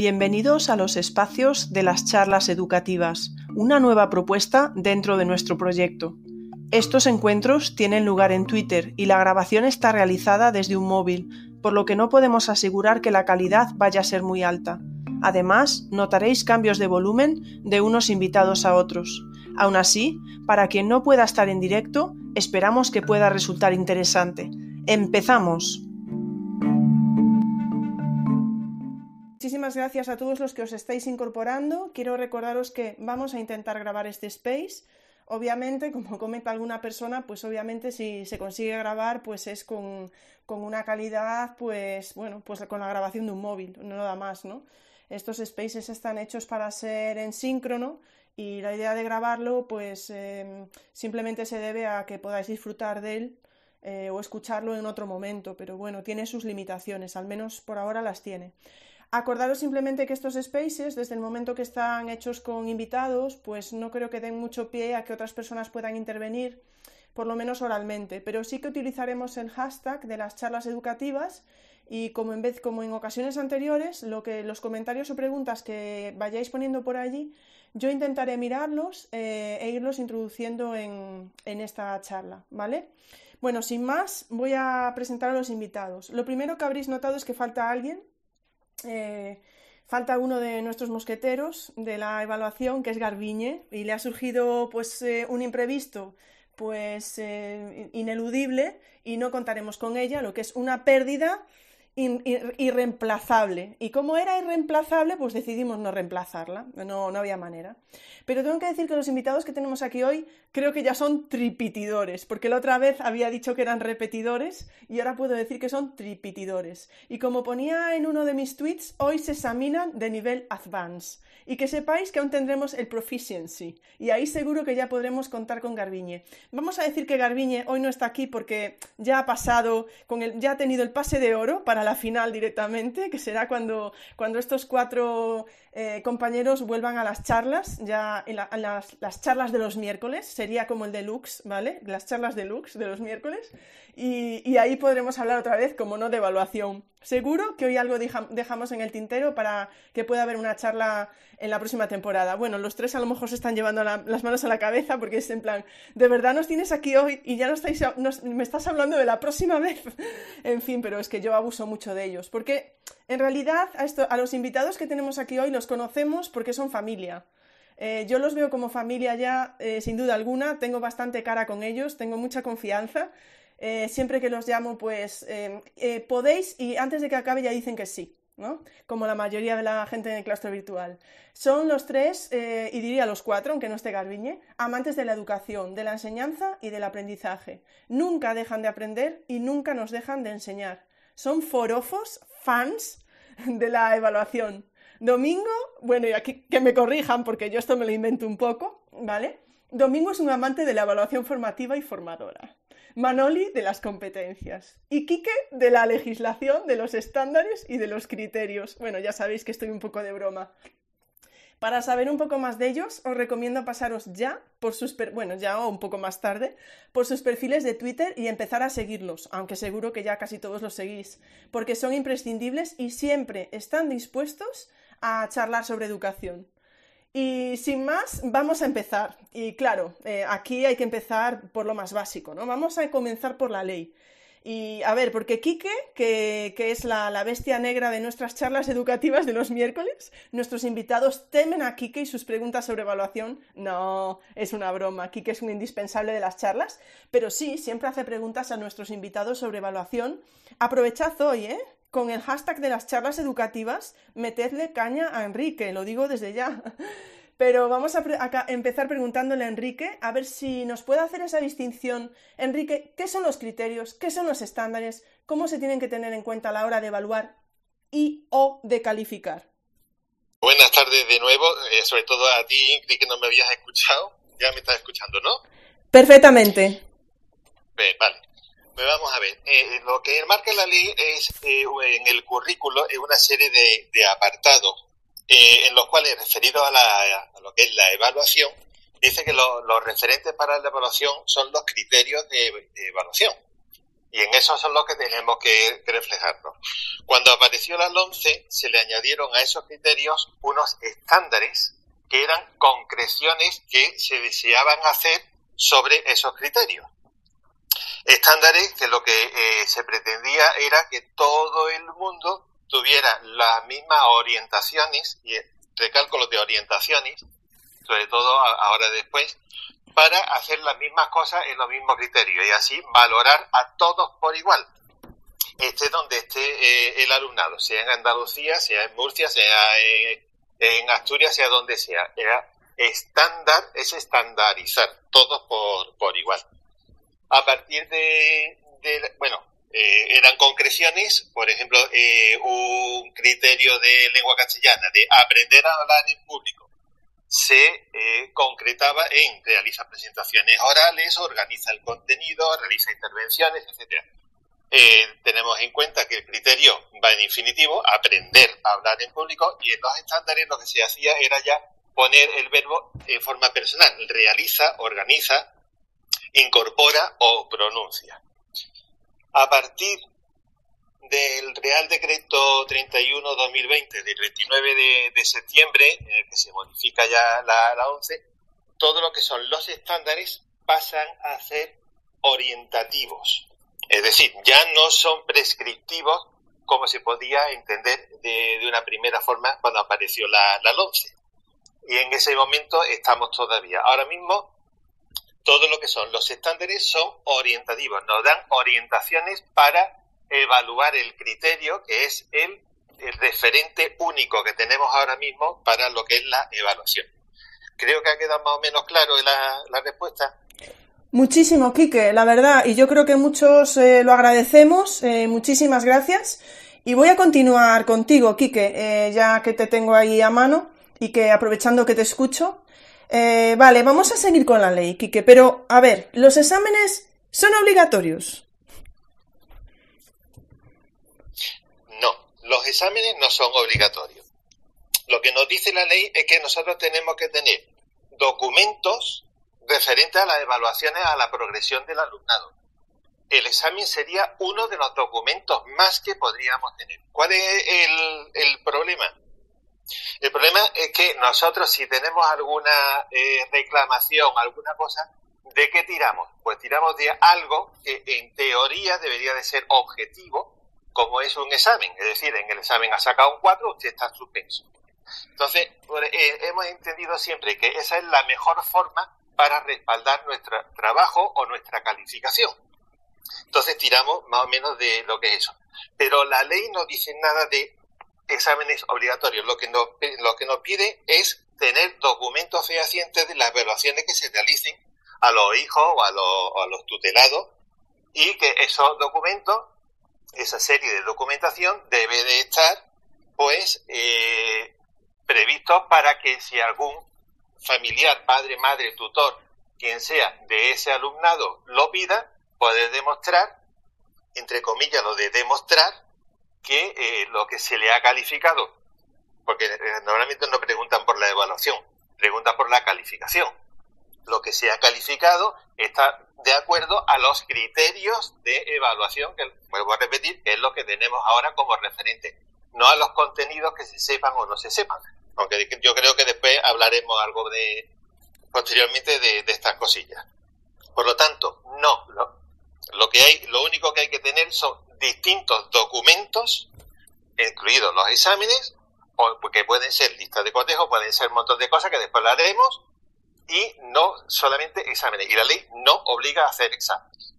Bienvenidos a los espacios de las charlas educativas, una nueva propuesta dentro de nuestro proyecto. Estos encuentros tienen lugar en Twitter y la grabación está realizada desde un móvil, por lo que no podemos asegurar que la calidad vaya a ser muy alta. Además, notaréis cambios de volumen de unos invitados a otros. Aún así, para quien no pueda estar en directo, esperamos que pueda resultar interesante. ¡Empezamos! Muchísimas gracias a todos los que os estáis incorporando. Quiero recordaros que vamos a intentar grabar este space. Obviamente, como comenta alguna persona, pues obviamente si se consigue grabar, pues es con, con una calidad, pues bueno, pues con la grabación de un móvil, no nada más, ¿no? Estos spaces están hechos para ser en síncrono y la idea de grabarlo pues em, simplemente se debe a que podáis disfrutar de él eh, o escucharlo en otro momento, pero bueno, tiene sus limitaciones, al menos por ahora las tiene. Acordaros simplemente que estos spaces, desde el momento que están hechos con invitados, pues no creo que den mucho pie a que otras personas puedan intervenir, por lo menos oralmente, pero sí que utilizaremos el hashtag de las charlas educativas y como en en ocasiones anteriores, lo que los comentarios o preguntas que vayáis poniendo por allí, yo intentaré mirarlos eh, e irlos introduciendo en, esta charla, ¿vale? Bueno, sin más, voy a presentar a los invitados. Lo primero que habréis notado es que falta alguien. Eh, falta uno de nuestros mosqueteros de la evaluación, que es Garbiñe, y le ha surgido pues eh, un imprevisto pues ineludible y no contaremos con ella, lo que es una pérdida irreemplazable. Y como era irreemplazable, pues decidimos no reemplazarla, no, no había manera. Pero tengo que decir que los invitados que tenemos aquí hoy creo que ya son tripitidores, porque la otra vez había dicho que eran repetidores y ahora puedo decir que son tripitidores. Y como ponía en uno de mis tweets, hoy se examinan de nivel advance. Y que sepáis que aún tendremos el proficiency. Y ahí seguro que ya podremos contar con Garbiñe. Vamos a decir que Garbiñe hoy no está aquí porque ya ha pasado, con el, ya ha tenido el pase de oro para la final directamente, que será cuando, cuando estos cuatro eh, compañeros vuelvan a las charlas, ya en, las, charlas de los miércoles, sería como el deluxe, ¿vale? Las charlas deluxe de los miércoles, y ahí podremos hablar otra vez, como no, de evaluación. Seguro que hoy algo dejamos en el tintero para que pueda haber una charla en la próxima temporada. Bueno, los tres a lo mejor se están llevando las manos a la cabeza porque es en plan, de verdad nos tienes aquí hoy y ya no estáis, me estás hablando de la próxima vez. en fin, pero es que yo abuso mucho de ellos. Porque en realidad a, a los invitados que tenemos aquí hoy los conocemos porque son familia. Eh, yo los veo como familia ya, eh, sin duda alguna, tengo bastante cara con ellos, tengo mucha confianza eh, siempre que los llamo, pues podéis y antes de que acabe ya dicen que sí. ¿No? Como la mayoría de la gente en el claustro virtual. Son los tres, y diría los cuatro, aunque no esté Garbiñe, amantes de la educación, de la enseñanza y del aprendizaje. Nunca dejan de aprender y nunca nos dejan de enseñar. Son forofos, fans de la evaluación. Domingo, bueno, y aquí que me corrijan porque yo esto me lo invento un poco, ¿vale? Domingo es un amante de la evaluación formativa y formadora. Manoli de las competencias y Quique de la legislación, de los estándares y de los criterios. Bueno, ya sabéis que estoy un poco de broma. Para saber un poco más de ellos, os recomiendo pasaros ya por sus bueno, ya o un poco más tarde, por sus perfiles de Twitter y empezar a seguirlos, aunque seguro que ya casi todos los seguís, porque son imprescindibles y siempre están dispuestos a charlar sobre educación. Y sin más, vamos a empezar. Y claro, eh, aquí hay que empezar por lo más básico, ¿no? Vamos a comenzar por la ley. Y a ver, porque Quique, que, es la, bestia negra de nuestras charlas educativas de los miércoles, nuestros invitados temen a Quique y sus preguntas sobre evaluación. No, es una broma. Quique es un indispensable de las charlas, pero sí, siempre hace preguntas a nuestros invitados sobre evaluación. Aprovechad hoy, ¿eh? Con el hashtag de las charlas educativas, metedle caña a Enrique, lo digo desde ya. Pero vamos a, empezar preguntándole a Enrique a ver si nos puede hacer esa distinción. Enrique, ¿qué son los criterios? ¿Qué son los estándares? ¿Cómo se tienen que tener en cuenta a la hora de evaluar y o de calificar? Buenas tardes de nuevo, eh, sobre todo a ti, Ingrid, que no me habías escuchado. Ya me estás escuchando, ¿no? Perfectamente. vale. Pues vamos a ver, eh, lo que marca la ley es eh, en el currículo es una serie de, apartados eh, en los cuales, referidos a, lo que es la evaluación, dice que los referentes para la evaluación son los criterios de, evaluación. Y en eso son lo que tenemos que, reflejarnos. Cuando apareció la LOMCE, se le añadieron a esos criterios unos estándares que eran concreciones que se deseaban hacer sobre esos criterios. Estándares que lo que eh, se pretendía era que todo el mundo tuviera las mismas orientaciones, y recalco lo de orientaciones, sobre todo ahora después, para hacer las mismas cosas en los mismos criterios y así valorar a todos por igual. Esté donde esté eh, el alumnado, sea en Andalucía, sea en Murcia, sea en Asturias, sea donde sea. Era estándar, es estandarizar todos por, por igual. A partir de, bueno, eh, eran concreciones, por ejemplo, eh, un criterio de lengua castellana, de aprender a hablar en público, se eh, concretaba en realizar presentaciones orales, organiza el contenido, realiza intervenciones, etcétera. tenemos en cuenta que el criterio va en infinitivo, aprender a hablar en público, y en los estándares lo que se hacía era ya poner el verbo en forma personal, realiza, organiza, incorpora o pronuncia. A partir del Real Decreto 31-2020 del 29 de, septiembre, en el que se modifica ya la, la 11, todo lo que son los estándares pasan a ser orientativos. Es decir, ya no son prescriptivos como se podía entender de, una primera forma cuando apareció la, la Y en ese momento estamos todavía. Ahora mismo todo lo que son los estándares son orientativos, nos dan orientaciones para evaluar el criterio que es el, referente único que tenemos ahora mismo para lo que es la evaluación. Creo que ha quedado más o menos claro la, respuesta. Muchísimo, Quique, la verdad, y yo creo que muchos eh, lo agradecemos. Eh, muchísimas gracias. Y voy a continuar contigo, Quique, eh, ya que te tengo ahí a mano y que aprovechando que te escucho, eh, vale, vamos a seguir con la ley, Quique, pero a ver, ¿los exámenes son obligatorios? No, los exámenes no son obligatorios. Lo que nos dice la ley es que nosotros tenemos que tener documentos referentes a las evaluaciones a la progresión del alumnado. El examen sería uno de los documentos más que podríamos tener. ¿Cuál es el, el problema? El problema es que nosotros si tenemos alguna eh, reclamación, alguna cosa, ¿de qué tiramos? Pues tiramos de algo que en teoría debería de ser objetivo, como es un examen. Es decir, en el examen ha sacado un 4, usted está suspenso. Entonces, eh, hemos entendido siempre que esa es la mejor forma para respaldar nuestro trabajo o nuestra calificación. Entonces tiramos más o menos de lo que es eso. Pero la ley no dice nada de exámenes obligatorios. Lo que nos, lo que nos pide es tener documentos fehacientes de las evaluaciones que se realicen a los hijos o a los, tutelados y que esos documentos, esa serie de documentación debe de estar pues eh, para que si algún familiar, padre, madre, tutor, quien sea de ese alumnado lo pida, poder demostrar, entre comillas, lo de demostrar que eh, lo que se le ha calificado, porque eh, normalmente no preguntan por la evaluación, preguntan por la calificación. Lo que se ha calificado está de acuerdo a los criterios de evaluación, que vuelvo a repetir, que es lo que tenemos ahora como referente, no a los contenidos que se sepan o no se sepan. Aunque yo creo que después hablaremos algo de posteriormente de, estas cosillas. Por lo tanto, no, lo que hay, lo único que hay que tener son distintos documentos, incluidos los exámenes, porque pueden ser listas de cotejo, pueden ser un de cosas que después la haremos, y no solamente exámenes. Y la ley no obliga a hacer exámenes.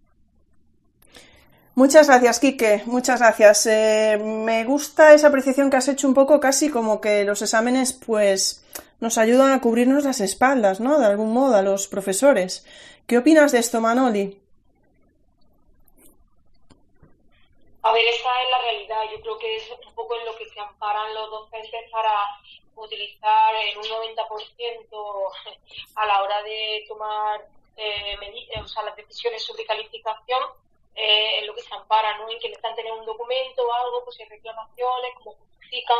Muchas gracias, Quique. Muchas gracias. Eh, me gusta esa apreciación que has hecho un poco casi como que los exámenes, pues, nos ayudan a cubrirnos las espaldas, ¿no? De algún modo, a los profesores. ¿Qué opinas de esto, Manoli? A ver, esa es la realidad. Yo creo que es un poco en lo que se amparan los docentes para utilizar en un 90% a la hora de tomar eh, o sea, las decisiones sobre calificación, eh, en lo que se ampara, ¿no? En que necesitan tener un documento o algo, pues hay reclamaciones, como justifican.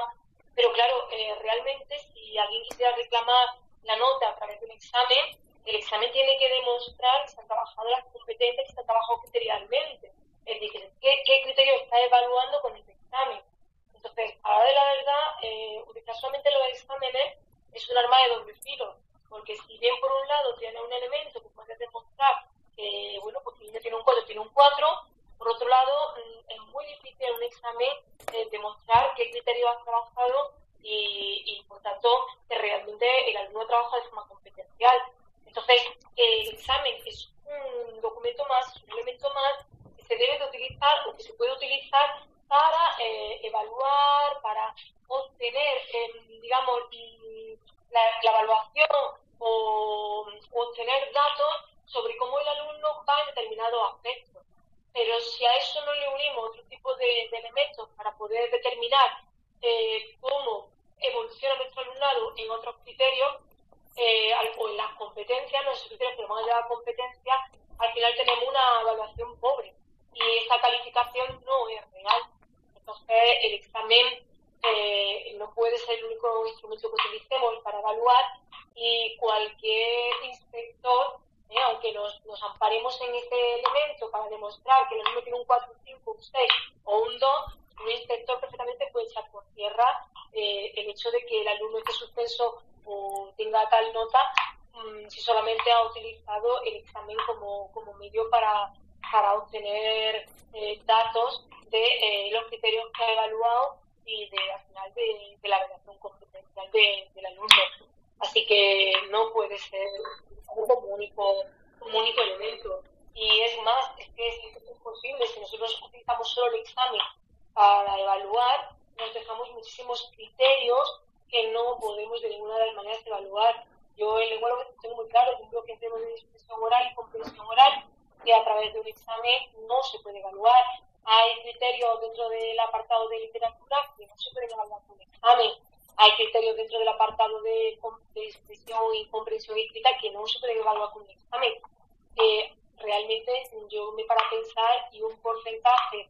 Pero claro, eh, realmente si alguien quisiera reclamar la nota para un examen, el examen tiene que demostrar que se han trabajado las competencias, que se han trabajado criterialmente. Dices, ¿qué, ¿qué criterio estás evaluando con este examen? Entonces, a la hora de la verdad, eh, utilizar solamente los exámenes es un arma de doble filo, porque si bien por un lado tiene un elemento que puede demostrar que, bueno, pues si tiene un 4, tiene un 4, por otro lado, mm, es muy difícil en un examen eh, demostrar qué criterio has trabajado y, por tanto, que realmente el alumno trabaja de forma competencial. Entonces, el examen es un documento más, un elemento más se debe de utilizar o que se puede utilizar para eh, evaluar, para obtener, eh, digamos, la, evaluación o obtener datos sobre cómo el alumno va en determinados aspectos. Pero si a eso no le unimos otro tipo de, de elementos para poder determinar eh, cómo evoluciona nuestro alumnado en otros criterios, eh, o en las competencias, los criterios que vamos a llevar competencia, al final tenemos una evaluación pobre y esa calificación no es real. Entonces, el examen eh, no puede ser el único instrumento que utilicemos para evaluar y cualquier inspector, eh, aunque nos, nos, amparemos en este elemento para demostrar que el alumno tiene un 4, un 5, un 6 o un 2, un inspector perfectamente puede echar por tierra eh, el hecho de que el alumno esté suspenso o tenga tal nota um, si solamente ha utilizado el examen como, como medio para, para obtener eh, datos de eh, los criterios que ha evaluado y de, al final de, de la relación competencial de, del alumno. Así que no puede ser como único, como único elemento. Y es más, es que es, imposible. Si nosotros utilizamos solo el examen para evaluar, nos dejamos muchísimos criterios que no podemos de ninguna de las maneras evaluar. Yo en lengua lo tengo muy claro, creo que tenemos de expresión oral y comprensión oral, que a través de un examen no se puede evaluar. Hay criterios dentro del apartado de literatura que no se pueden evaluar con un examen. Hay criterios dentro del apartado de, de expresión y comprensión escrita que no se pueden evaluar con un examen. Eh, realmente yo me para pensar y un porcentaje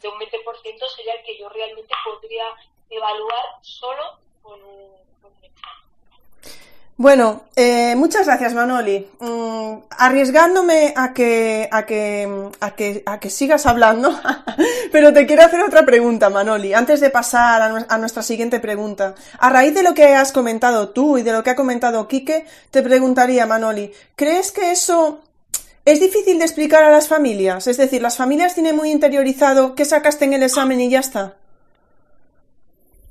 de un 20% sería el que yo realmente podría evaluar solo con un, examen. Bueno, eh, muchas gracias Manoli. Mm, arriesgándome a que, a que, a que, a que sigas hablando, pero te quiero hacer otra pregunta, Manoli, antes de pasar a, a, nuestra siguiente pregunta. A raíz de lo que has comentado tú y de lo que ha comentado Quique, te preguntaría, Manoli, ¿crees que eso es difícil de explicar a las familias? Es decir, ¿las familias tienen muy interiorizado que sacaste en el examen y ya está?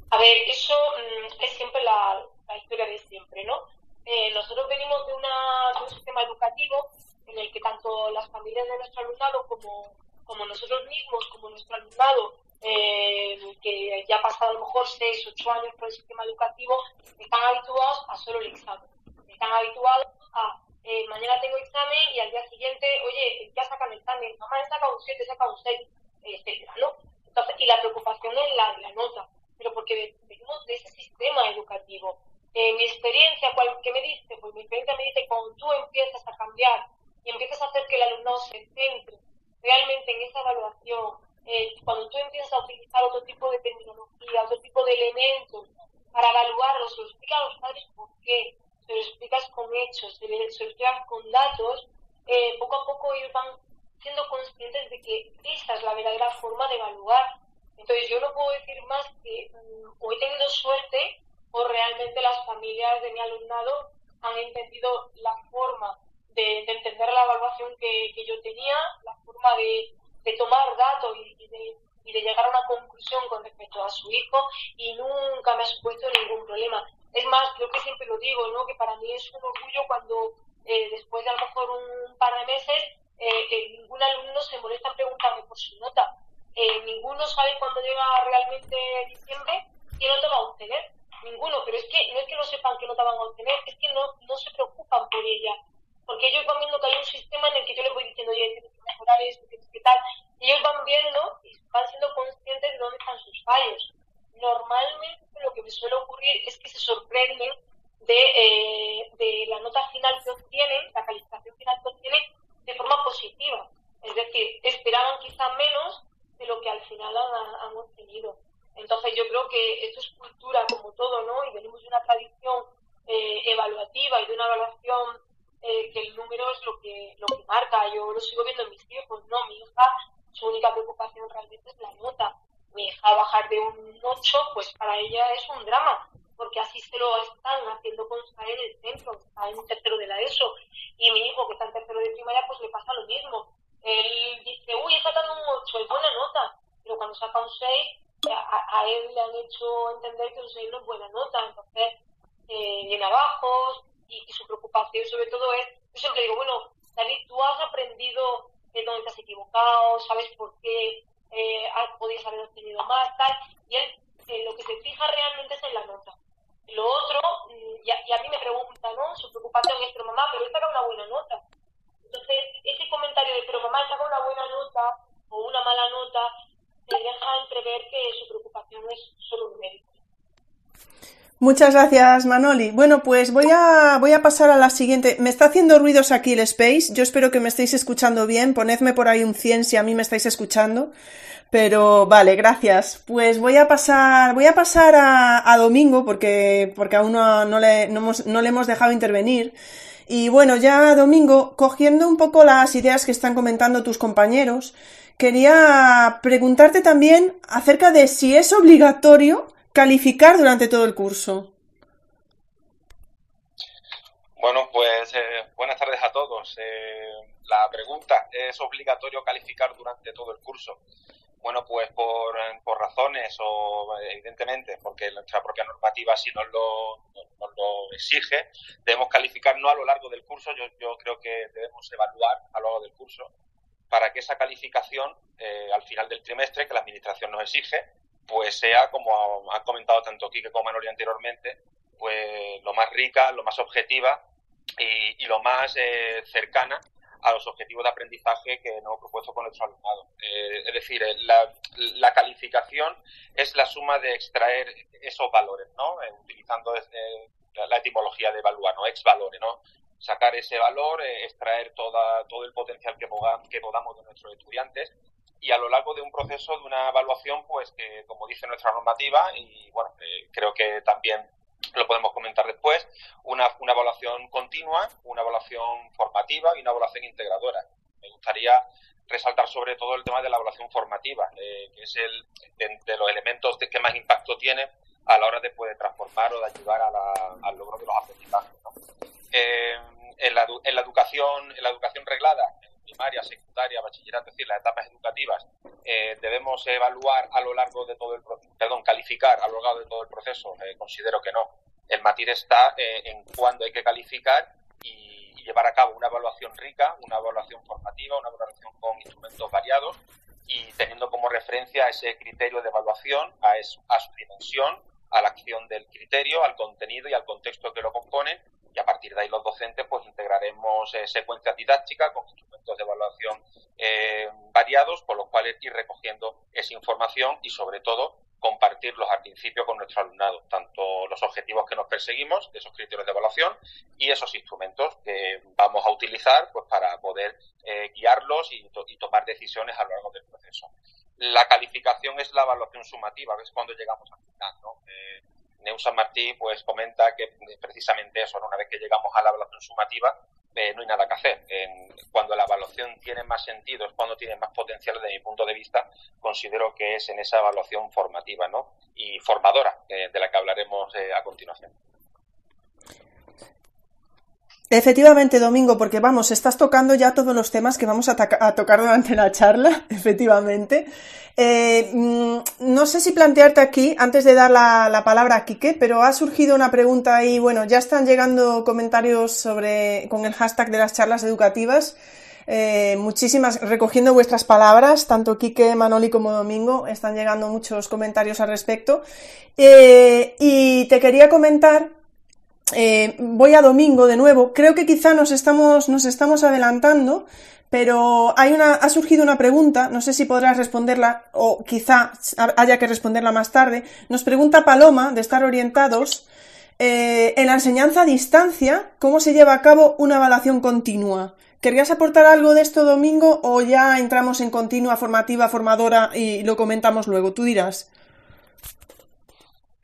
A ver, eso mm, es siempre la, la historia de siempre, ¿no? Eh, nosotros venimos de, una, un sistema educativo en el que tanto las familias de nuestro alumnado como, nosotros mismos, como nuestro alumnado, eh, que ya ha pasado a lo mejor 6, 8 años por el sistema educativo, están habituados a solo el examen. Están habituados a eh, mañana tengo examen y al día siguiente, oye, ya sacan el examen, mamá he sacado un 7, saca un 6, etcétera, ¿no? Entonces, y la preocupación es la, la nota, pero porque venimos de ese sistema educativo eh, mi experiencia, ¿cuál, ¿qué me dice? Pues mi experiencia me dice cuando tú empiezas a cambiar y empiezas a hacer que el alumnado se centre realmente en esa evaluación, eh, cuando tú empiezas a utilizar otro tipo de terminología, otro tipo de elementos para evaluarlo, se lo explicas a los padres por qué, se lo explicas con hechos, se, lo explicas con datos, eh, poco a poco ellos van siendo conscientes de que esa es la verdadera forma de evaluar. Entonces yo no puedo decir más que um, o he tenido suerte o realmente las familias de mi alumnado han entendido la forma de, de entender la evaluación que, yo tenía, la forma de, tomar datos y, de, llegar a una conclusión con respecto a su hijo y nunca me ha supuesto ningún problema. Es más, creo que siempre lo digo, ¿no? que para mí es un orgullo cuando eh, después de a lo mejor un par de meses eh, ningún alumno se molesta en preguntarme por su nota. Eh, ninguno sabe cuando llega realmente diciembre qué nota va a obtener ninguno, pero es que no es que no sepan qué nota van a obtener, es que no, no se preocupan por ella, porque ellos van viendo que hay un sistema en el que yo les voy diciendo, oye, tienes que mejorar esto, tienes que tal, y ellos van viendo y van siendo conscientes de dónde están sus fallos. Normalmente lo que me suele ocurrir es que se sorprenden de, eh, de la nota final que obtienen, la calificación final que obtienen, de forma positiva. Es decir, esperaban quizá menos de lo que al final han, han obtenido. Entonces yo creo que esto es cultura como todo, ¿no? Y venimos de una tradición eh, evaluativa y de una evaluación eh, que el número es lo que, lo que marca. Yo lo sigo viendo en mis hijos, ¿no? Mi hija su única preocupación realmente es la nota. Mi hija bajar de un 8, pues para ella es un drama, porque así se lo están haciendo constar en el centro, está en tercero de la ESO, y mi hijo que está en tercero de primaria, pues le pasa lo mismo. Él dice, uy, está dando un 8, es buena nota, pero cuando saca un 6, a, a, él le han hecho entender que un 6 no es buena nota, entonces eh, llena bajos, y, su preocupación sobre todo es, yo siempre digo, bueno, David, tú has aprendido de dónde te has equivocado, sabes por qué eh, podías haber obtenido más, tal, y él eh, lo que se fija realmente es en la nota. Lo otro, mm, y a, mí me pregunta, ¿no? Su preocupación es, pero mamá, pero él saca una buena nota. Entonces, ese comentario de, pero mamá, saca una buena nota o una mala nota, te deja entrever que su preocupación es solo un mérito. Muchas gracias, Manoli. Bueno, pues voy a, voy a pasar a la siguiente. Me está haciendo ruidos aquí el Space. Yo espero que me estéis escuchando bien. Ponedme por ahí un 100 si a mí me estáis escuchando. Pero vale, gracias. Pues voy a pasar, voy a pasar a, Domingo porque, porque aún no, le, no, no le hemos dejado intervenir. Y bueno, ya Domingo, cogiendo un poco las ideas que están comentando tus compañeros, quería preguntarte también acerca de si es obligatorio calificar durante todo el curso? Bueno, pues eh, buenas tardes a todos. Eh, la pregunta, ¿es obligatorio calificar durante todo el curso? Bueno, pues por, por razones o evidentemente porque nuestra propia normativa así nos lo, nos lo exige, debemos calificar no a lo largo del curso, yo, yo creo que debemos evaluar a lo largo del curso para que esa calificación eh, al final del trimestre que la Administración nos exige pues sea, como han comentado tanto Kike como Manoli anteriormente, pues lo más rica, lo más objetiva y, lo más eh, cercana a los objetivos de aprendizaje que nos hemos propuesto con nuestro alumnado. Eh, es decir, eh, la, calificación es la suma de extraer esos valores, ¿no? utilizando la etimología de evaluar, ¿no? Ex valore, ¿no? Sacar ese valor, extraer toda, todo el potencial que, que podamos de nuestros estudiantes y a lo largo de un proceso de una evaluación, pues que como dice nuestra normativa, y bueno, eh, creo que también lo podemos comentar después, una, una evaluación continua, una evaluación formativa y una evaluación integradora. Me gustaría resaltar sobre todo el tema de la evaluación formativa, eh, que es el de, los elementos de que más impacto tiene a la hora de poder transformar o de ayudar al logro de los aprendizajes. Eh, en, la, en la educación, en la educación reglada, primaria, secundaria, bachillerato, es decir, las etapas educativas, eh, debemos evaluar a lo largo de todo el perdón, calificar a lo largo de todo el proceso, eh, considero que no. El matiz está eh, en cuándo hay que calificar y, llevar a cabo una evaluación rica, una evaluación formativa, una evaluación con instrumentos variados y teniendo como referencia ese criterio de evaluación, a, a su dimensión, a la acción del criterio, al contenido y al contexto que lo componen y a partir de ahí los docentes pues integraremos eh, secuencias didácticas con instrumentos de evaluación eh, variados, por los cuales ir recogiendo esa información y sobre todo compartirlos al principio con nuestro alumnado, tanto los objetivos que nos perseguimos, esos criterios de evaluación y esos instrumentos que vamos a utilizar pues para poder eh, guiarlos y, tomar decisiones a lo largo del proceso. La calificación es la evaluación sumativa, es cuando llegamos al final. Neusa Martí pues comenta que precisamente eso, una vez que llegamos a la evaluación sumativa, eh, no hay nada que hacer. cuando la evaluación tiene más sentido, es cuando tiene más potencial desde mi punto de vista, considero que es en esa evaluación formativa ¿no? y formadora, eh, de la que hablaremos eh, a continuación. Efectivamente, Domingo, porque vamos, estás tocando ya todos los temas que vamos a, tocar durante la charla, efectivamente. Eh, mm, no sé si plantearte aquí, antes de dar la, palabra a Quique, pero ha surgido una pregunta y bueno, ya están llegando comentarios sobre, con el hashtag de las charlas educativas. Eh, muchísimas, recogiendo vuestras palabras, tanto Quique, Manoli como Domingo, están llegando muchos comentarios al respecto. Eh, y te quería comentar eh, voy a domingo de nuevo. Creo que quizá nos estamos, nos estamos adelantando, pero hay una, ha surgido una pregunta, no sé si podrás responderla o quizá haya que responderla más tarde. Nos pregunta Paloma, de estar orientados, eh, en la enseñanza a distancia, ¿cómo se lleva a cabo una evaluación continua? ¿Querías aportar algo de esto domingo o ya entramos en continua formativa, formadora y lo comentamos luego? Tú dirás.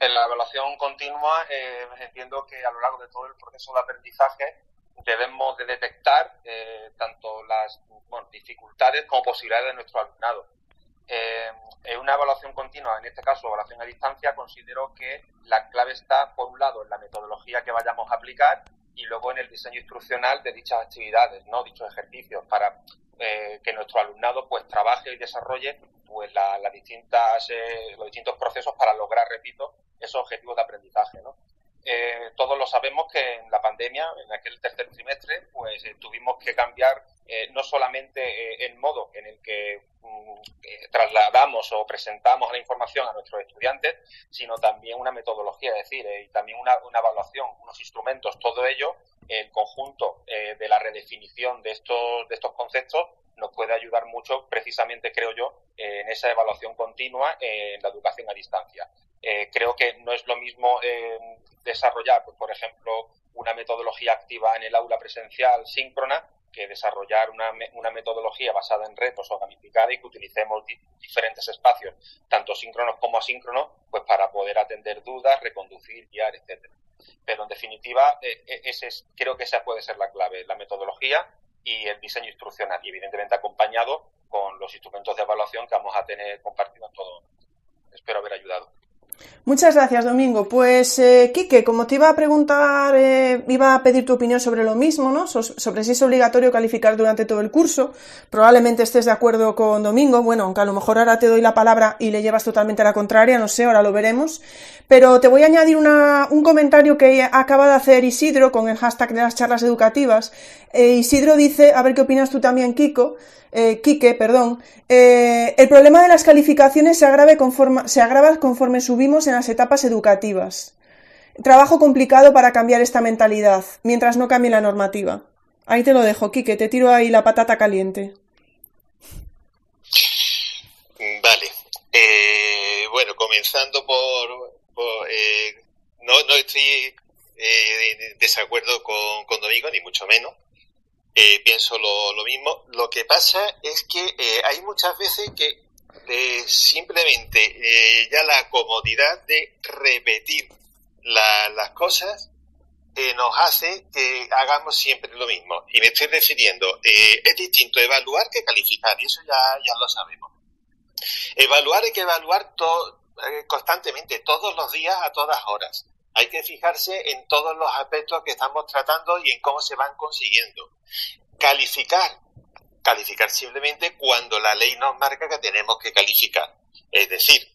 En la evaluación continua eh, entiendo que a lo largo de todo el proceso de aprendizaje debemos de detectar eh, tanto las dificultades como posibilidades de nuestro alumnado. Eh, en una evaluación continua, en este caso evaluación a distancia, considero que la clave está, por un lado, en la metodología que vayamos a aplicar y luego en el diseño instruccional de dichas actividades, no dichos ejercicios, para eh, que nuestro alumnado pues trabaje y desarrolle pues las distintas los distintos procesos para lograr, repito, esos objetivos de aprendizaje, ¿no? Eh, todos lo sabemos que en la pandemia, en aquel tercer trimestre, pues eh, tuvimos que cambiar eh, no solamente el modo en el que mm, trasladamos o presentamos la información a nuestros estudiantes, sino también una metodología, es decir, y también una, una, evaluación, unos instrumentos, todo ello, el conjunto de la redefinición de estos, de estos conceptos nos puede ayudar mucho, precisamente creo yo, en esa evaluación continua en la educación a distancia. Eh, creo que no es lo mismo eh, desarrollar, pues, por ejemplo, una metodología activa en el aula presencial síncrona que desarrollar una, una metodología basada en retos o gamificada y que utilicemos diferentes espacios, tanto síncronos como asíncronos, pues para poder atender dudas, reconducir, guiar, etcétera. Pero en definitiva, eh, ese es, creo que esa puede ser la clave, la metodología y el diseño instruccional, y evidentemente acompañado con los instrumentos de evaluación que vamos a tener compartidos en todo. Espero haber ayudado. Muchas gracias, Domingo. Pues, eh, Quique, como te iba a preguntar, eh, iba a pedir tu opinión sobre lo mismo, ¿no? sobre si es obligatorio calificar durante todo el curso. Probablemente estés de acuerdo con Domingo. Bueno, aunque a lo mejor ahora te doy la palabra y le llevas totalmente a la contraria, no sé, ahora lo veremos. Pero te voy a añadir un comentario que acaba de hacer Isidro con el hashtag de las charlas educativas. Eh, Isidro dice, a ver qué opinas tú también, Kiko eh, Quique, perdón, eh, el problema de las calificaciones se, agrave conforme, se agrava conforme subimos en las etapas educativas. Trabajo complicado para cambiar esta mentalidad, mientras no cambie la normativa. Ahí te lo dejo, Quique, te tiro ahí la patata caliente. Vale. Eh, bueno, comenzando por... Eh, no, no, estoy en desacuerdo con, con Domingo, ni mucho menos. Eh, pienso lo, mismo. Lo que pasa es que eh, hay muchas veces que eh, simplemente ya la comodidad de repetir las cosas nos hace que hagamos siempre lo mismo. Y me estoy refiriendo, es distinto evaluar que calificar, y eso ya, ya lo sabemos. Evaluar hay que evaluar constantemente, todos los días, a todas horas hay que fijarse en todos los aspectos que estamos tratando y en cómo se van consiguiendo. Calificar. Calificar simplemente cuando la ley nos marca que tenemos que calificar. Es decir,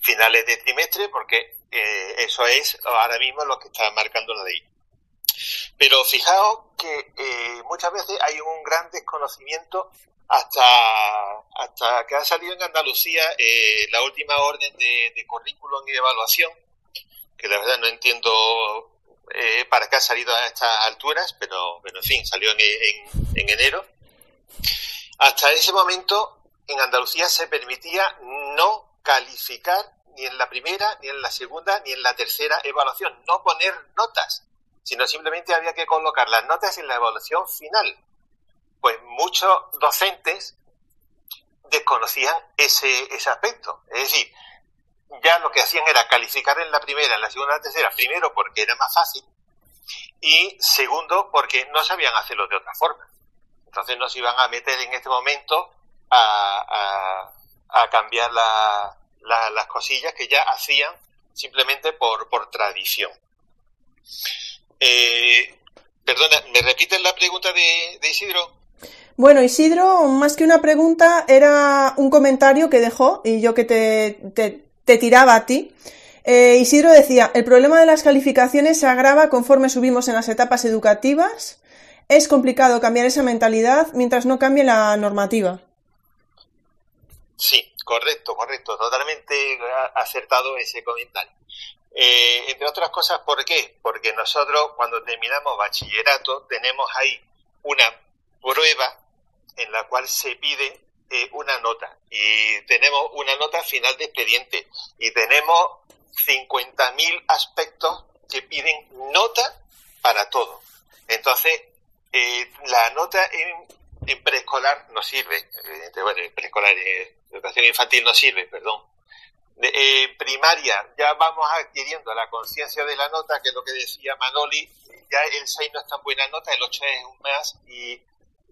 finales de trimestre, porque eh, eso es ahora mismo lo que está marcando la ley. Pero fijaos que eh, muchas veces hay un gran desconocimiento hasta, hasta que ha salido en Andalucía eh, la última orden de, de currículum y de evaluación, que la verdad no entiendo eh, para qué ha salido a estas alturas, pero, pero en fin, salió en, en, enero. Hasta ese momento, en Andalucía se permitía no calificar ni en la primera, ni en la segunda, ni en la tercera evaluación, no poner notas, sino simplemente había que colocar las notas en la evaluación final. Pues muchos docentes desconocían ese, ese aspecto. Es decir, ya lo que hacían era calificar en la primera, en la segunda, en la tercera, primero porque era más fácil y segundo porque no sabían hacerlo de otra forma. Entonces no se iban a meter en este momento a, a, cambiar las cosillas que ya hacían simplemente por, tradición. Eh, perdona, ¿me repiten la pregunta de, de Isidro? Bueno, Isidro, más que una pregunta, era un comentario que dejó y yo que te tiraba a ti. Eh, Isidro decía, el problema de las calificaciones se agrava conforme subimos en las etapas educativas. Es complicado cambiar esa mentalidad mientras no cambie la normativa. Sí, correcto, correcto. Totalmente acertado ese comentario. Eh, entre otras cosas, ¿por qué? Porque nosotros cuando terminamos bachillerato tenemos ahí una prueba en la cual se pide eh, una nota. Y tenemos una nota final de expediente. Y tenemos 50.000 aspectos que piden nota para todo. Entonces, eh, la nota en, preescolar no sirve, bueno, en preescolar, educación infantil no sirve, perdón, eh, primaria ya vamos adquiriendo la conciencia de la nota, que es lo que decía Manoli, ya el 6 no es tan buena nota, el 8 es un más. Y,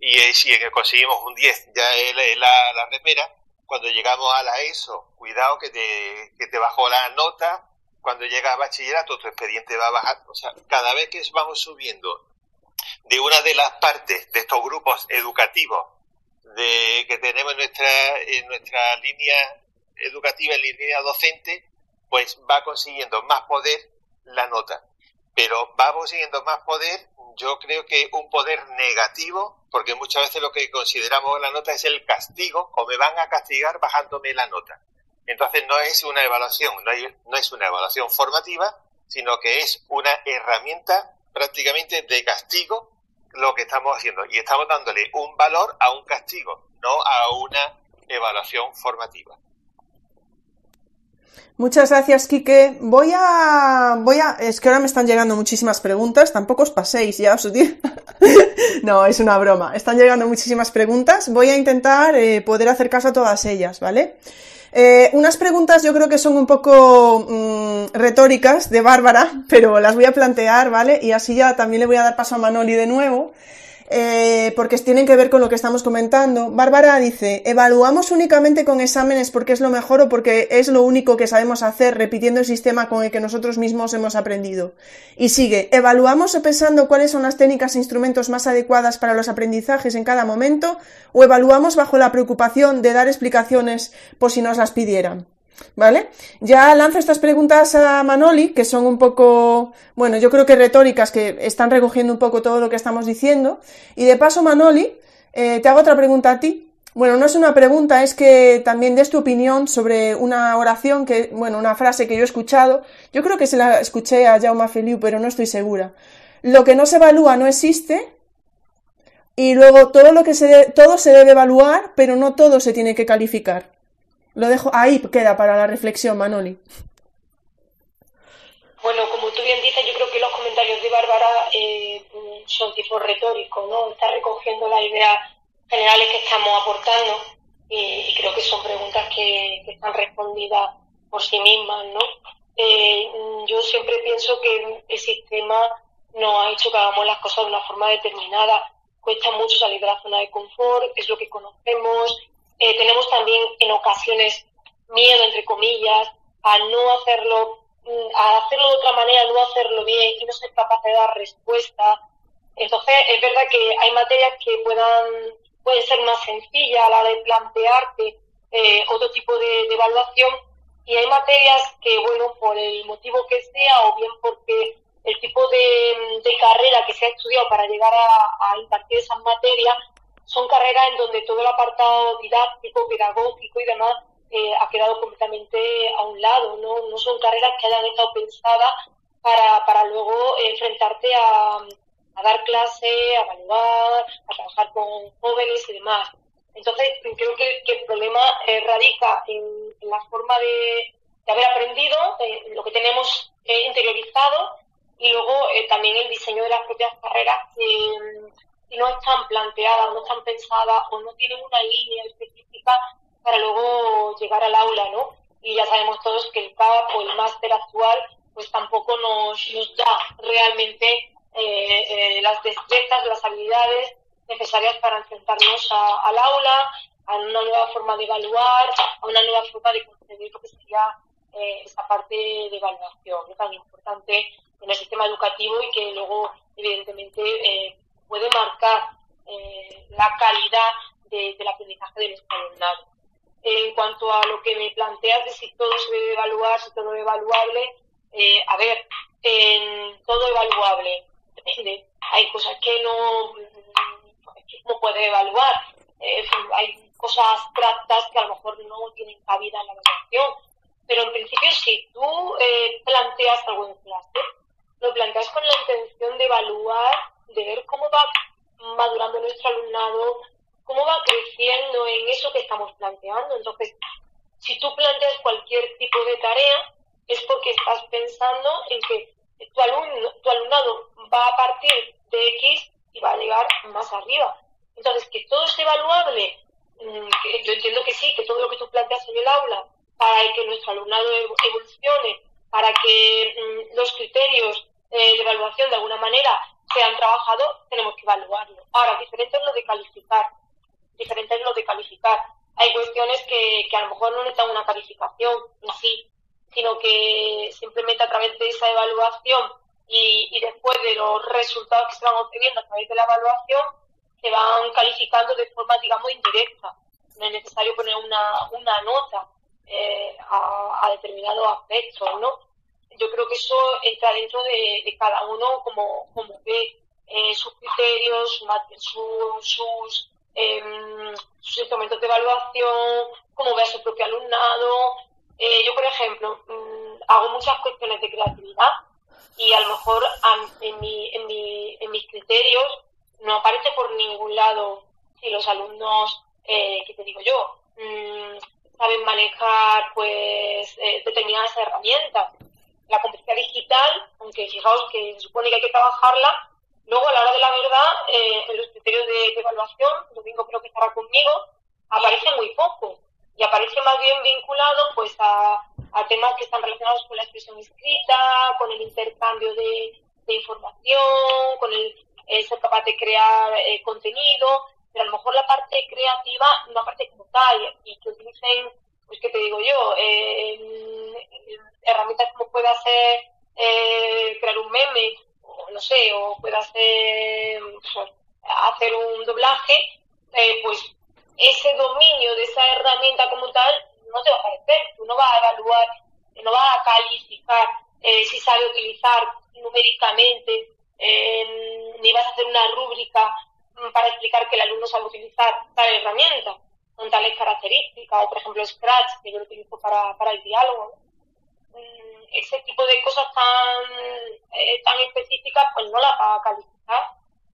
y si conseguimos un 10 ya es la, la remera. Cuando llegamos a la ESO, cuidado que te, que te bajó la nota, cuando llegas a bachillerato tu expediente va a bajar. O sea, cada vez que vamos subiendo de una de las partes de estos grupos educativos de, que tenemos en nuestra, en nuestra línea educativa, en línea docente, pues va consiguiendo más poder la nota. Pero va consiguiendo más poder, yo creo que un poder negativo, porque muchas veces lo que consideramos la nota es el castigo, o me van a castigar bajándome la nota. Entonces no es una evaluación, no, no es una evaluación formativa, sino que es una herramienta prácticamente de castigo lo que estamos haciendo. Y estamos dándole un valor a un castigo, no a una evaluación formativa. Muchas gracias, Quique. Voy a, voy a, es que ahora me están llegando muchísimas preguntas, tampoco os paséis, ya os digo. no, es una broma. Están llegando muchísimas preguntas. Voy a intentar eh, poder hacer caso a todas ellas, ¿vale? Eh, unas preguntas yo creo que son un poco mm, retóricas de Bárbara, pero las voy a plantear, ¿vale? Y así ya también le voy a dar paso a Manoli de nuevo. Eh, porque tienen que ver con lo que estamos comentando. Bárbara dice, ¿evaluamos únicamente con exámenes porque es lo mejor o porque es lo único que sabemos hacer repitiendo el sistema con el que nosotros mismos hemos aprendido? Y sigue, ¿evaluamos pensando cuáles son las técnicas e instrumentos más adecuadas para los aprendizajes en cada momento o evaluamos bajo la preocupación de dar explicaciones por si nos las pidieran? ¿Vale? Ya lanzo estas preguntas a Manoli, que son un poco, bueno, yo creo que retóricas, que están recogiendo un poco todo lo que estamos diciendo. Y de paso, Manoli, eh, te hago otra pregunta a ti. Bueno, no es una pregunta, es que también des tu opinión sobre una oración que, bueno, una frase que yo he escuchado. Yo creo que se la escuché a Jaume Feliu, pero no estoy segura. Lo que no se evalúa no existe. Y luego todo lo que se, todo se debe evaluar, pero no todo se tiene que calificar. Lo dejo ahí, queda para la reflexión, Manoli. Bueno, como tú bien dices, yo creo que los comentarios de Bárbara eh, son tipo retóricos, ¿no? Está recogiendo las ideas generales que estamos aportando y, creo que son preguntas que, están respondidas por sí mismas, ¿no? Eh, yo siempre pienso que el sistema nos ha hecho que hagamos las cosas de una forma determinada. Cuesta mucho salir de la zona de confort, es lo que conocemos, eh, tenemos también en ocasiones miedo, entre comillas, a no hacerlo, mm, a hacerlo de otra manera, no hacerlo bien y no ser capaz de dar respuesta. Entonces, es verdad que hay materias que puedan, pueden ser más sencillas a la de plantearte eh, otro tipo de, evaluación y hay materias que, bueno, por el motivo que sea o bien porque el tipo de, carrera que se ha estudiado para llegar a, a impartir esas materias son carreras en donde todo el apartado didáctico, pedagógico y demás eh, ha quedado completamente a un lado, ¿no? No son carreras que hayan estado pensadas para, para luego enfrentarte a, dar clase, a evaluar, a trabajar con jóvenes y demás. Entonces, creo que, el problema eh, radica en, la forma de, de haber aprendido, en lo que tenemos eh, interiorizado y luego también el diseño de las propias carreras no están planteadas no están pensadas o no tienen una línea específica para luego llegar al aula, ¿no? Y ya sabemos todos que el CAP o el máster actual pues tampoco nos, nos da realmente eh, eh, las destrezas, las habilidades necesarias para enfrentarnos al aula, a una nueva forma de evaluar, a una nueva forma de concebir lo que sería eh, esa parte de evaluación, que es tan importante en el sistema educativo y que luego, evidentemente, eh, puede marcar eh, la calidad de, del aprendizaje del alumnado. En cuanto a lo que me planteas de si todo se debe evaluar, si todo es evaluable, eh, a ver, en todo evaluable, depende. Hay cosas que no, no puede evaluar. Eh, hay cosas abstractas que a lo mejor no tienen cabida en la evaluación. Pero en principio, si tú planteas algo en clase, lo planteas con la intención de evaluar de ver cómo va madurando nuestro alumnado, cómo va creciendo en eso que estamos planteando. Entonces, si tú planteas cualquier tipo de tarea, es porque estás pensando en que tu, alumno, tu alumnado va a partir de X y va a llegar más arriba. Entonces, que todo es evaluable, mm, yo entiendo que sí, que todo lo que tú planteas en el aula para que nuestro alumnado evolucione, para que mm, los criterios eh, de evaluación de alguna manera sean trabajados, tenemos que evaluarlo. Ahora, diferente es lo de calificar. Diferente es lo de calificar. Hay cuestiones que, que a lo mejor no necesitan una calificación en sí, sino que simplemente a través de esa evaluación y, y después de los resultados que se van obteniendo a través de la evaluación, se van calificando de forma, digamos, indirecta. No es necesario poner una, una nota eh, a, a, determinados aspectos, ¿no? Yo creo que eso entra dentro de, cada uno como, ve eh, sus criterios, sus, sus, eh, sus instrumentos de evaluación, cómo ve a su propio alumnado. Eh, yo, por ejemplo, mmm, hago muchas cuestiones de creatividad y a lo mejor en, mi, en, mi, en mis criterios no aparece por ningún lado si los alumnos, eh, ¿qué te digo yo? Mm, saben manejar pues determinadas herramientas. La competencia digital, aunque fijaos que se supone que hay que trabajarla, luego a la hora de la verdad, eh, en los criterios de, evaluación, Domingo creo que estará conmigo, aparece muy poco. Y aparece más bien vinculado pues a, temas que están relacionados con la expresión escrita, con el intercambio de, información, con el eh, ser capaz de crear eh, contenido, pero a lo mejor la parte creativa no aparece como tal. Y que utilicen, pues qué te digo yo, eh, herramientas como pueda ser eh, crear un meme, o no sé, o pueda ser pues, hacer un doblaje, eh, pues ese dominio de esa herramienta como tal no te va a aparecer, tú no vas a evaluar, no vas a calificar eh, si sabe utilizar numéricamente, eh, ni vas a hacer una rúbrica para explicar que el alumno sabe utilizar tal herramienta con tales características, o por ejemplo Scratch, que yo lo utilizo para, para el diálogo. Mm, ese tipo de cosas tan, eh, tan específicas, pues no las va a calificar.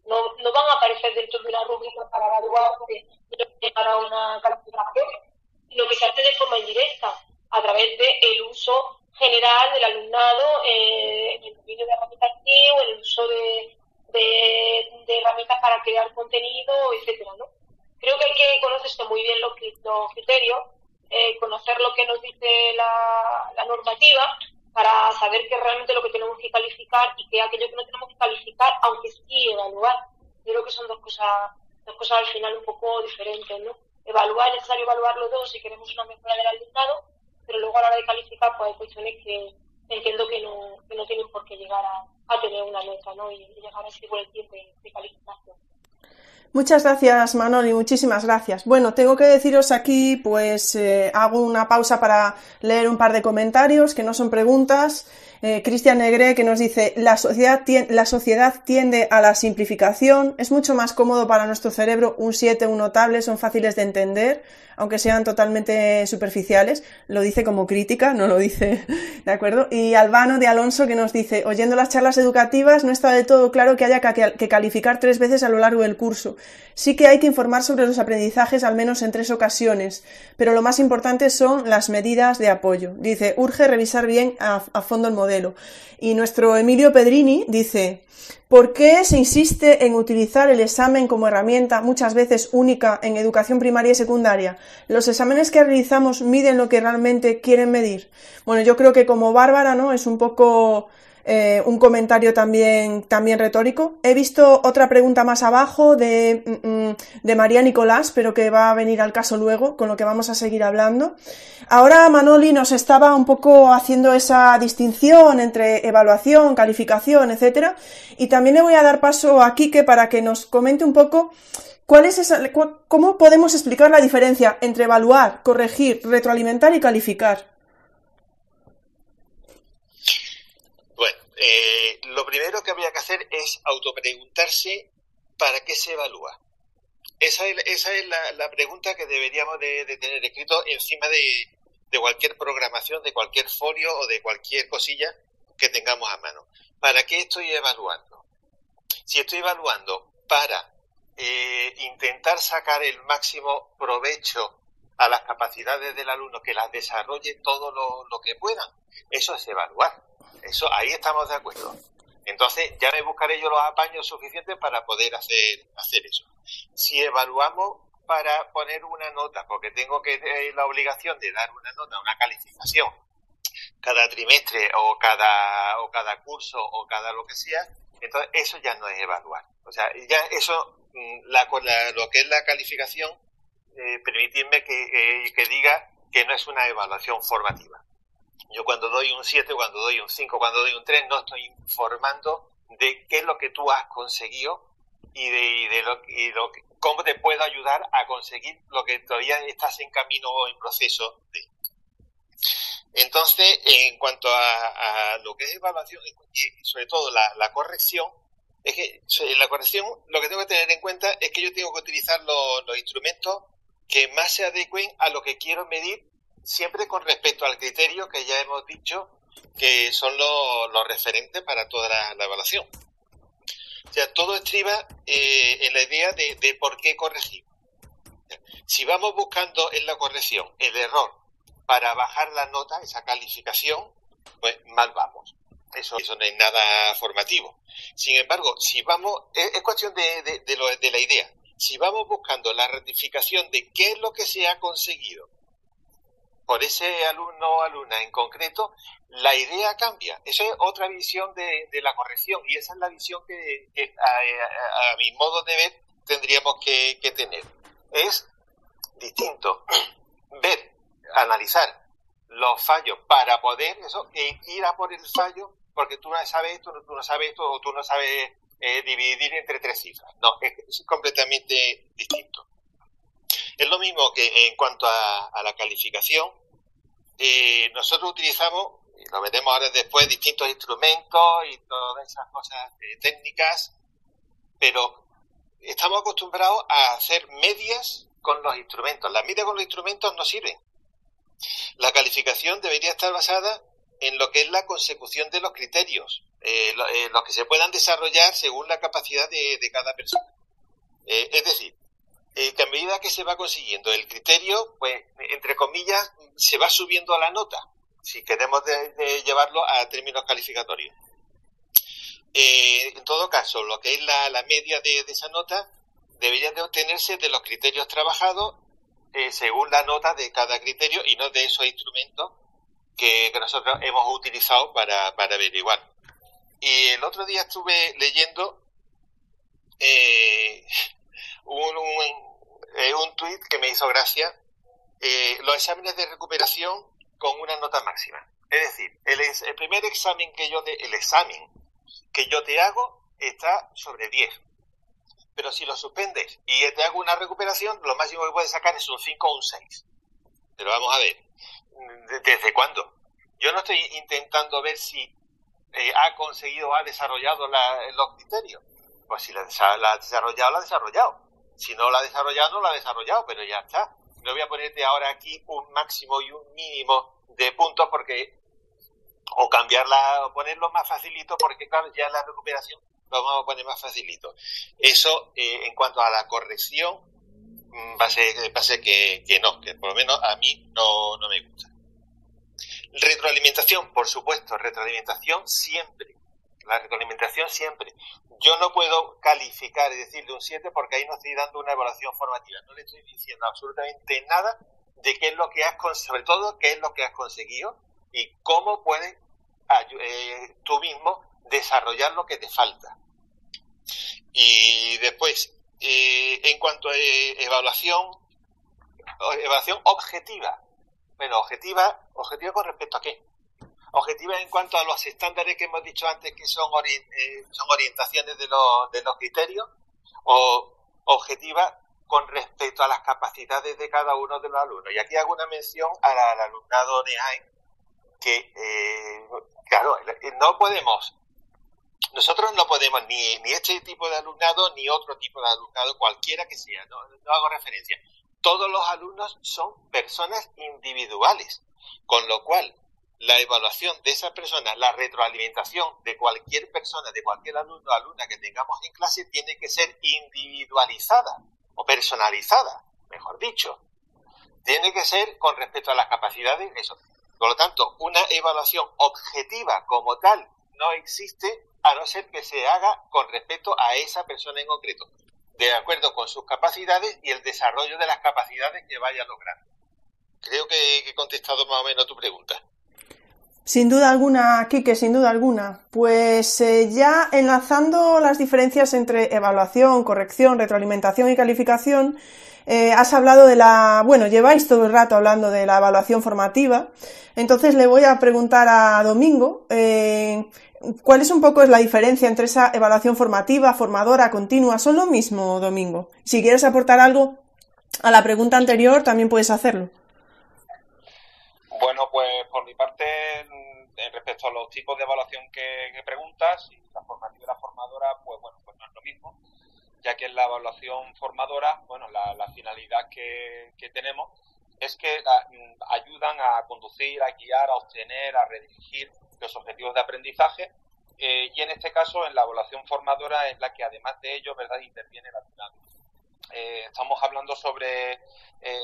No, no van a aparecer dentro de una rúbrica para evaluar para una calificación, sino que se hace de forma indirecta, a través del de uso general del alumnado eh, en el dominio de herramientas TIC en el uso de, de, de, herramientas para crear contenido, etcétera, ¿no? Creo que hay que conocerse muy bien los, criterios, eh, conocer lo que nos dice la, la, normativa para saber qué es realmente lo que tenemos que calificar y qué aquello que no tenemos que calificar, aunque sí evaluar. Yo creo que son dos cosas, dos cosas al final un poco diferentes, ¿no? Evaluar, es necesario evaluar los dos si queremos una mejora del alumnado, pero luego a la hora de calificar, pues hay cuestiones que entiendo que no, que no tienen por qué llegar a, tener una nota, ¿no? Y, llegar a ese boletín de, de calificación. Muchas gracias, Manoli, muchísimas gracias. Bueno, tengo que deciros aquí, pues eh, hago una pausa para leer un par de comentarios que no son preguntas. Eh, Cristian Negre que nos dice, la sociedad, la sociedad tiende a la simplificación, es mucho más cómodo para nuestro cerebro un 7, un notable, son fáciles de entender, aunque sean totalmente superficiales, lo dice como crítica, no lo dice, ¿de acuerdo? Y Albano de Alonso que nos dice, oyendo las charlas educativas no está del todo claro que haya que calificar tres veces a lo largo del curso. Sí que hay que informar sobre los aprendizajes al menos en tres ocasiones, pero lo más importante son las medidas de apoyo. Dice, urge revisar bien a fondo el modelo Y nuestro Emilio Pedrini dice, ¿por qué se insiste en utilizar el examen como herramienta muchas veces única en educación primaria y secundaria? ¿Los exámenes que realizamos miden lo que realmente quieren medir? Bueno, yo creo que como Bárbara, ¿no? Es un poco eh, un comentario también, también retórico. He visto otra pregunta más abajo de, mm, de María Nicolás, pero que va a venir al caso luego, con lo que vamos a seguir hablando. Ahora Manoli nos estaba un poco haciendo esa distinción entre evaluación, calificación, etcétera, y también le voy a dar paso a Quique para que nos comente un poco ¿Cuál es esa, ¿Cómo podemos explicar la diferencia entre evaluar, corregir, retroalimentar y calificar? Eh, lo primero que habría que hacer es autopreguntarse para qué se evalúa. Esa es, esa es la, pregunta que deberíamos de, tener escrito encima de, de, cualquier programación, de cualquier folio o de cualquier cosilla que tengamos a mano. ¿Para qué estoy evaluando? Si estoy evaluando para eh, intentar sacar el máximo provecho a las capacidades del alumno, que las desarrolle todo lo, lo que pueda, eso es evaluar. Eso, ahí estamos de acuerdo. Entonces ya me buscaré yo los apaños suficientes para poder hacer, hacer eso. Si evaluamos para poner una nota, porque tengo que eh, la obligación de dar una nota, una calificación cada trimestre o cada o cada curso o cada lo que sea, entonces eso ya no es evaluar. O sea, ya eso mm, la, lo que es la calificación eh, permitidme que, que diga que no es una evaluación formativa. Yo cuando doy un 7, cuando doy un 5, cuando doy un 3, no estoy informando de qué es lo que tú has conseguido y de, de lo, y lo, cómo te puedo ayudar a conseguir lo que todavía estás en camino o en proceso de. Entonces, en cuanto a, lo que es evaluación y sobre todo la, corrección, es que la corrección lo que tengo que tener en cuenta es que yo tengo que utilizar los, los instrumentos que más se adecuen a lo que quiero medir, siempre con respecto al criterio que ya hemos dicho que son los, referentes para toda la, evaluación. O todo estriba eh, en la idea de, por qué corregir. Si vamos buscando en la corrección el error para bajar la nota, esa calificación, pues mal vamos. Eso, eso no es nada formativo. Sin embargo, si vamos, es, cuestión de, de la idea. Si vamos buscando la ratificación de qué es lo que se ha conseguido por ese alumno o alumna en concreto, la idea cambia. Esa es otra visión de, la corrección y esa es la visión que, a, mi modo de ver tendríamos que, tener. Es distinto ver, analizar los fallos para poder eso, e ir a por el fallo porque tú no sabes esto, tú no sabes esto o tú no sabes eh, dividir entre tres cifras. No, es, completamente distinto. Es lo mismo que en cuanto a la calificación, eh, nosotros utilizamos, y lo veremos ahora después, distintos instrumentos y todas esas cosas eh, técnicas, pero estamos acostumbrados a hacer medias con los instrumentos. Las medias con los instrumentos no sirven. La calificación debería estar basada en lo que es la consecución de los criterios, eh, los que se puedan desarrollar según la capacidad de, de cada persona. es decir, eh, que a medida que se va consiguiendo el criterio, pues, entre comillas, se va subiendo a la nota, si queremos llevarlo a términos calificatorios. Eh, en todo caso, lo que es la, media de, esa nota debería de obtenerse de los criterios trabajados eh, según la nota de cada criterio y no de esos instrumentos que, nosotros hemos utilizado para, para averiguar. Y el otro día estuve leyendo un, eh, un tuit que me hizo gracia, eh, los exámenes de recuperación con una nota máxima. Es decir, el, el primer examen que yo, el examen que yo te hago está sobre 10. Pero si lo suspendes y te hago una recuperación, lo máximo que puedes sacar es un 5 o un 6. Pero vamos a ver, ¿desde cuándo? Yo no estoy intentando ver si eh, ha conseguido, ha desarrollado los criterios. Pues si la, la ha desarrollado, la ha desarrollado. Si no la ha desarrollado, no la ha desarrollado, pero ya está. No voy a ponerte ahora aquí un máximo y un mínimo de puntos porque o cambiarla o ponerlo más facilito porque claro ya la recuperación lo vamos a poner más facilito. Eso eh, en cuanto a la corrección mm, va a ser, va a ser que, que, no que por lo menos a mí no, no me gusta. Retroalimentación por supuesto retroalimentación siempre la retroalimentación siempre. Yo no puedo calificar y decirle un 7 porque ahí no estoy dando una evaluación formativa. No le estoy diciendo absolutamente nada de qué es lo que has, sobre todo qué es lo que has conseguido y cómo puedes eh, tú mismo desarrollar lo que te falta. Y después, eh, en cuanto a eh, evaluación, evaluación objetiva. Bueno, objetiva, objetiva con respecto a qué? Objetiva en cuanto a los estándares que hemos dicho antes que son, eh, son orientaciones de los, de los criterios o objetiva con respecto a las capacidades de cada uno de los alumnos. Y aquí hago una mención al, alumnado de que, eh, claro, no podemos, nosotros no podemos ni, ni este tipo de alumnado ni otro tipo de alumnado, cualquiera que sea, no hago referencia. Todos los alumnos son personas individuales, con lo cual la evaluación de esa persona, la retroalimentación de cualquier persona, de cualquier alumno o alumna que tengamos en clase, tiene que ser individualizada o personalizada, mejor dicho. Tiene que ser con respecto a las capacidades. Por lo tanto, una evaluación objetiva como tal no existe a no ser que se haga con respecto a esa persona en concreto. de acuerdo con sus capacidades y el desarrollo de las capacidades que vaya a lograr. Creo que he contestado más o menos tu pregunta. Sin duda alguna, Quique, sin duda alguna. Pues eh, ya enlazando las diferencias entre evaluación, corrección, retroalimentación y calificación, eh, has hablado de la, bueno, lleváis todo el rato hablando de la evaluación formativa. Entonces le voy a preguntar a Domingo, eh, ¿cuál es un poco la diferencia entre esa evaluación formativa, formadora, continua? ¿Son lo mismo, Domingo? Si quieres aportar algo a la pregunta anterior, también puedes hacerlo. Bueno, pues por mi parte, respecto a los tipos de evaluación que, preguntas, y la formativa y la formadora, pues bueno, pues no es lo mismo, ya que en la evaluación formadora, bueno, la, finalidad que, tenemos es que ayudan a conducir, a guiar, a obtener, a redirigir los objetivos de aprendizaje eh, y en este caso en la evaluación formadora es la que además de ello, ¿verdad?, interviene el alumnado. Eh, estamos hablando sobre eh,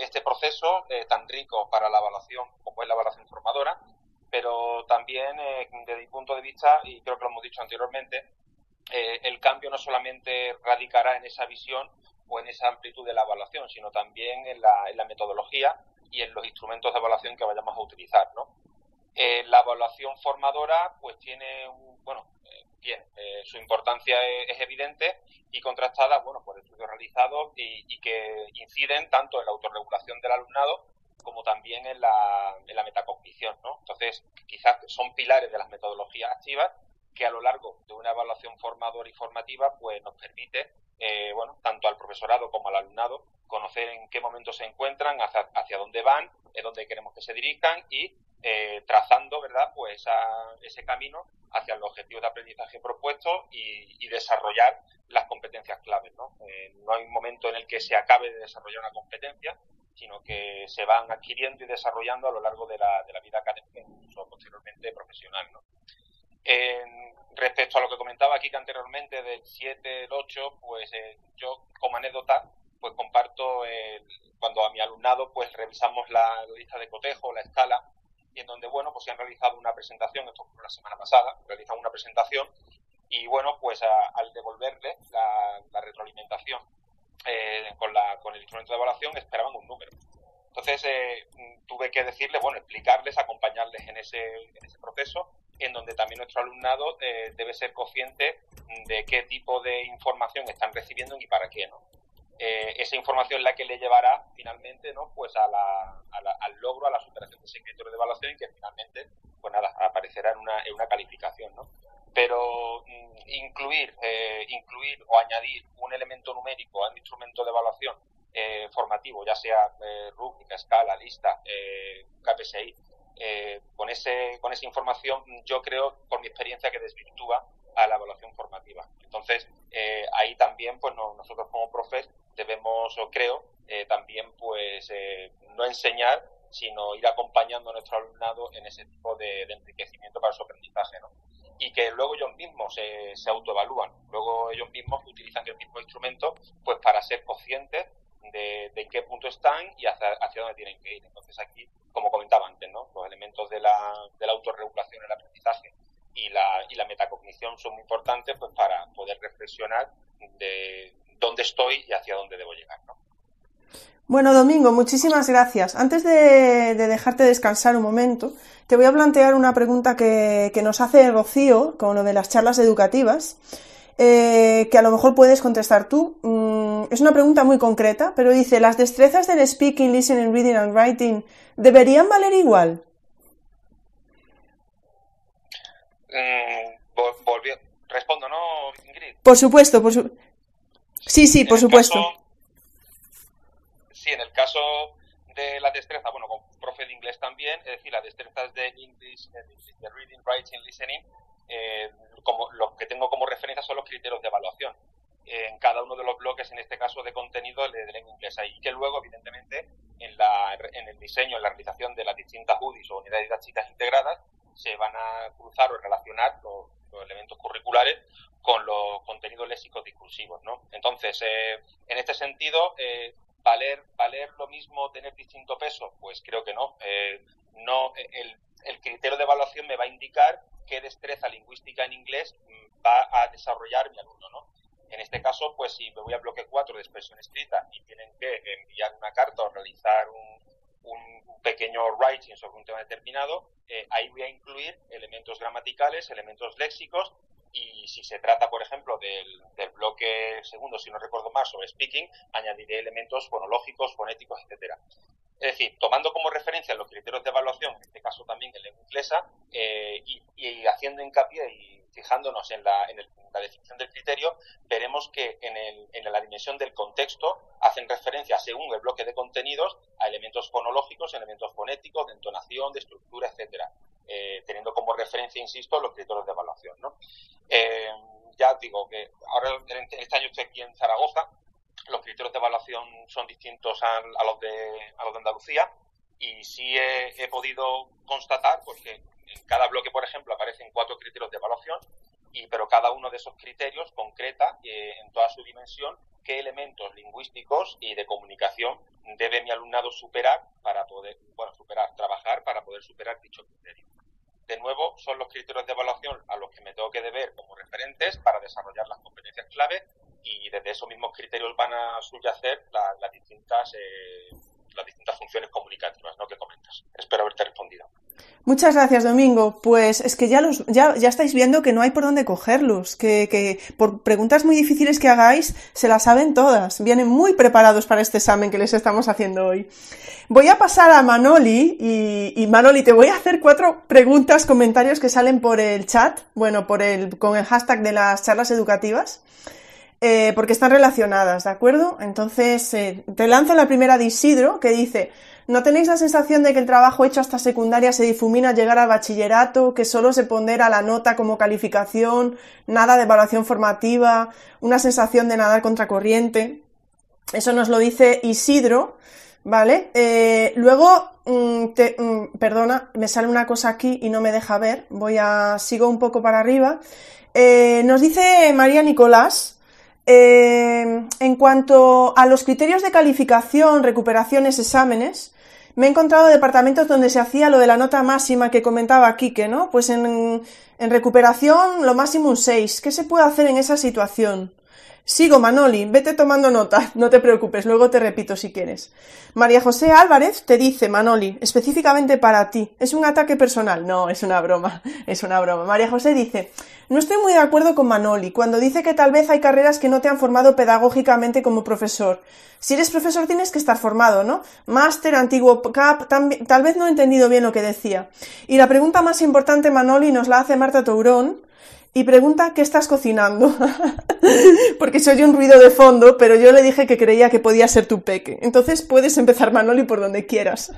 este proceso tan rico para la evaluación como es la evaluación formadora, pero también desde mi punto de vista, y creo que lo hemos dicho anteriormente, el cambio no solamente radicará en esa visión o en esa amplitud de la evaluación, sino también en la, en la metodología y en los instrumentos de evaluación que vayamos a utilizar, ¿no? Eh, la evaluación formadora pues tiene un, bueno bien eh, eh, su importancia es, evidente y contrastada bueno por estudios realizados y, que inciden tanto en la autorregulación del alumnado como también en la, en la metacognición ¿no? entonces quizás son pilares de las metodologías activas que a lo largo de una evaluación formadora y formativa pues nos permite bueno tanto al profesorado como al alumnado conocer en qué momento se encuentran hacia, hacia dónde van dónde queremos que se dirijan y eh, trazando, ¿verdad? Pues ese camino hacia los objetivos de aprendizaje propuestos y, desarrollar las competencias claves, ¿no? Eh, no hay un momento en el que se acabe de desarrollar una competencia, sino que se van adquiriendo y desarrollando a lo largo de la, vida académica, incluso posteriormente profesional, respecto a lo que comentaba aquí que anteriormente del 7, el 8, pues eh, yo como anécdota pues comparto cuando a mi alumnado pues revisamos la lista de cotejo, la escala, y en donde, bueno, pues se han realizado una presentación, esto fue la semana pasada, realizan una presentación y, bueno, pues al devolverle la, retroalimentación eh, con, la, con el instrumento de evaluación esperaban un número. Entonces eh, tuve que decirles, bueno, explicarles, acompañarles en ese, en ese proceso, en donde también nuestro alumnado eh, debe ser consciente de qué tipo de información están recibiendo y para qué, ¿no? Eh, esa información la que le llevará finalmente ¿no? pues a la, al logro, a la superación de ese criterio de evaluación que finalmente pues nada, aparecerá en una, en una calificación. ¿no? Pero mm, incluir, eh, incluir o añadir un elemento numérico a un instrumento de evaluación eh, formativo, ya sea rúbrica, escala, lista, KPSI, con, ese, con esa información yo creo, por mi experiencia, que desvirtúa a la evaluación formativa. Entonces, ahí también, pues nosotros como profes debemos, o creo, eh, también pues eh, no enseñar, sino ir acompañando a nuestro alumnado en ese tipo de, enriquecimiento para su aprendizaje, ¿no? Y que luego ellos mismos se, se autoevalúan, luego ellos mismos utilizan el mismo instrumento pues para ser conscientes de, de qué punto están y hacia, hacia dónde tienen que ir. Entonces aquí, como comentaba antes, ¿no? Los elementos de la, de la autorregulación en el aprendizaje y la, y la metacognición son muy importantes pues para poder reflexionar de, dónde estoy y hacia dónde debo llegar. ¿no? Bueno, Domingo, muchísimas gracias. Antes de, dejarte descansar un momento, te voy a plantear una pregunta que, nos hace Rocío con lo de las charlas educativas, eh, que a lo mejor puedes contestar tú. Mm, es una pregunta muy concreta, pero dice, ¿las destrezas del speaking, listening, reading and writing deberían valer igual? Mm, respondo, ¿no, Ingrid? Por supuesto, por supuesto. Sí, sí, por supuesto. sí, en el caso de la destreza, bueno, con profe de inglés también, es decir, las destrezas de English, de reading, writing, listening, eh, como lo que tengo como referencia son los criterios de evaluación. en cada uno de los bloques, en este caso de contenido, le daré en inglés ahí. Que luego, evidentemente, en, la, en el diseño, en la realización de las distintas UDIs o unidades didácticas integradas, se van a cruzar o relacionar los, los elementos curriculares con los contenidos léxicos discursivos, ¿no? Entonces, eh, en este sentido, eh, valer valer lo mismo tener distinto peso, pues creo que no. Eh, no el, el, criterio de evaluación me va a indicar qué destreza lingüística en inglés mm, va a desarrollar mi alumno, ¿no? En este caso, pues si me voy al bloque 4 de expresión escrita y tienen que enviar una carta o realizar un, pequeño writing sobre un tema determinado, eh, ahí voy a incluir elementos gramaticales, elementos léxicos y si se trata, por ejemplo, del, bloque segundo, si no recuerdo más, sobre speaking, añadiré elementos fonológicos, fonéticos, etcétera. Es decir, tomando como referencia los criterios de evaluación, en este caso también en lengua inglesa, eh, y, haciendo hincapié y fijándonos en la, en la definición del criterio, veremos que en, el, en, la dimensión del contexto hacen referencia, según el bloque de contenidos, a elementos fonológicos, elementos fonéticos, de entonación, de estructura, etcétera, eh, teniendo como referencia, insisto, los criterios de evaluación. ¿no? Eh, ya digo que ahora este año estoy aquí en Zaragoza, los criterios de evaluación son distintos a, los, de, a los de Andalucía y sí he, podido constatar porque en cada bloque, por ejemplo, aparecen cuatro criterios de evaluación, y, pero cada uno de esos criterios concreta eh, en toda su dimensión qué elementos lingüísticos y de comunicación debe mi alumnado superar para poder, bueno, superar, trabajar para poder superar dicho criterio de nuevo, son los criterios de evaluación a los que me tengo que deber como referentes para desarrollar las competencias clave y desde esos mismos criterios van a subyacer las distintas eh, las distintas funciones comunicativas ¿no? que comentas. Espero haberte respondido. Muchas gracias, Domingo. Pues es que ya, los, ya, ya estáis viendo que no hay por dónde cogerlos, que, que, por preguntas muy difíciles que hagáis, se las saben todas. Vienen muy preparados para este examen que les estamos haciendo hoy. Voy a pasar a Manoli y, y Manoli, te voy a hacer cuatro preguntas, comentarios que salen por el chat, bueno, por el, con el hashtag de las charlas educativas. Eh, porque están relacionadas, ¿de acuerdo? Entonces, eh, te lanzo la primera de Isidro, que dice, ¿no tenéis la sensación de que el trabajo hecho hasta secundaria se difumina al llegar al bachillerato, que solo se pondera la nota como calificación, nada de evaluación formativa, una sensación de nadar contracorriente? Eso nos lo dice Isidro, ¿vale? Eh, luego, mm, mm, perdona, me sale una cosa aquí y no me deja ver, voy a, sigo un poco para arriba. nos dice María Nicolás, eh, en cuanto a los criterios de calificación, recuperaciones, exámenes, me he encontrado departamentos donde se hacía lo de la nota máxima que comentaba Quique, ¿no? Pues en, en recuperación lo máximo un 6. ¿Qué se puede hacer en esa situación? Sigo, Manoli, vete tomando nota, no te preocupes, luego te repito si quieres. María José Álvarez te dice, Manoli, específicamente para ti, ¿es un ataque personal? No, es una broma, es una broma. María José dice, no estoy muy de acuerdo con Manoli cuando dice que tal vez hay carreras que no te han formado pedagógicamente como profesor. Si eres profesor tienes que estar formado, ¿no? Máster, antiguo CAP, tal vez no he entendido bien lo que decía. Y la pregunta más importante, Manoli, nos la hace Marta Tourón, y pregunta qué estás cocinando. Porque se oye un ruido de fondo, pero yo le dije que creía que podía ser tu peque. Entonces puedes empezar, Manoli, por donde quieras.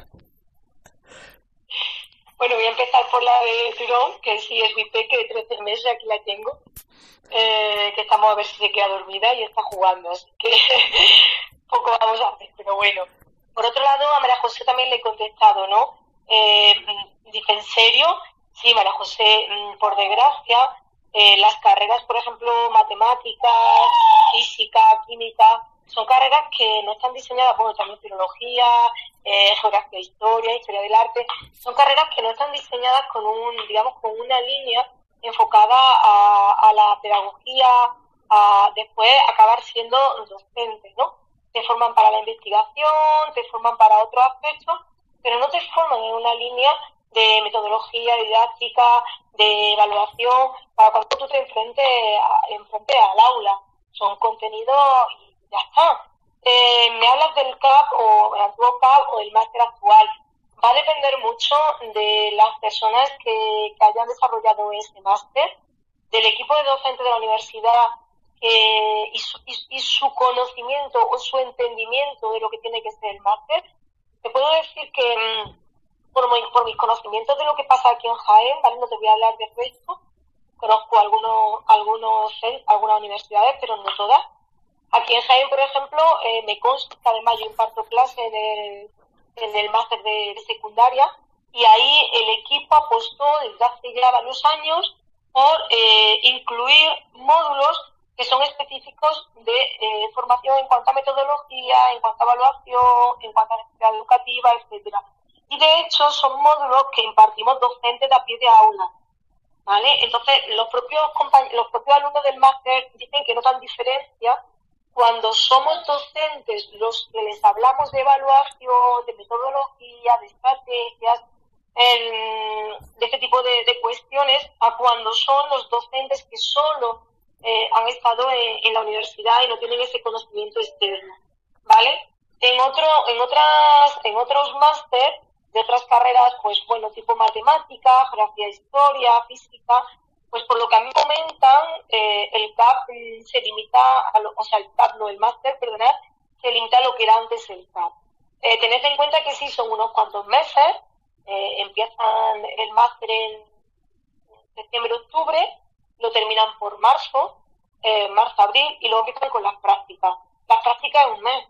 Bueno, voy a empezar por la de Tirón, que sí es mi peque de 13 meses, aquí la tengo. Eh, que estamos a ver si se queda dormida y está jugando, así que poco vamos a hacer, pero bueno. Por otro lado, a María José también le he contestado, ¿no? Eh, dice, ¿en serio? Sí, María José, mm, por desgracia, eh, las carreras, por ejemplo, matemáticas, física, química, son carreras que no están diseñadas, bueno, también filología, eh, geografía, historia, historia del arte, son carreras que no están diseñadas con un, digamos, con una línea enfocada a, la pedagogía, a después acabar siendo docentes, ¿no? Te forman para la investigación, te forman para otros aspectos, pero no te forman en una línea de metodología didáctica, de evaluación, para cuando tú te enfrentes, enfrente al aula. Son contenidos y ya está. Eh, me hablas del CAP o el antiguo o el máster actual. Va a depender mucho de las personas que, hayan desarrollado ese máster, del equipo de docentes de la universidad y, su, y, su, conocimiento o su entendimiento de lo que tiene que ser el máster. Te puedo decir que mm, por, mis conocimientos de lo que pasa aquí en Jaén, ¿vale? No te voy a hablar de resto. Conozco algunos, algunos, algunas universidades, pero no todas. Aquí en Jaén, por ejemplo, eh, me consta además yo imparto clase en el, en el máster de, secundaria y ahí el equipo apostó desde hace ya varios años por eh, incluir módulos que son específicos de eh, formación en cuanto a metodología, en cuanto a evaluación, en cuanto a necesidad educativa, etcétera y de hecho son módulos que impartimos docentes de a pie de aula. ¿vale? Entonces, los propios, los propios alumnos del máster dicen que notan diferencia cuando somos docentes los que les hablamos de evaluación, de metodología, de estrategias, de este tipo de, cuestiones, a cuando son los docentes que solo eh, han estado en, la universidad y no tienen ese conocimiento externo, ¿vale? En otro, en otras, en otros máster de otras carreras, pues bueno, tipo matemática, geografía, historia, física, pues por lo que a mí comentan, eh, el CAP mm, se limita, a lo, o sea, el CAP, no el máster, perdonad, se limita a lo que era antes el CAP. Eh, tened en cuenta que sí, son unos cuantos meses, eh, empiezan el máster en septiembre-octubre, lo terminan por marzo, eh, marzo-abril, y luego empiezan con las prácticas. Las prácticas es un mes.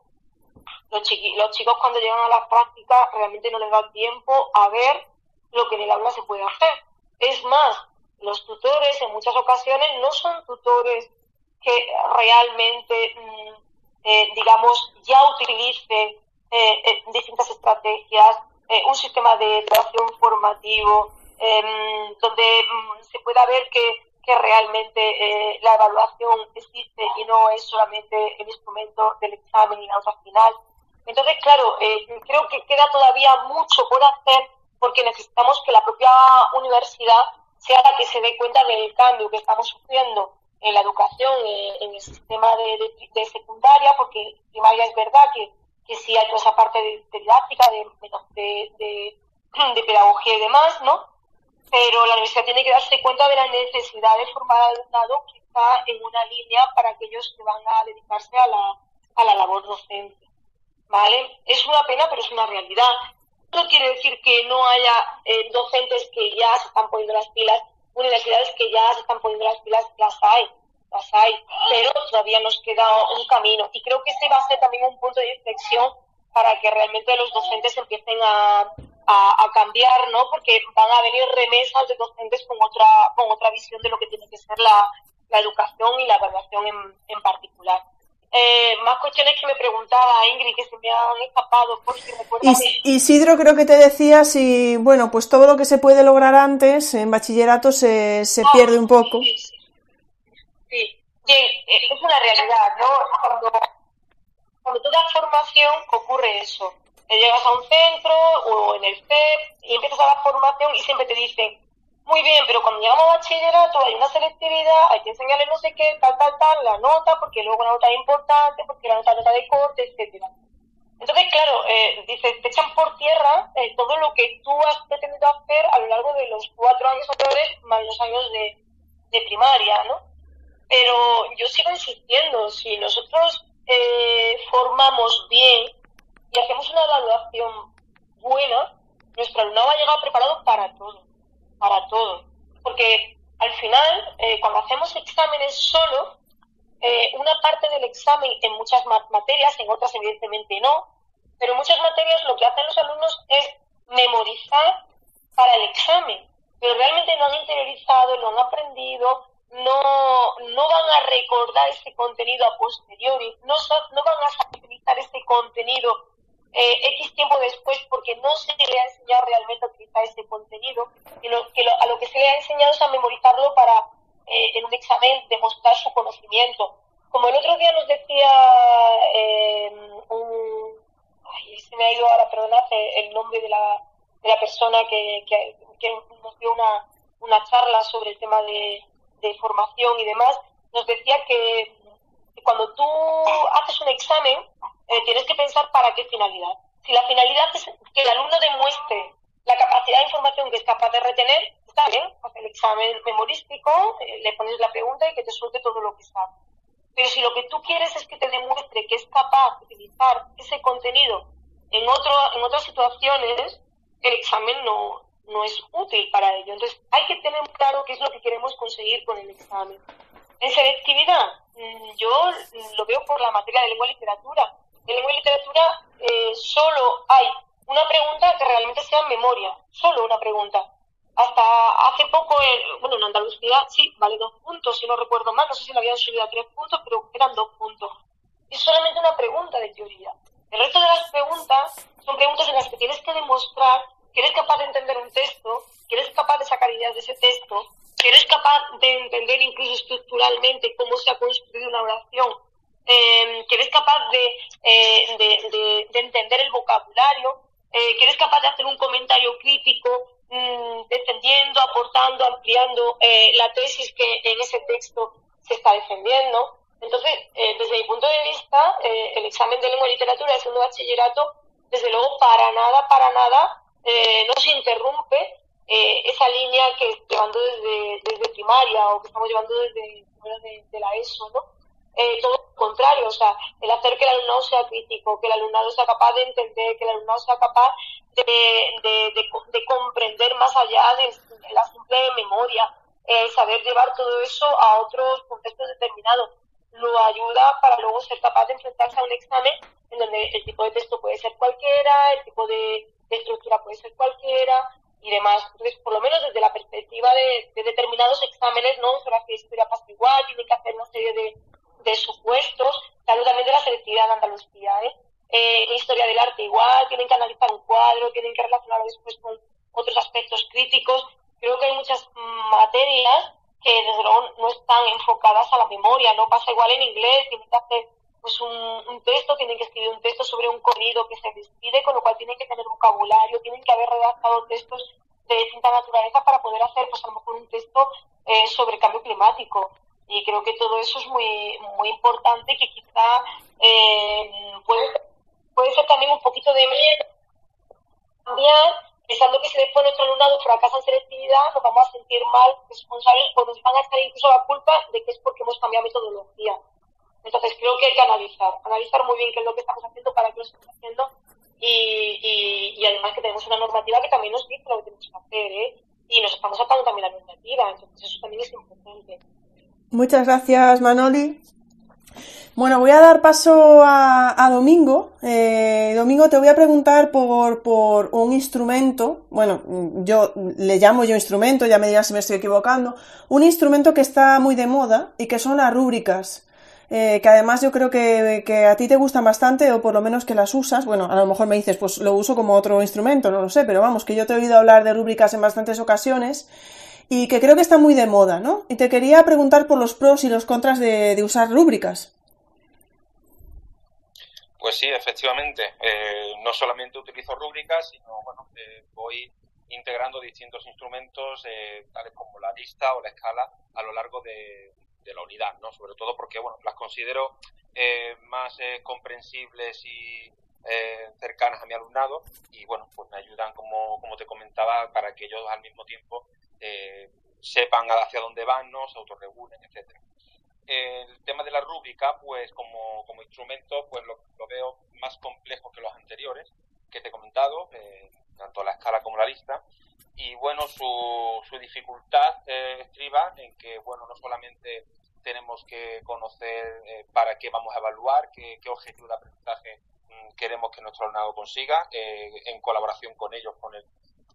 Los, los chicos cuando llegan a las prácticas realmente no les da tiempo a ver lo que en el aula se puede hacer. Es más, los tutores en muchas ocasiones no son tutores que realmente, mm, eh, digamos, ya utilicen eh, eh, distintas estrategias, un sistema de educación formativo, em, donde mm, se pueda ver que, que realmente la evaluación existe y no es solamente el instrumento del examen y la nota final. Entonces, claro, creo que queda todavía mucho por hacer porque necesitamos que la propia universidad sea la que se dé cuenta del cambio que estamos sufriendo en la educación, eh, en el sistema de, secundaria, porque primaria es verdad que, sí hay toda esa parte de, didáctica, de, de, pedagogía y demás, ¿no? Pero la universidad tiene que darse cuenta de la necesidad de formar al alumnado que está en una línea para aquellos que van a dedicarse a la labor docente. ¿Vale? Es una pena, pero es una realidad no quiere decir que no haya eh, docentes que ya se están poniendo las pilas, universidades que ya se están poniendo las pilas, las hay, las hay, pero todavía nos queda un camino. Y creo que ese va a ser también un punto de inflexión para que realmente los docentes empiecen a, a, cambiar, ¿no? Porque van a venir remesas de docentes con otra, con otra visión de lo que tiene que ser la, la educación y la evaluación en, en particular. Eh, más cuestiones que me preguntaba Ingrid que se me han escapado por si Isidro creo que te decía si, bueno, pues todo lo que se puede lograr antes en bachillerato se, se ah, pierde un poco. Sí, sí, Bien, eh, es una realidad, ¿no? Cuando, cuando tú das formación ocurre eso. Llegas a un centro o en el CEP y empiezas a dar formación y siempre te dicen, muy bien, pero cuando llegamos a bachillerato hay una selectividad, hay que enseñarle no sé qué, tal, tal, tal, la nota, porque luego la nota es importante, porque la nota es nota de corte, etcétera. Entonces, claro, eh, dices, te echan por tierra eh, todo lo que tú has pretendido hacer a lo largo de los cuatro años anteriores, más los años de, de primaria, ¿no? Pero yo sigo insistiendo, si nosotros eh, formamos bien y hacemos una evaluación buena, nuestro alumnado va a llegar preparado para todo para todo. Porque al final, eh, cuando hacemos exámenes solo, eh, una parte del examen en muchas materias, en otras evidentemente no, pero en muchas materias lo que hacen los alumnos es memorizar para el examen, pero realmente no han interiorizado, no han aprendido, no, no van a recordar ese contenido a posteriori, no, no van a utilizar ese contenido eh, X tiempo después porque no se le ha enseñado realmente a utilizar ese contenido, sino que a lo que se le ha enseñado es a memorizarlo para eh, en un examen demostrar su conocimiento. Como el otro día nos decía eh, un... Ay, se me ha ido ahora, perdonad, el nombre de la, de la persona que, que, nos dio una, una charla sobre el tema de, de formación y demás, nos decía que cuando tú haces un examen, eh, tienes que pensar para qué finalidad. Si la finalidad es que el alumno demuestre la capacidad de información que es capaz de retener, está bien, hace el examen memorístico, eh, le pones la pregunta y que te suelte todo lo que sabe. Pero si lo que tú quieres es que te demuestre que es capaz de utilizar ese contenido en, otro, en otras situaciones, el examen no, no es útil para ello. Entonces, hay que tener claro qué es lo que queremos conseguir con el examen. En selectividad, mm, yo lo veo por la materia de lengua y literatura en lengua y literatura eh, solo hay una pregunta que realmente sea en memoria, solo una pregunta. Hasta hace poco, bueno, en Andalucía sí, vale dos puntos, si no recuerdo mal, no sé si lo habían subido a tres puntos, pero eran dos puntos. Es solamente una pregunta de teoría. El resto de las preguntas son preguntas en las que tienes que demostrar que eres capaz de entender un texto, que eres capaz de sacar ideas de ese texto, si eres capaz de entender incluso estructuralmente cómo se ha construido una oración, eh, que eres capaz de, eh, de, de, entender el vocabulario, eh, que eres capaz de hacer un comentario crítico, mmm, defendiendo, aportando, ampliando eh, la tesis que en ese texto se está defendiendo. Entonces, eh, desde mi punto de vista, el examen de lengua y literatura de segundo bachillerato, desde luego, para nada, para nada, no se interrumpe esa línea que llevando desde, desde primaria o que estamos llevando desde de, de la ESO, ¿no? Eh, todo lo contrario, o sea, el hacer que el alumnado sea crítico, que el alumnado sea capaz de entender, que el alumnado sea capaz de, de, de, de comprender más allá de, la simple memoria, eh, saber llevar todo eso a otros contextos determinados. Lo ayuda para luego ser capaz de enfrentarse a un examen en donde el tipo de texto puede ser cualquiera, el tipo de, de estructura puede ser cualquiera y demás. Entonces, por lo menos desde la perspectiva de, de determinados exámenes, ¿no? que historia pasa igual, tienen que hacer una serie de, de supuestos, también de la selectividad en Andalucía, ¿eh? ¿eh? historia del arte igual, tienen que analizar un cuadro, tienen que relacionarlo después con otros aspectos críticos. Creo que hay muchas materias que desde luego no están enfocadas a la memoria, no pasa igual en inglés, tienen que hacer pues un, un texto, tienen que escribir un texto sobre un corrido que se despide, con lo cual tienen que tener vocabulario, tienen que haber redactado textos de distinta naturaleza para poder hacer pues a lo mejor un texto eh, sobre cambio climático y creo que todo eso es muy muy importante que quizá eh, puede, puede ser también un poquito de miedo. También pensando que si después nuestro alumnado fracasa en selectividad nos vamos a sentir mal responsables o nos van a estar incluso la culpa de que es porque hemos cambiado metodología. Entonces creo que hay que analizar analizar muy bien qué es lo que estamos haciendo para qué lo estamos haciendo y, y, y además que tenemos una normativa que también nos dice lo que tenemos que hacer ¿eh? y nos estamos sacando también la normativa entonces eso también es importante Muchas gracias, Manoli. Bueno, voy a dar paso a, Domingo. Eh, Domingo, te voy a preguntar por, por, un instrumento. Bueno, yo le llamo yo instrumento, ya me dirás si me estoy equivocando. Un instrumento que está muy de moda y que son las rúbricas. Eh, que además yo creo que, que, a ti te gustan bastante o por lo menos que las usas. Bueno, a lo mejor me dices, pues lo uso como otro instrumento, no lo sé, pero vamos, que yo te he oído hablar de rúbricas en bastantes ocasiones y que creo que está muy de moda, ¿no? Y te quería preguntar por los pros y los contras de, de usar rúbricas. Pues sí, efectivamente. Eh, no solamente utilizo rúbricas, sino bueno, eh, voy integrando distintos instrumentos, eh, tales como la lista o la escala, a lo largo de, de la unidad, ¿no? Sobre todo porque, bueno, las considero eh, más eh, comprensibles y cercanas a mi alumnado y, bueno, pues me ayudan, como, como te comentaba, para que ellos al mismo tiempo eh, sepan hacia dónde van, ¿no? se autorregulen, etcétera. El tema de la rúbrica, pues como, como instrumento, pues lo, veo más complejo que los anteriores que te he comentado, eh, tanto la escala como la lista. Y bueno, su, su dificultad eh, estriba en que, bueno, no solamente tenemos que conocer eh, para qué vamos a evaluar, qué, qué objetivo de aprendizaje mmm, queremos que nuestro alumnado consiga, eh, en colaboración con ellos, con el,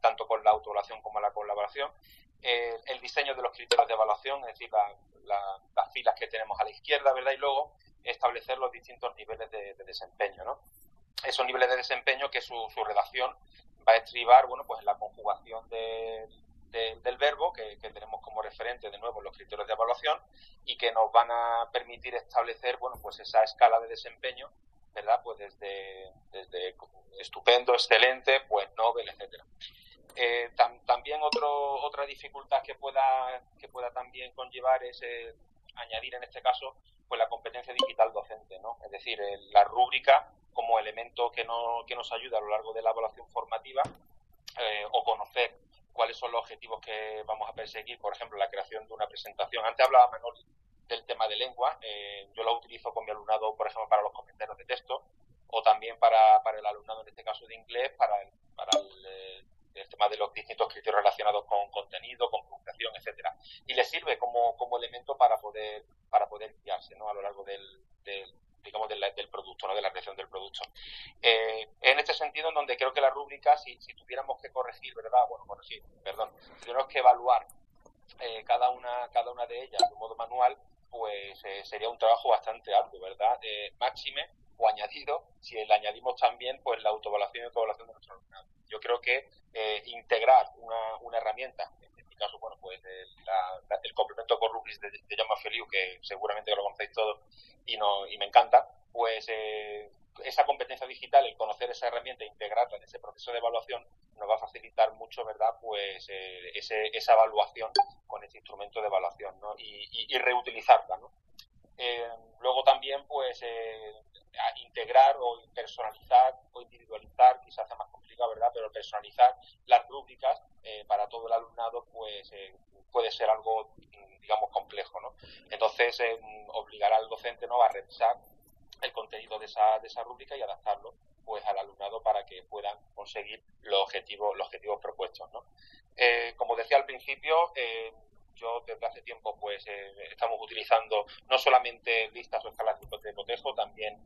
tanto con la autoevaluación como la colaboración, el diseño de los criterios de evaluación, es decir, la, la, las filas que tenemos a la izquierda, ¿verdad? Y luego establecer los distintos niveles de, de desempeño, ¿no? Esos niveles de desempeño que su, redacción va a estribar, bueno, pues en la conjugación de, de, del verbo que, tenemos como referente de nuevo los criterios de evaluación y que nos van a permitir establecer, bueno, pues esa escala de desempeño, ¿verdad? Pues desde, estupendo, excelente, pues Nobel, etcétera. Eh, tam, también otro, otra dificultad que pueda, que pueda también conllevar es eh, añadir en este caso pues la competencia digital docente, ¿no? Es decir, la rúbrica como elemento que, no, que nos ayuda a lo largo de la evaluación formativa eh, o conocer cuáles son los objetivos que vamos a perseguir, por ejemplo, la creación de una presentación. Antes hablaba del tema de lengua, eh, yo lo utilizo con mi alumnado, por ejemplo, para los comentarios de texto o también para, para el alumnado, en este caso de inglés, para el, para el, el tema de los distintos criterios relacionados con contenido, con pronunciación, etcétera. Y le sirve como, como elemento para poder, para poder guiarse ¿no? a lo largo del, del digamos, del, producto, ¿no? de la creación del producto. Eh, en este sentido, en donde creo que la rúbrica, si, si tuviéramos que corregir, ¿verdad? Bueno, corregir, perdón, si tuviéramos que evaluar eh, cada, una, cada una de ellas de modo manual, pues eh, sería un trabajo bastante arduo, ¿verdad? Eh, máxime o añadido si le añadimos también pues la autoevaluación y autoevaluación de nuestro alumnado. Yo creo que eh, integrar una, una herramienta, en este caso, bueno, pues la, por Rubris de, de Jaume Feliu, que seguramente lo conocéis todos y, no, y me encanta, pues eh, esa competencia digital, el conocer esa herramienta, e integrarla en ese proceso de evaluación, nos va a facilitar mucho, ¿verdad? Pues eh, ese, esa evaluación con este instrumento de evaluación, ¿no? Y, y, y reutilizarla, ¿no? Eh, luego también, pues, eh, integrar o personalizar o individualizar, quizás sea más complicado, ¿verdad? Pero personalizar las rúbricas eh, para todo el alumnado, pues, eh, puede ser algo, digamos, complejo, ¿no? Entonces, eh, obligar al docente, ¿no?, a revisar el contenido de esa, de esa rúbrica y adaptarlo pues al alumnado para que puedan conseguir los objetivos, los objetivos propuestos. ¿no? Eh, como decía al principio, yo desde hace tiempo pues eh, estamos utilizando no solamente listas o escalas de cotejo, también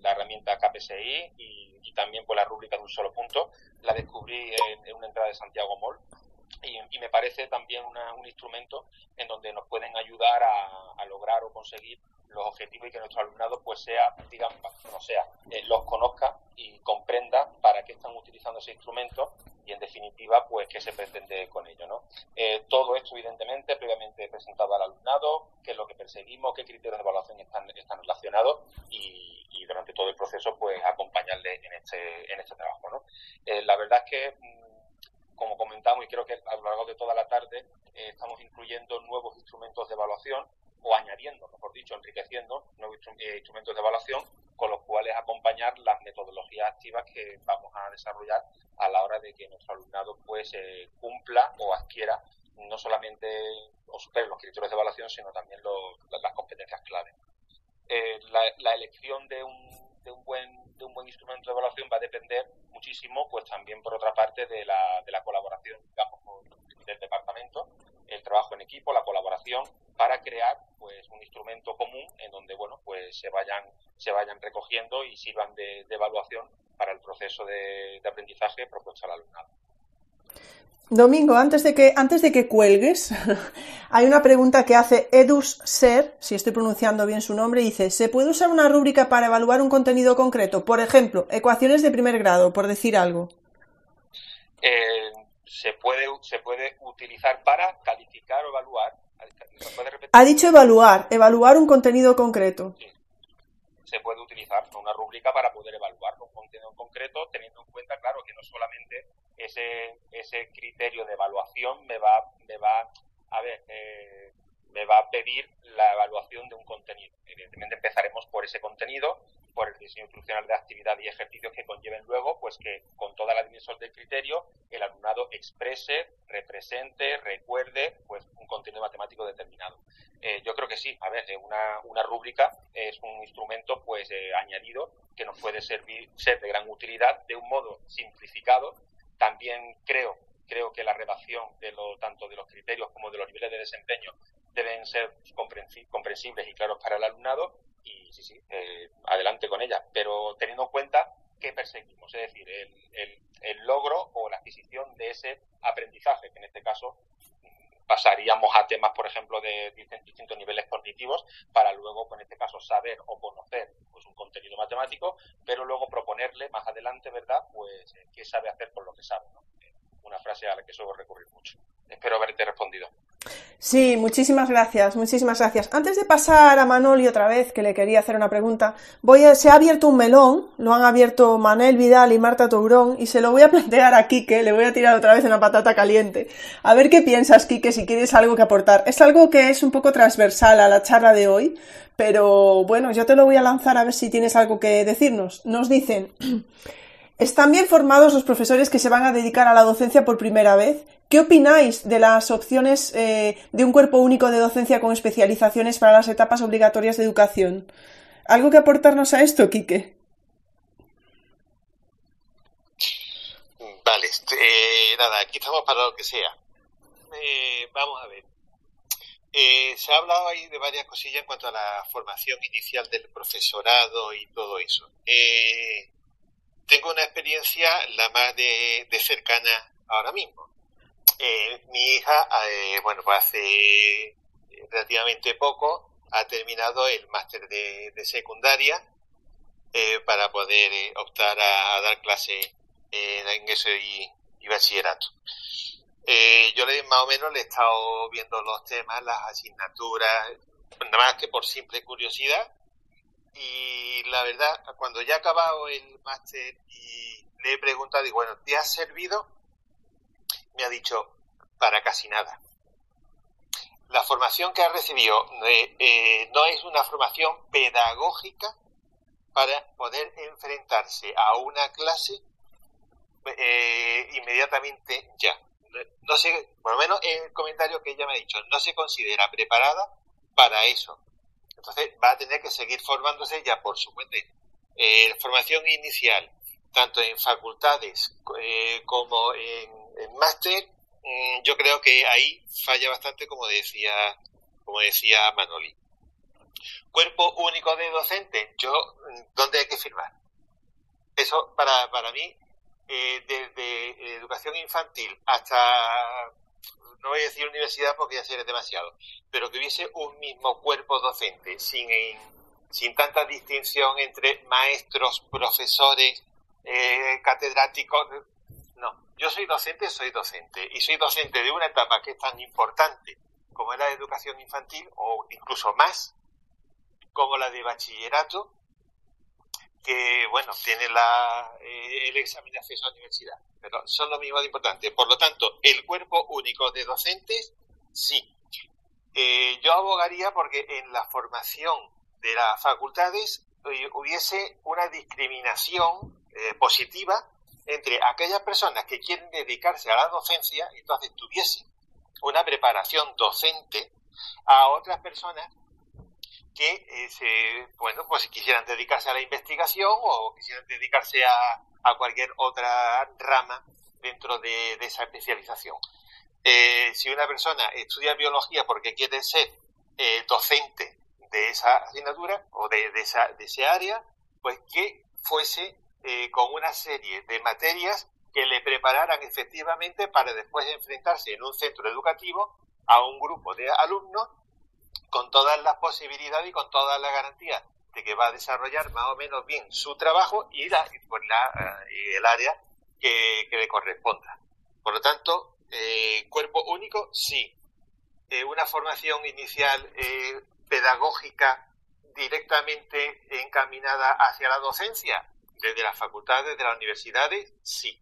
la herramienta KPSI y, también pues la rúbrica de un solo punto. La descubrí en, una entrada de Santiago Mall y, me parece también una, un instrumento en donde nos pueden ayudar a, lograr o conseguir los objetivos y que nuestro alumnado pues sea, digamos, no sea, eh, los conozca y comprenda para qué están utilizando ese instrumento y en definitiva pues qué se pretende con ello, ¿no? Eh, todo esto evidentemente previamente presentado al alumnado, qué es lo que perseguimos, qué criterios de evaluación están, están relacionados y, durante todo el proceso pues acompañarle en este, en este trabajo, ¿no? Eh, la verdad es que como comentamos y creo que a lo largo de toda la tarde eh, estamos incluyendo nuevos instrumentos de evaluación o añadiendo, mejor dicho, enriqueciendo nuevos eh, instrumentos de evaluación con los cuales acompañar las metodologías activas que vamos a desarrollar a la hora de que nuestro alumnado pues eh, cumpla o adquiera no solamente o supere los criterios de evaluación, sino también los, las competencias clave. Eh, la, la, elección de un, de un buen de un buen instrumento de evaluación va a depender muchísimo, pues también por otra parte de la, de la colaboración, digamos, del departamento, el trabajo en equipo, la colaboración para crear pues un instrumento común en donde bueno pues se vayan se vayan recogiendo y sirvan de, de evaluación para el proceso de, de aprendizaje propuesto al alumnado. Domingo, antes de que, antes de que cuelgues, hay una pregunta que hace Edus Ser, si estoy pronunciando bien su nombre, dice, ¿se puede usar una rúbrica para evaluar un contenido concreto? Por ejemplo, ecuaciones de primer grado, por decir algo. Eh, se, puede, se puede utilizar para calificar o evaluar. Ha dicho evaluar, evaluar un contenido concreto. Sí. Se puede utilizar una rúbrica para poder evaluar un contenido concreto, teniendo en cuenta, claro, que no solamente ese, ese criterio de evaluación me va, me va a ver, eh, me va a pedir la evaluación de un contenido. Evidentemente empezaremos por ese contenido, por el diseño instruccional de actividad y ejercicios que conlleven luego, pues que con toda la dimensión del criterio, el alumnado exprese, represente, recuerde, pues un contenido matemático determinado. Eh, yo creo que sí, a ver, una, una rúbrica es un instrumento pues eh, añadido que nos puede servir, ser de gran utilidad de un modo simplificado. También creo creo que la redacción de lo, tanto de los criterios como de los niveles de desempeño deben ser comprensibles y claros para el alumnado y sí, sí, eh, adelante con ella, pero teniendo en cuenta qué perseguimos, es decir, el, el, logro o la adquisición de ese aprendizaje, que en este caso pasaríamos a temas, por ejemplo, de distintos niveles cognitivos para luego, en este caso, saber o conocer pues un contenido matemático, pero luego proponerle más adelante, ¿verdad? Pues qué sabe hacer con lo que sabe, ¿no? Una frase a la que suelo recurrir mucho. Espero haberte respondido. Sí, muchísimas gracias, muchísimas gracias. Antes de pasar a Manoli otra vez, que le quería hacer una pregunta, voy a, se ha abierto un melón, lo han abierto Manel Vidal y Marta Tourón, y se lo voy a plantear a Quique, le voy a tirar otra vez una patata caliente. A ver qué piensas, Quique, si quieres algo que aportar. Es algo que es un poco transversal a la charla de hoy, pero bueno, yo te lo voy a lanzar a ver si tienes algo que decirnos. Nos dicen... ¿Están bien formados los profesores que se van a dedicar a la docencia por primera vez? ¿Qué opináis de las opciones eh, de un cuerpo único de docencia con especializaciones para las etapas obligatorias de educación? ¿Algo que aportarnos a esto, Quique? Vale, eh, nada, aquí estamos para lo que sea. Eh, vamos a ver. Eh, se ha hablado ahí de varias cosillas en cuanto a la formación inicial del profesorado y todo eso. Tengo una experiencia la más de cercana ahora mismo. Eh, mi hija, eh, bueno, pues hace relativamente poco ha terminado el máster de, secundaria eh, para poder optar a, dar clase en ingreso y, bachillerato. Eh, yo le, más o menos le he estado viendo los temas, las asignaturas, nada más que por simple curiosidad. Y la verdad, cuando ya he acabado el máster y le he preguntado, digo, bueno, ¿te ha servido? Me ha dicho, para casi nada. La formación que ha recibido eh, eh, no es una formación pedagógica para poder enfrentarse a una clase eh, inmediatamente ya. No sé, por lo menos en el comentario que ella me ha dicho, no se considera preparada para eso. Entonces va a tener que seguir formándose ya por su cuenta. Formación inicial, tanto en facultades como en, en máster, mm, yo creo que ahí falla bastante, como decía, como decía Manoli. Cuerpo único de docente, yo, ¿dónde hay que firmar? Eso para, para mí, eh, desde educación infantil hasta, no voy a decir universidad porque ya sería demasiado, pero que hubiese un mismo cuerpo docente, sin, sin tanta distinción entre maestros, profesores, eh, catedráticos. Yo soy docente, soy docente, y soy docente de una etapa que es tan importante como es la educación infantil, o incluso más, como la de bachillerato, que, bueno, tiene la, eh, el examen de acceso a la universidad, pero son lo mismo de importante. Por lo tanto, el cuerpo único de docentes, sí. Eh, yo abogaría porque en la formación de las facultades eh, hubiese una discriminación positiva entre aquellas personas que quieren dedicarse a la docencia entonces tuviesen una preparación docente a otras personas que eh, se, bueno, pues quisieran dedicarse a la investigación o quisieran dedicarse a, a cualquier otra rama dentro de, esa especialización. Eh, si una persona estudia biología porque quiere ser eh, docente de esa asignatura o de, de, esa, de ese área, pues que fuese con una serie de materias que le prepararan efectivamente para después enfrentarse en un centro educativo a un grupo de alumnos con todas las posibilidades y con todas las garantías de que va a desarrollar más o menos bien su trabajo y, la, pues la, eh, el área que, le corresponda. Por lo tanto, eh, cuerpo único, sí. Eh, una formación inicial pedagógica directamente encaminada hacia la docencia, desde las facultades, desde las universidades, sí.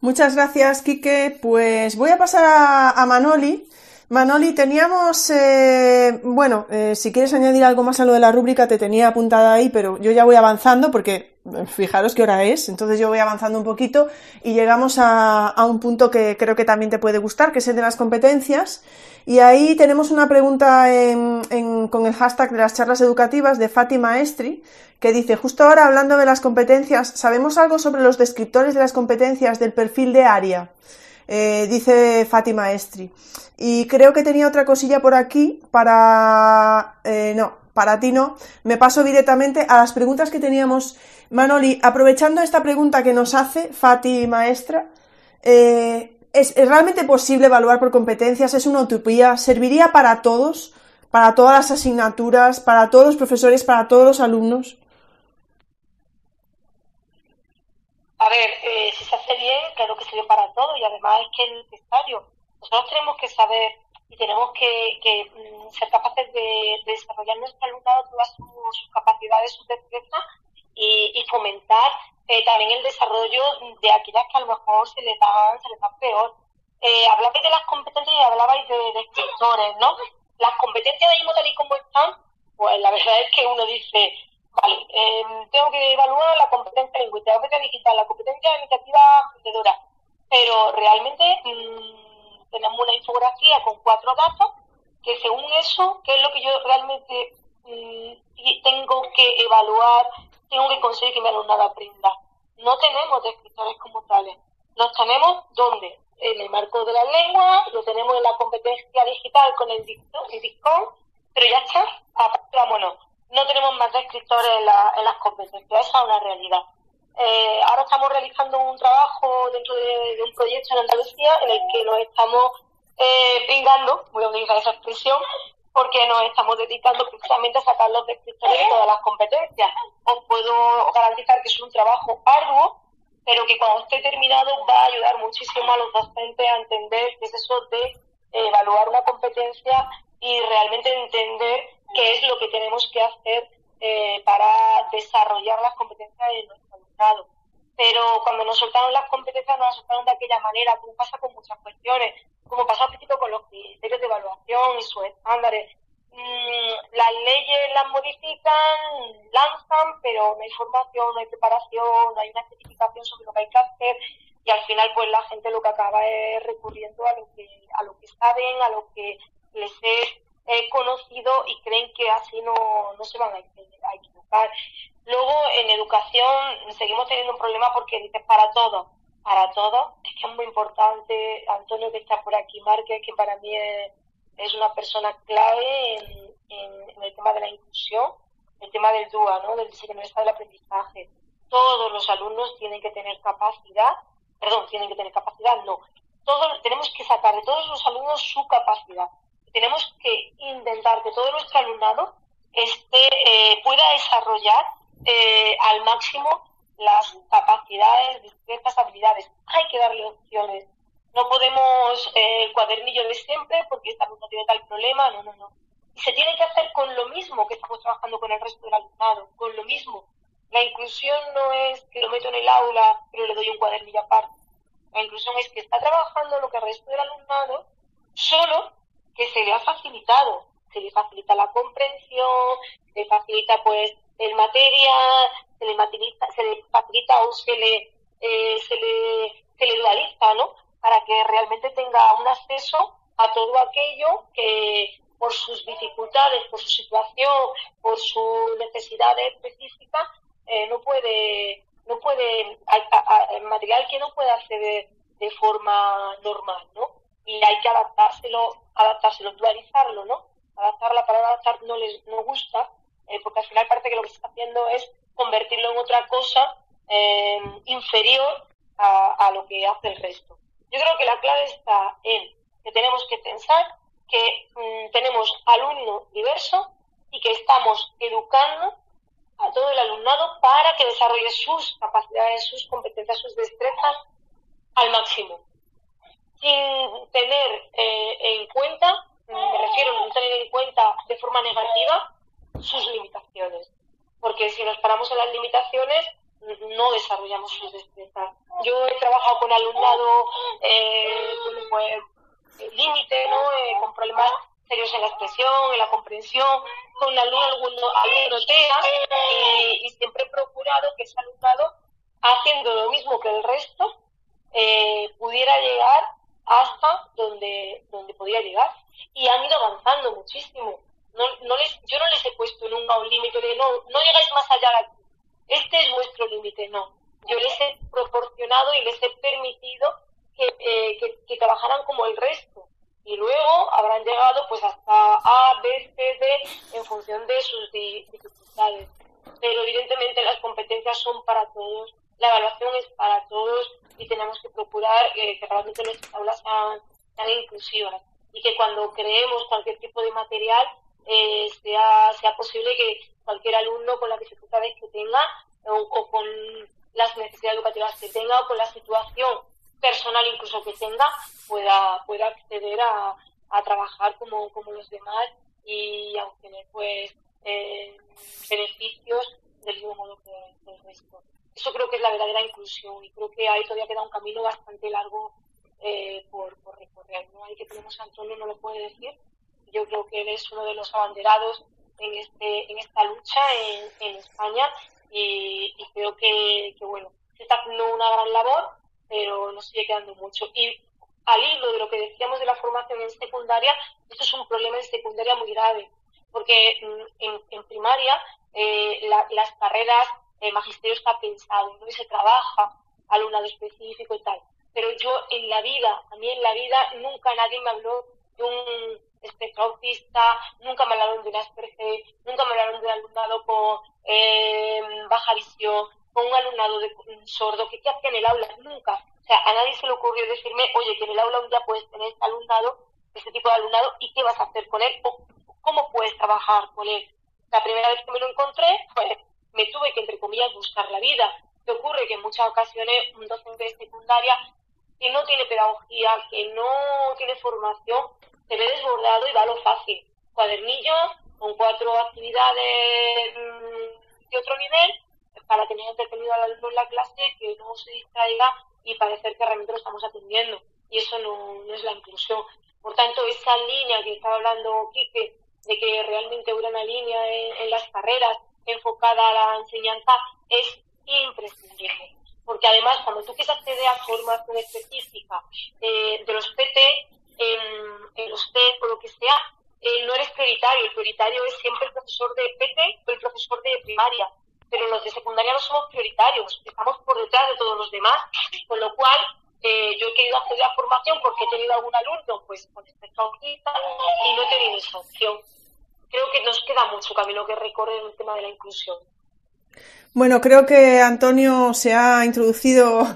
Muchas gracias, Quique. Pues voy a pasar a, a Manoli Manoli, teníamos, eh, bueno, eh, si quieres añadir algo más a lo de la rúbrica, te tenía apuntada ahí, pero yo ya voy avanzando porque eh, fijaros qué hora es, entonces yo voy avanzando un poquito y llegamos a, a un punto que creo que también te puede gustar, que es el de las competencias. Y ahí tenemos una pregunta en, en, con el hashtag de las charlas educativas de Fátima Estri, que dice, justo ahora hablando de las competencias, ¿sabemos algo sobre los descriptores de las competencias del perfil de área? Eh, dice Fátima Estri. Y creo que tenía otra cosilla por aquí para... Eh, no, para ti no. Me paso directamente a las preguntas que teníamos. Manoli, aprovechando esta pregunta que nos hace Fati Maestra, eh, ¿es, ¿es, realmente posible evaluar por competencias? ¿Es una utopía? ¿Serviría para todos? ¿Para todas las asignaturas? ¿Para todos los profesores? ¿Para todos los alumnos? A ver, eh, si se hace bien, claro que sirve para todo y además es que es necesario. Nosotros tenemos que saber y tenemos que, que mm, ser capaces de, de, desarrollar nuestro alumnado todas sus, capacidades, sus destrezas y, y fomentar eh, también el desarrollo de aquellas que a lo mejor se les dan, se les dan peor. Eh, hablabais de las competencias y hablabais de, escritores, ¿no? Las competencias de mismo tal y como están, pues la verdad es que uno dice, Vale, eh, tengo que evaluar la competencia lingüística, la competencia digital, la competencia iniciativa emprendedora, pero realmente mmm, tenemos una infografía con cuatro datos que según eso, ¿qué es lo que yo realmente mmm, tengo que evaluar, tengo que conseguir que mi alumnado aprenda? No tenemos descriptores como tales. Los tenemos ¿dónde? En el marco de la lengua, lo tenemos en la competencia digital con el DISCON, pero ya está, vámonos no tenemos más descriptores en, la, en las competencias, esa es una realidad. Eh, ahora estamos realizando un trabajo dentro de, de, un proyecto en Andalucía en el que nos estamos eh, pingando, voy a utilizar esa expresión, porque nos estamos dedicando precisamente a sacar los descriptores de todas las competencias. Os puedo garantizar que es un trabajo arduo, pero que cuando esté terminado va a ayudar muchísimo a los docentes a entender qué es eso de evaluar una competencia y realmente entender qué es lo que tenemos que hacer eh, para desarrollar las competencias de nuestro alumnado. Pero cuando nos soltaron las competencias, nos las soltaron de aquella manera, como pasa con muchas cuestiones, como pasa al principio con los criterios de evaluación y sus estándares. Mm, las leyes las modifican, lanzan, pero no hay formación, no hay preparación, no hay una especificación sobre lo que hay que hacer y al final pues la gente lo que acaba es recurriendo a lo que a lo que saben, a lo que les es conocido y creen que así no, no se van a, equivocar. Luego, en educación seguimos teniendo un problema porque dices para todo, para todo. Es que es muy importante, Antonio que está por aquí, Márquez, que para mí es, una persona clave en, en, el tema de la inclusión, el tema del DUA, ¿no? del diseño del aprendizaje. Todos los alumnos tienen que tener capacidad, perdón, tienen que tener capacidad, no. Todos, tenemos que sacar de todos los alumnos su capacidad tenemos que intentar que todo nuestro alumnado esté, eh, pueda desarrollar eh, al máximo las capacidades, ciertas habilidades. Hay que darle opciones. No podemos eh, el cuadernillo de siempre porque esta no tiene tal problema, no, no, no. Y se tiene que hacer con lo mismo que estamos trabajando con el resto del alumnado, con lo mismo. La inclusión no es que lo meto en el aula pero le doy un cuadernillo aparte. La inclusión es que está trabajando lo que el resto del alumnado, solo que se le ha facilitado. Se le facilita la comprensión, se le facilita pues el material, se le facilita, se le facilita o se le, eh, se le, dualiza, ¿no? Para que realmente tenga un acceso a todo aquello que por sus dificultades, por su situación, por sus necesidades específicas, eh, no puede, no puede, el material que no puede acceder de forma normal, ¿no? Y hay que adaptárselo adaptárselo, dualizarlo, ¿no? Adaptar la palabra adaptar no les no gusta, eh, porque al final parece que lo que se está haciendo es convertirlo en otra cosa eh, inferior a, lo que hace el resto. Yo creo que la clave está en que tenemos que pensar que mm, tenemos alumno diverso y que estamos educando a todo el alumnado para que desarrolle sus capacidades, sus competencias, sus destrezas al máximo sin tener eh, en cuenta, me refiero a tener en cuenta de forma negativa sus limitaciones. Porque si nos paramos en las limitaciones, no desarrollamos sus destrezas. Yo he trabajado con alumnado eh, pues, límite, ¿no? Eh, con problemas serios en la expresión, en la comprensión, con alumno, alumno, alumno TEA, y, y, siempre he procurado que ese alumnado, haciendo lo mismo que el resto, eh, pudiera llegar hasta donde, donde podía llegar. Y han ido avanzando muchísimo. No, no les, yo no les he puesto nunca un límite de no, no llegáis más allá de aquí. Este es vuestro límite, no. Yo les he proporcionado y les he permitido que, eh, que, trabajaran como el resto. Y luego habrán llegado pues hasta A, B, C, D en función de sus dificultades. Pero evidentemente las competencias son para todos, la evaluación es para todos y tenemos que procurar eh, que realmente nuestras aulas sean, inclusivas y que cuando creemos cualquier tipo de material eh, sea, sea posible que cualquier alumno con las dificultades que tenga o, con las necesidades educativas que tenga o con la situación personal incluso que tenga pueda, pueda acceder a, a trabajar como, como los demás y a obtener pues eh, beneficios del mismo modo que el resto eso creo que es la verdadera inclusión y creo que ahí todavía queda un camino bastante largo eh, por, recorrer. ¿no? Hay que tenemos a Antonio no lo puede decir. Yo creo que él es uno de los abanderados en, este, en esta lucha en, España y, creo que, bueno, se está haciendo una gran labor, pero nos sigue quedando mucho. Y al hilo de lo que decíamos de la formación en secundaria, esto es un problema en secundaria muy grave, porque mm, en, primaria eh, las carreras el magisterio está pensado, no se trabaja alumnado específico y tal. Pero yo en la vida, a mí en la vida, nunca nadie me habló de un espectro autista, nunca me hablaron de un Asperger, nunca me hablaron de un alumnado con eh, baja visión, con un alumnado de, sordo, que qué hacía en el aula, nunca. O sea, a nadie se le ocurrió decirme, oye, que en el aula un día puedes tener este alumnado, este tipo de alumnado, y qué vas a hacer con él, o cómo puedes trabajar con él. La primera vez que me lo encontré, pues me tuve que, entre comillas, buscar la vida. ¿Qué ocurre? Que en muchas ocasiones un docente de secundaria que no tiene pedagogía, que no tiene formación, se ve desbordado y va a lo fácil. Cuadernillos con cuatro actividades mm, de otro nivel para tener entretenido al alumno en la clase, que no se distraiga y parecer que realmente lo estamos atendiendo. Y eso no, es la inclusión. Por tanto, esa línea que estaba hablando Quique, de que realmente hubiera una línea en, las carreras enfocada a la enseñanza, es imprescindible. Porque además, cuando tú quieres acceder a formación específica eh, de los PT, en, los test o lo que sea, eh, no eres prioritario. El prioritario es siempre el profesor de PT o el profesor de primaria pero los de secundaria no somos prioritarios, estamos por detrás de todos los demás, con lo cual eh, yo he querido acceder a formación porque he tenido algún alumno pues con esta autista y no he tenido esa opción. Creo que nos queda mucho camino que recorrer en el tema de la inclusión. Bueno, creo que Antonio se ha introducido,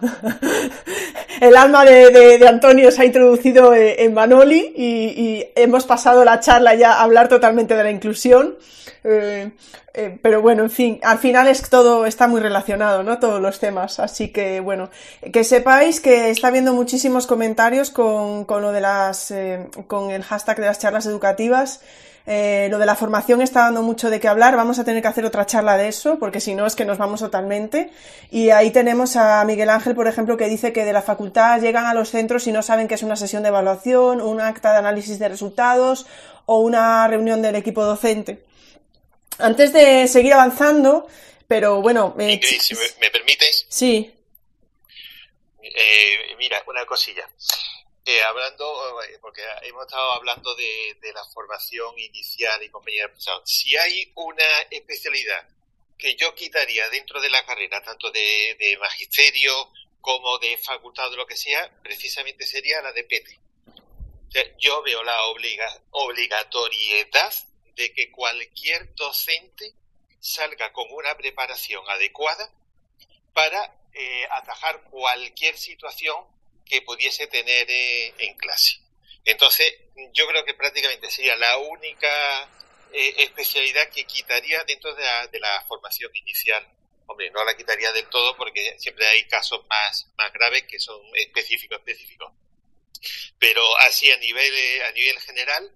el alma de, Antonio se ha introducido eh, en Manoli y, hemos pasado la charla ya a hablar totalmente de la inclusión. Eh, eh, pero bueno, en fin, al final es todo está muy relacionado, ¿no? Todos los temas. Así que bueno, que sepáis que está habiendo muchísimos comentarios con, con lo de las, con el hashtag de las charlas educativas. Eh, lo de la formación está dando mucho de qué hablar. Vamos a tener que hacer otra charla de eso, porque si no es que nos vamos totalmente. Y ahí tenemos a Miguel Ángel, por ejemplo, que dice que de la facultad llegan a los centros y no saben que es una sesión de evaluación, un acta de análisis de resultados o una reunión del equipo docente. Antes de seguir avanzando, pero bueno. Eh, si me, permites. Sí. Eh, mira, una cosilla. Eh, hablando, eh, porque hemos estado hablando de, la formación inicial y compañía si hay una especialidad que yo quitaría dentro de la carrera, tanto de, magisterio como de facultad o lo que sea, precisamente sería la de PT. yo veo la obligatoriedad de que cualquier docente salga con una preparación adecuada para eh, atajar cualquier situación que pudiese tener eh, en clase. Entonces, yo creo que prácticamente sería la única eh, especialidad que quitaría dentro de la, formación inicial. Hombre, no la quitaría del todo porque siempre hay casos más, más graves que son específicos, específicos. Pero así a nivel, eh, a nivel general,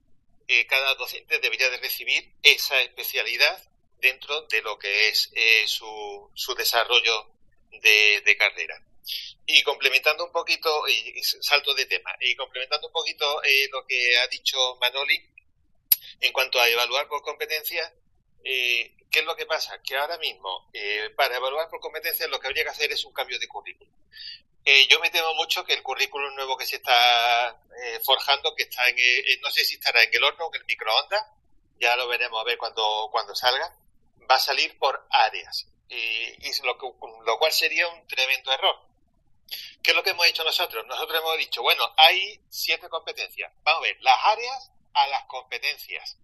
cada docente debería de recibir esa especialidad dentro de lo que es su, su desarrollo de carrera. Y complementando un poquito, y salto de tema, y complementando un poquito eh, lo que ha dicho Manoli en cuanto a evaluar por competencia, eh, ¿qué es lo que pasa? Que ahora mismo, eh, para evaluar por competencia, lo que habría que hacer es un cambio de currículum. yo me temo mucho que el currículum nuevo que se está forjando, que está en, no sé si estará en el horno o en el microondas, ya lo veremos a ver cuando, cuando salga, va a salir por áreas. Y, lo, lo cual sería un tremendo error ¿Qué es lo que hemos hecho nosotros? Nosotros hemos dicho, bueno, hay siete competencias. Vamos a ver, las áreas a las competencias.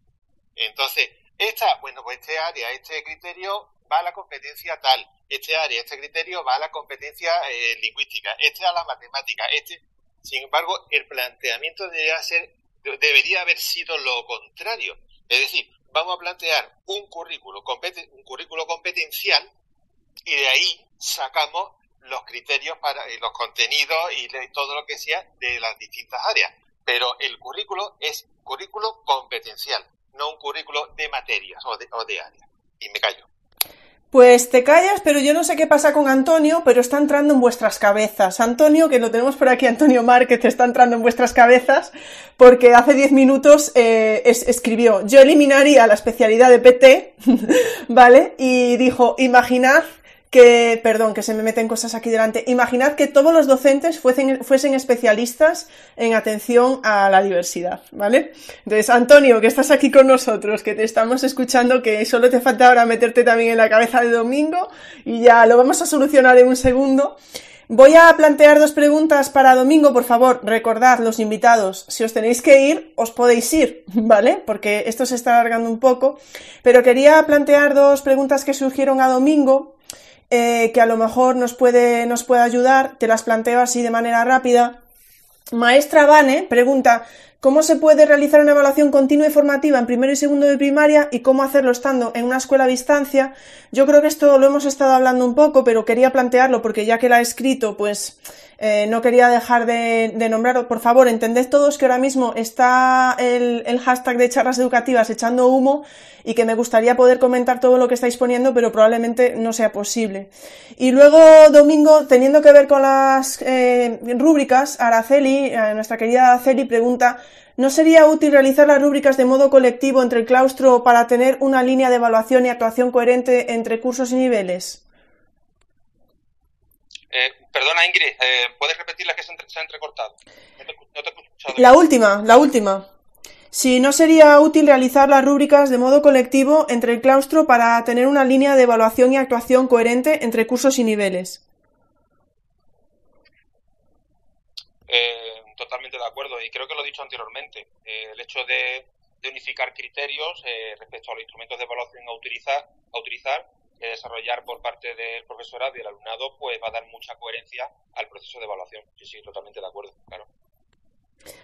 Entonces, esta, bueno, pues este área, este criterio va a la competencia tal, este área, este criterio va a la competencia eh, lingüística, este a la matemática, este. Sin embargo, el planteamiento debería ser, debería haber sido lo contrario. Es decir, vamos a plantear un currículo, un currículo competencial y de ahí sacamos los criterios para y los contenidos y todo lo que sea de las distintas áreas. Pero el currículo es currículo competencial, no un currículo de materias o de, o de áreas. Y me callo. Pues te callas, pero yo no sé qué pasa con Antonio, pero está entrando en vuestras cabezas. Antonio, que lo tenemos por aquí, Antonio Márquez, está entrando en vuestras cabezas, porque hace 10 minutos eh, escribió, yo eliminaría la especialidad de PT, ¿vale? Y dijo, imaginad que, perdón, que se me meten cosas aquí delante. Imaginad que todos los docentes fuesen, fuesen especialistas en atención a la diversidad, ¿vale? Entonces, Antonio, que estás aquí con nosotros, que te estamos escuchando, que solo te falta ahora meterte también en la cabeza de domingo y ya lo vamos a solucionar en un segundo. Voy a plantear dos preguntas para domingo, por favor, recordad los invitados, si os tenéis que ir, os podéis ir, ¿vale? Porque esto se está alargando un poco, pero quería plantear dos preguntas que surgieron a domingo eh, que a lo mejor nos puede, nos puede ayudar, te las planteo así de manera rápida. Maestra Vane pregunta, cómo se puede realizar una evaluación continua y formativa en primero y segundo de primaria y cómo hacerlo estando en una escuela a distancia. Yo creo que esto lo hemos estado hablando un poco, pero quería plantearlo porque ya que la he escrito, pues eh, no quería dejar de, nombrarlo. Por favor, entended todos que ahora mismo está el, el hashtag de charlas educativas echando humo y que me gustaría poder comentar todo lo que estáis poniendo, pero probablemente no sea posible. Y luego, Domingo, teniendo que ver con las eh, rúbricas, Araceli, eh, nuestra querida Araceli, pregunta ¿No sería útil realizar las rúbricas de modo colectivo entre el claustro para tener una línea de evaluación y actuación coherente entre cursos y niveles? Eh, perdona, Ingrid, eh, ¿puedes repetir las que se, han entrecortado? No te, no te he escuchado. La última, la última. Si no sería útil realizar las rúbricas de modo colectivo entre el claustro para tener una línea de evaluación y actuación coherente entre cursos y niveles. Eh, totalmente de acuerdo y creo que lo he dicho anteriormente. Eh, el hecho de, de unificar criterios eh, respecto a los instrumentos de evaluación a utilizar, a utilizar desarrollar por parte del profesorado y del alumnado, pues va a dar mucha coherencia al proceso de evaluación. Sí, sí, totalmente de acuerdo, claro.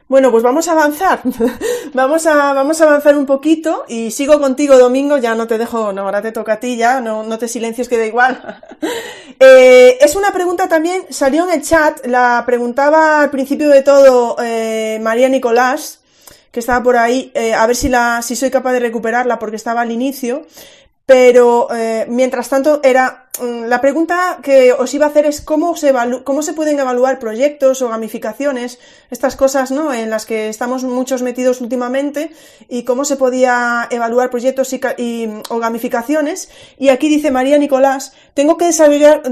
Bueno, pues vamos a avanzar. vamos, a, vamos a avanzar un poquito y sigo contigo, Domingo. Ya no te dejo, no, ahora te toca a ti ya, no, no te silencies, que da igual. eh, es una pregunta también, salió en el chat, la preguntaba al principio de todo eh, María Nicolás, que estaba por ahí, eh, a ver si, la, si soy capaz de recuperarla porque estaba al inicio. Pero eh, mientras tanto era la pregunta que os iba a hacer es cómo se cómo se pueden evaluar proyectos o gamificaciones, estas cosas, ¿no? En las que estamos muchos metidos últimamente y cómo se podía evaluar proyectos y, y o gamificaciones. Y aquí dice María Nicolás, tengo que desarrollar,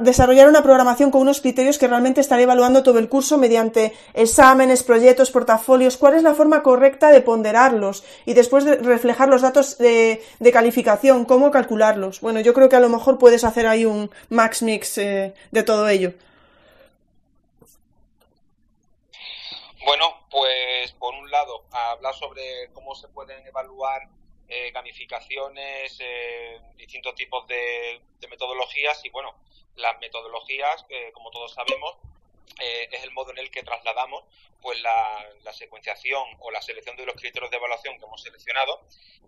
desarrollar una programación con unos criterios que realmente estaré evaluando todo el curso mediante exámenes, proyectos, portafolios. ¿Cuál es la forma correcta de ponderarlos y después de reflejar los datos de, de calificación? ¿Cómo calcularlos? Bueno, yo creo que a lo mejor puedes hacer ahí un max mix eh, de todo ello. Bueno, pues por un lado, hablar sobre cómo se pueden evaluar eh, gamificaciones, eh, distintos tipos de, de, metodologías y bueno, las metodologías, como todos sabemos, eh, es el modo en el que trasladamos pues la, secuenciación o la selección de los criterios de evaluación que hemos seleccionado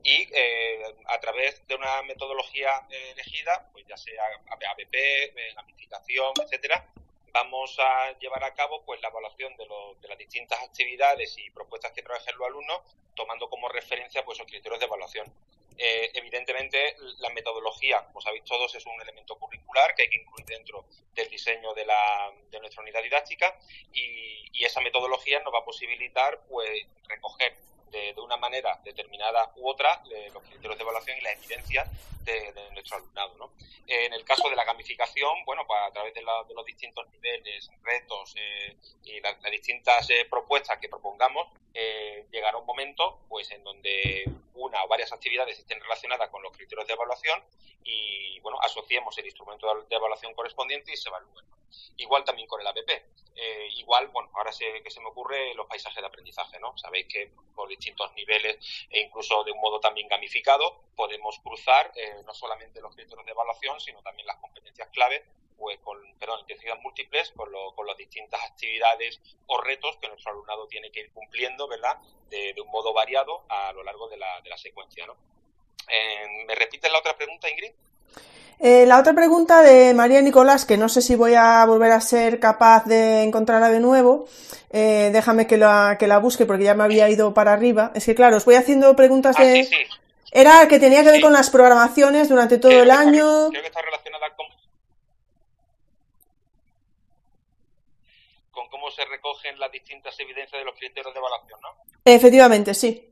y eh, a través de una metodología eh, elegida, pues ya sea ABP, gamificación, etcétera, vamos a llevar a cabo pues la evaluación de las distintas actividades y propuestas que trabajen los alumnos, tomando como referencia pues los criterios de evaluación. Eh, evidentemente, la metodología, como sabéis todos, es un elemento curricular que hay que incluir dentro del diseño de, la, de nuestra unidad didáctica y, y, esa metodología nos va a posibilitar pues recoger de, de una manera determinada u otra de los criterios de evaluación y las evidencias de, de, nuestro alumnado. ¿no? Eh, en el caso de la gamificación, bueno, pues a través de, la, de los distintos niveles, retos eh, y la, las distintas eh, propuestas que propongamos, eh, llegará un momento pues en donde una o varias actividades estén relacionadas con los criterios de evaluación y bueno, asociemos el instrumento de evaluación correspondiente y se evalúen. Igual también con el APP. Eh, igual, bueno, ahora sé que se me ocurre los paisajes de aprendizaje, ¿no? Sabéis que por distintos niveles e incluso de un modo también gamificado podemos cruzar eh, no solamente los criterios de evaluación, sino también las competencias clave pues con, perdón, intensidades múltiples con, lo, con las distintas actividades o retos que nuestro alumnado tiene que ir cumpliendo, ¿verdad? De, de un modo variado a lo largo de la, de la secuencia, ¿no? Eh, ¿Me repites la otra pregunta, Ingrid? Eh, la otra pregunta de María Nicolás, que no sé si voy a volver a ser capaz de encontrarla de nuevo, eh, déjame que la, que la busque porque ya me había ido para arriba. Es que claro, os voy haciendo preguntas de... Ah, sí, sí. Era que tenía que ver sí. con las programaciones durante todo creo el año. Creo que está relacionada con, con cómo se recogen las distintas evidencias de los criterios de evaluación, ¿no? Efectivamente, sí.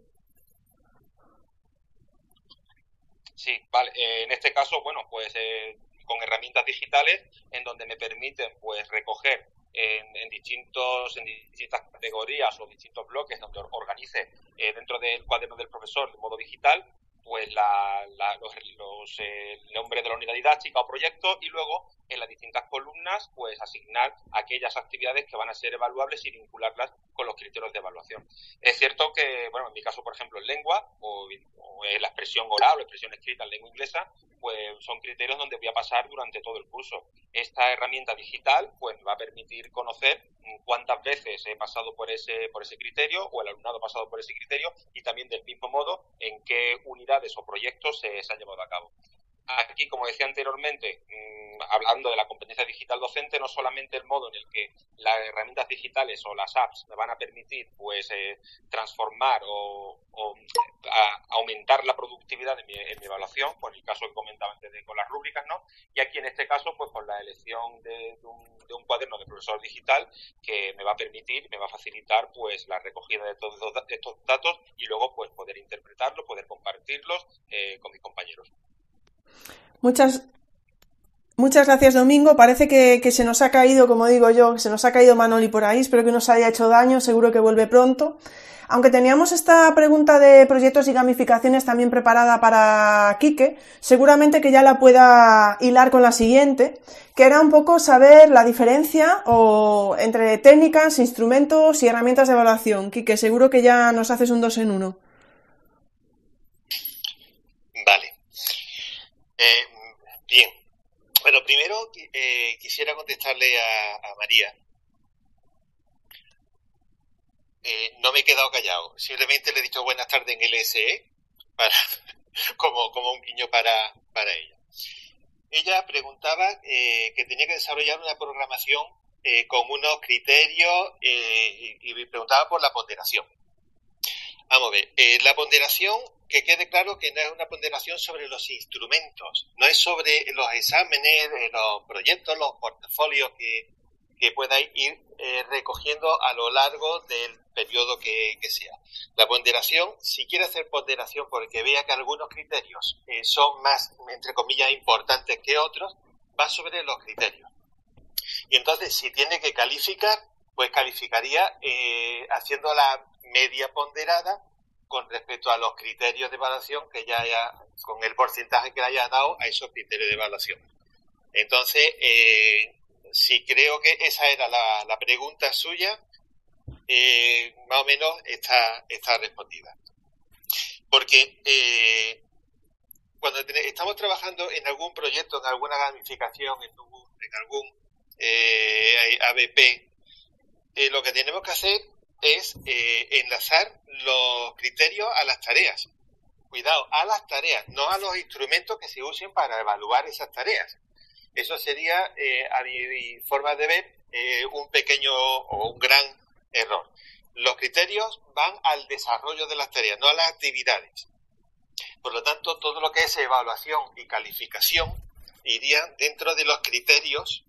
Sí, vale. Eh, en este caso, bueno, pues eh, con herramientas digitales en donde me permiten pues recoger en, en, distintos en distintas categorías o distintos bloques donde organice eh, dentro del cuaderno del profesor de modo digital pues la, la, los, eh, nombres de la unidad didáctica o proyecto y luego en las distintas columnas pues asignar aquellas actividades que van a ser evaluables y vincularlas con los criterios de evaluación. Es cierto que, bueno, en mi caso, por ejemplo, en lengua o, en la expresión oral o expresión escrita en lengua inglesa, pues son criterios donde voy a pasar durante todo el curso. Esta herramienta digital pues me va a permitir conocer cuántas veces he pasado por ese, por ese criterio o el alumnado ha pasado por ese criterio y también del mismo modo en qué unidades o proyectos se han llevado a cabo. Aquí, como decía anteriormente, mm, hablando de la competencia digital docente, no solamente el modo en el que las herramientas digitales o las apps me van a permitir pues eh, transformar o, aumentar la productividad de mi, en mi evaluación, por el caso que comentaba antes de, con las rúbricas, ¿no? Y aquí en este caso, pues con la elección de, un, de un cuaderno de profesor digital que me va a permitir, me va a facilitar pues la recogida de todos estos datos y luego pues poder interpretarlos, poder compartirlos eh, con mis compañeros. Muchas, muchas gracias, Domingo. Parece que, se nos ha caído, como digo yo, se nos ha caído Manoli por ahí. Espero que no se haya hecho daño. Seguro que vuelve pronto. Aunque teníamos esta pregunta de proyectos y gamificaciones también preparada para Quique, seguramente que ya la pueda hilar con la siguiente, que era un poco saber la diferencia entre técnicas, instrumentos y herramientas de evaluación. Quique, seguro que ya nos haces un dos en uno. Vale. Eh, bien. Bueno, primero eh, quisiera contestarle a, María. Eh, no me he quedado callado. Simplemente le he dicho buenas tardes en LSE para, como, como un guiño para, para ella. Ella preguntaba que tenía que desarrollar una programación con unos criterios y, y, preguntaba por la ponderación. Vamos a ver, la ponderación que quede claro que no es una ponderación sobre los instrumentos, no es sobre los exámenes, eh, los proyectos, los portafolios que, que podáis ir eh, recogiendo a lo largo del periodo que, sea. La ponderación, si quiere hacer ponderación porque vea que algunos criterios eh, son más, entre comillas, importantes que otros, va sobre los criterios. Y entonces, si tiene que calificar, pues calificaría haciendo la media ponderada con respecto a los criterios de evaluación que ya haya, con el porcentaje que le haya dado a esos criterios de evaluación. Entonces, eh, si creo que esa era la, pregunta suya, eh, más o menos está, está respondida. Porque eh, cuando estamos trabajando en algún proyecto, en alguna gamificación, en, en algún ABP, lo que tenemos que hacer es enlazar los criterios a las tareas. Cuidado, a las tareas, no a los instrumentos que se usen para evaluar esas tareas. Eso sería, eh, a mi forma de ver, eh, un pequeño o un gran error. Los criterios van al desarrollo de las tareas, no a las actividades. Por lo tanto, todo lo que es evaluación y calificación iría dentro de los criterios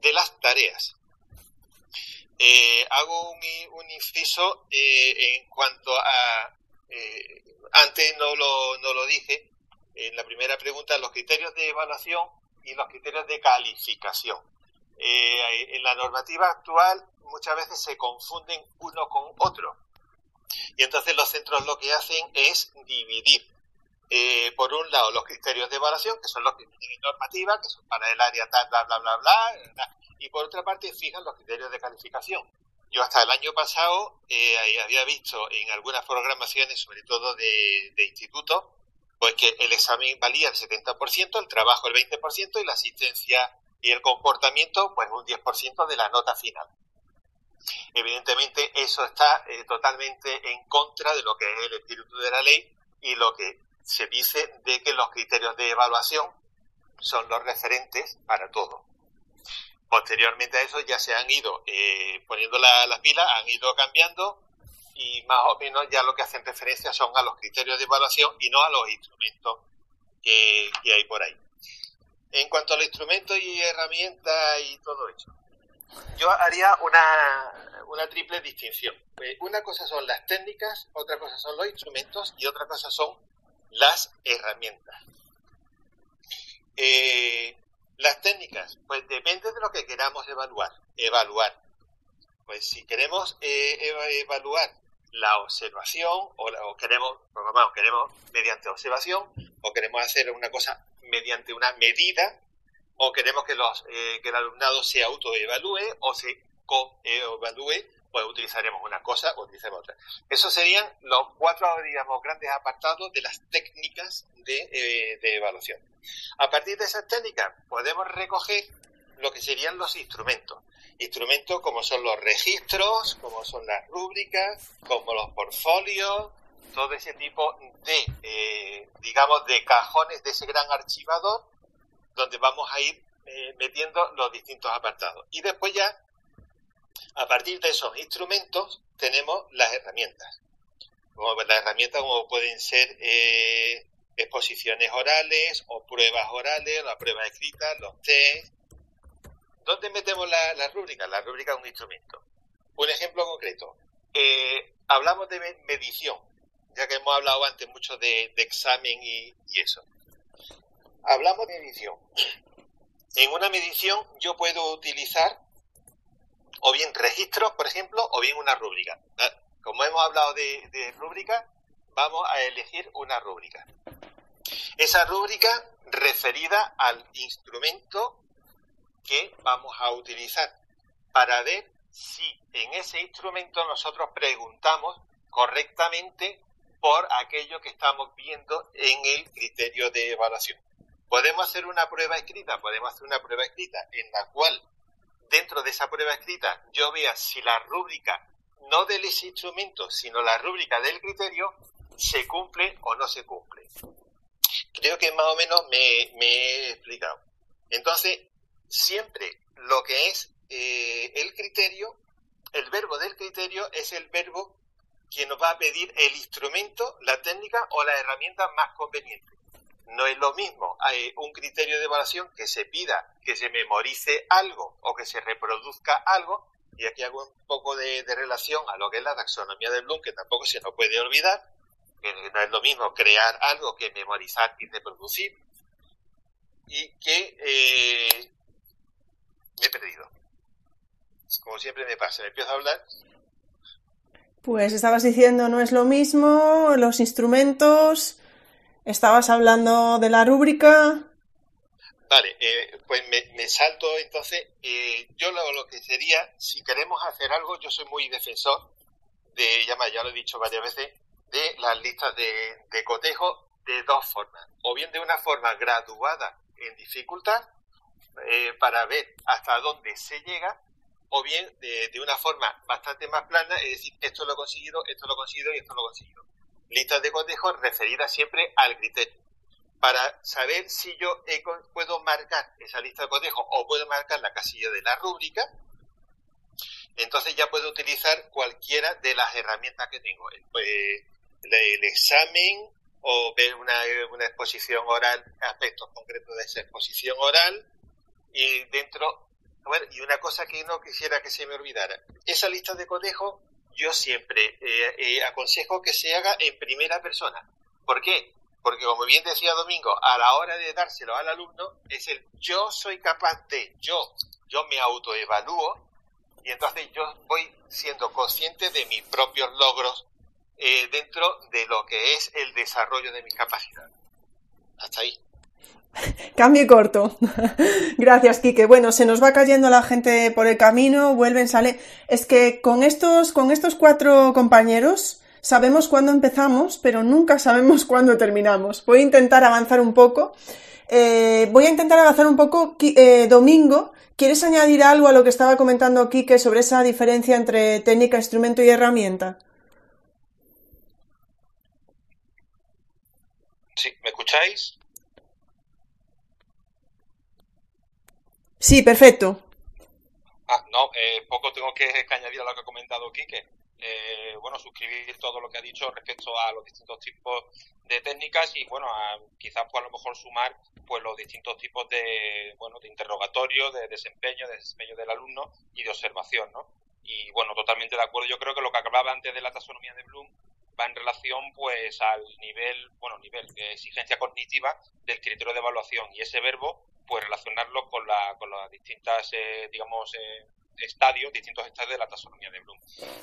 de las tareas. Eh, hago un, inciso eh, en cuanto a, eh, antes no lo, no lo dije, en la primera pregunta, los criterios de evaluación y los criterios de calificación. en la normativa actual muchas veces se confunden uno con otro. Y entonces los centros lo que hacen es dividir. Por un lado, los criterios de evaluación, que son los que tienen normativa, que son para el área tal, bla, bla, bla, bla, y por otra parte fijan los criterios de calificación. Yo hasta el año pasado eh, había visto en algunas programaciones, sobre todo de, de instituto, pues que el examen valía el 70%, el trabajo el 20% y la asistencia y el comportamiento pues un 10% de la nota final. Evidentemente eso está eh, totalmente en contra de lo que es el espíritu de la ley y lo que se dice de que los criterios de evaluación son los referentes para todo. Posteriormente a eso ya se han ido eh, poniendo las pilas, han ido cambiando y más o menos ya lo que hacen referencia son a los criterios de evaluación y no a los instrumentos que, hay por ahí. En cuanto a los instrumentos y herramientas y todo eso, yo haría una, una triple distinción. Eh, una cosa son las técnicas, otra cosa son los instrumentos y otra cosa son las herramientas. Eh, las técnicas, pues depende de lo que queramos evaluar. Evaluar. Pues si queremos eh, evaluar la observación o, queremos, vamos, queremos mediante observación o queremos hacer una cosa mediante una medida o queremos que, los, eh, que el alumnado se autoevalúe o se coevalúe pues utilizaremos una cosa o utilizaremos otra. Esos serían los cuatro, digamos, grandes apartados de las técnicas de, eh, de evaluación. A partir de esas técnicas podemos recoger lo que serían los instrumentos. Instrumentos como son los registros, como son las rúbricas, como los portfolios, todo ese tipo de, eh, digamos, de cajones de ese gran archivador donde vamos a ir eh, metiendo los distintos apartados. Y después ya, a partir de esos instrumentos, tenemos las herramientas. Las herramientas como pueden ser eh, exposiciones orales o pruebas orales, la prueba escrita, los test. ¿Dónde metemos la, la rúbrica? La rúbrica es un instrumento. Un ejemplo concreto. hablamos de medición ya que hemos hablado antes mucho de, examen y, eso. Hablamos de medición. En una medición yo puedo utilizar o bien registros, por ejemplo, o bien una rúbrica. Como hemos hablado de, de rúbrica, vamos a elegir una rúbrica. Esa rúbrica referida al instrumento que vamos a utilizar para ver si en ese instrumento nosotros preguntamos correctamente por aquello que estamos viendo en el criterio de evaluación. Podemos hacer una prueba escrita, podemos hacer una prueba escrita en la cual dentro de esa prueba escrita yo vea si la rúbrica, no del ese instrumento, sino la rúbrica del criterio, se cumple o no se cumple. Creo que más o menos me, he explicado. Entonces, siempre lo que es eh, el criterio, el verbo del criterio es el verbo quien nos va a pedir el instrumento, la técnica o la herramienta más conveniente. No es lo mismo hay un criterio de evaluación que se pida que se memorice algo o que se reproduzca algo, y aquí hago un poco de, relación a lo que es la taxonomía de Bloom, que tampoco se nos puede olvidar, que no es lo mismo crear algo que memorizar y reproducir, y que eh, me he perdido. Como siempre me pasa, empiezo a hablar pues estabas diciendo no es lo mismo, los instrumentos, estabas hablando de la rúbrica. Vale, eh, pues me, salto entonces, eh, yo lo, que sería, si queremos hacer algo, yo soy muy defensor de, ya, ya lo he dicho varias veces, de las listas de, cotejo de dos formas, o bien de una forma graduada en dificultad, eh, para ver hasta dónde se llega, o bien de, una forma bastante más plana, es decir, esto lo he conseguido, esto lo he conseguido y esto lo he conseguido. Listas de cotejo referidas siempre al criterio. Para saber si yo puedo marcar esa lista de cotejo o puedo marcar la casilla de la rúbrica, entonces ya puedo utilizar cualquiera de las herramientas que tengo. Pues, el examen o ver una, una exposición oral, aspectos concretos de esa exposición oral, y dentro y una cosa que no quisiera que se me olvidara, esa lista de cotejo yo siempre eh, eh, aconsejo que se haga en primera persona. ¿Por qué? Porque como bien decía Domingo, a la hora de dárselo al alumno es el yo soy capaz de, yo, yo me autoevalúo y entonces yo voy siendo consciente de mis propios logros eh, dentro de lo que es el desarrollo de mis capacidades. Hasta ahí. Cambio corto. Gracias, Quique. Bueno, se nos va cayendo la gente por el camino, vuelven, sale. Es que con estos, con estos cuatro compañeros sabemos cuándo empezamos, pero nunca sabemos cuándo terminamos. Voy a intentar avanzar un poco. Eh, voy a intentar avanzar un poco. Eh, Domingo, ¿quieres añadir algo a lo que estaba comentando Quique sobre esa diferencia entre técnica, instrumento y herramienta? Sí, ¿me escucháis? Sí, perfecto. Ah, no, eh, poco tengo que, añadir a lo que ha comentado Quique. Eh, bueno, suscribir todo lo que ha dicho respecto a los distintos tipos de técnicas y bueno, quizás pues a lo mejor sumar pues los distintos tipos de bueno de interrogatorio, de desempeño, de desempeño del alumno y de observación, ¿no? Y bueno, totalmente de acuerdo. Yo creo que lo que hablaba antes de la taxonomía de Bloom va en relación pues al nivel, bueno, nivel de exigencia cognitiva del criterio de evaluación y ese verbo pues relacionarlo con, la, con las distintas, eh, digamos, eh, estadios, distintos estadios de la taxonomía de Bloom.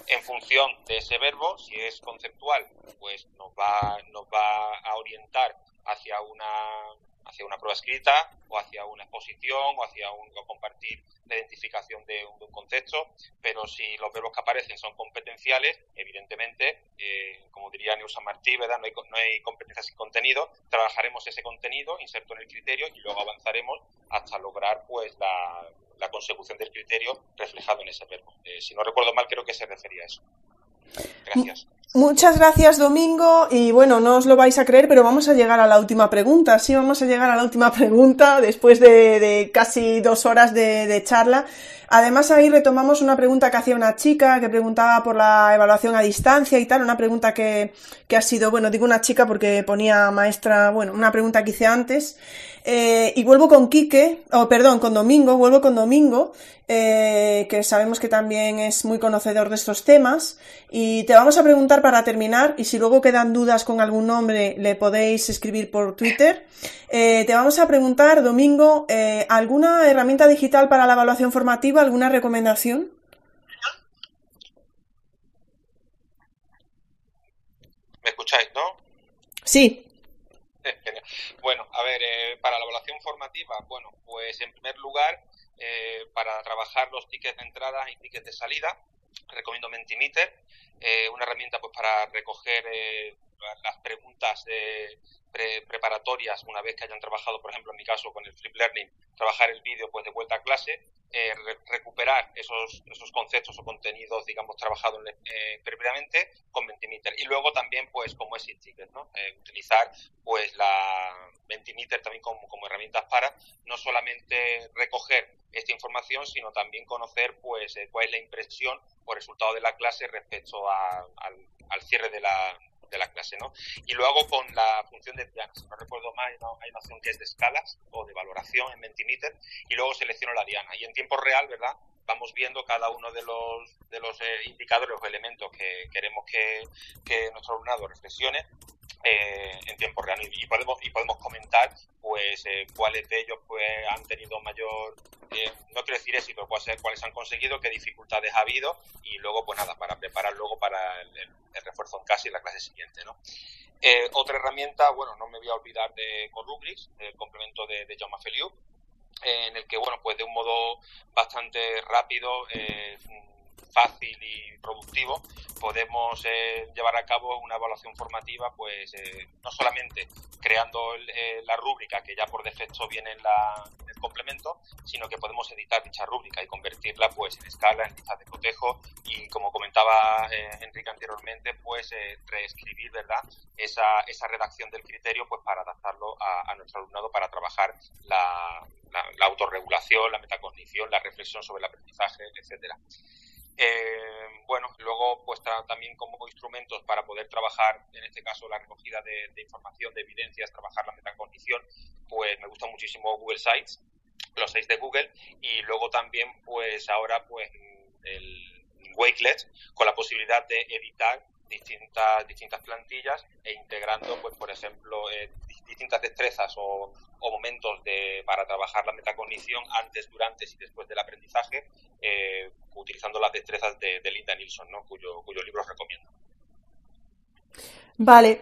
En función de ese verbo, si es conceptual, pues nos va, nos va a orientar hacia una hacia una prueba escrita o hacia una exposición o hacia un, compartir la identificación de un, concepto, pero si los verbos que aparecen son competenciales, evidentemente, eh, como diría Neusa Martí, ¿verdad? No hay, no hay competencia sin contenido, trabajaremos ese contenido, inserto en el criterio y luego avanzaremos hasta lograr pues la, consecución del criterio reflejado en ese verbo. Eh, si no recuerdo mal, creo que se refería a eso. Muchas gracias, Domingo. Y bueno, no os lo vais a creer, pero vamos a llegar a la última pregunta. Sí, vamos a llegar a la última pregunta después de, casi dos horas de, charla. Además, ahí retomamos una pregunta que hacía una chica que preguntaba por la evaluación a distancia y tal. Una pregunta que, que ha sido, bueno, digo una chica porque ponía maestra, bueno, una pregunta que hice antes. Eh, y vuelvo con Quique, o perdón, con Domingo, vuelvo con Domingo, eh, que sabemos que también es muy conocedor de estos temas. Y te vamos a preguntar para terminar, y si luego quedan dudas con algún nombre, le podéis escribir por Twitter. Eh, te vamos a preguntar, Domingo, ¿alguna herramienta digital para la evaluación formativa? ¿Alguna recomendación? ¿Me escucháis, no? Sí. Bueno, a ver, eh, para la evaluación formativa, bueno, pues en primer lugar, eh, para trabajar los tickets de entrada y tickets de salida, recomiendo Mentimeter, eh, una herramienta pues para recoger las preguntas preparatorias una vez que hayan trabajado, por ejemplo, en mi caso con el Flip Learning, trabajar el vídeo pues de vuelta a clase, eh, recuperar esos, esos conceptos o contenidos, digamos, trabajados eh, previamente con Mentimeter. Y luego también, pues, como es Ticket, ¿no? Eh, utilizar, pues, la Mentimeter también como, como herramientas para no solamente recoger esta información, sino también conocer, pues, cuál es la impresión o resultado de la clase respecto al, al cierre de la, de la clase, ¿no? Y lo hago con la función de diana, si no recuerdo mal, hay una opción que es de escalas o de valoración en Mentimeter y luego selecciono la diana. Y en tiempo real, ¿verdad? Vamos viendo cada uno de los, de los eh, indicadores o elementos que queremos que, que nuestro alumnado reflexione eh, en tiempo real. Y, podemos y podemos comentar pues eh, cuáles de ellos pues han tenido mayor eh, no quiero decir éxito cuáles, cuáles han conseguido qué dificultades ha habido y luego pues nada para preparar luego para el, refuerzo en casa y la clase siguiente no otra herramienta bueno no me voy a olvidar de Corubrix el complemento de, de Jaume Feliu en el que bueno pues de un modo bastante rápido fácil y productivo, podemos eh, llevar a cabo una evaluación formativa, pues eh, no solamente creando eh, la rúbrica que ya por defecto viene en, la, el complemento, sino que podemos editar dicha rúbrica y convertirla pues en escala, en lista de cotejo y como comentaba Enrique anteriormente, pues reescribir verdad esa, esa redacción del criterio pues para adaptarlo a, nuestro alumnado para trabajar la, la, la autorregulación, la metacognición, la reflexión sobre el aprendizaje, etcétera. Eh, bueno, luego pues también como instrumentos para poder trabajar, en este caso la recogida de, información, de evidencias, trabajar la metacognición, pues me gusta muchísimo Google Sites, los sites de Google, y luego también pues ahora pues el Wakelet con la posibilidad de editar distintas distintas plantillas e integrando pues por ejemplo eh, distintas destrezas o, momentos de, para trabajar la metacognición antes, durante y después del aprendizaje, eh, utilizando las destrezas de, Linda Nilsson, ¿no? cuyo, cuyo libro os recomiendo. Vale.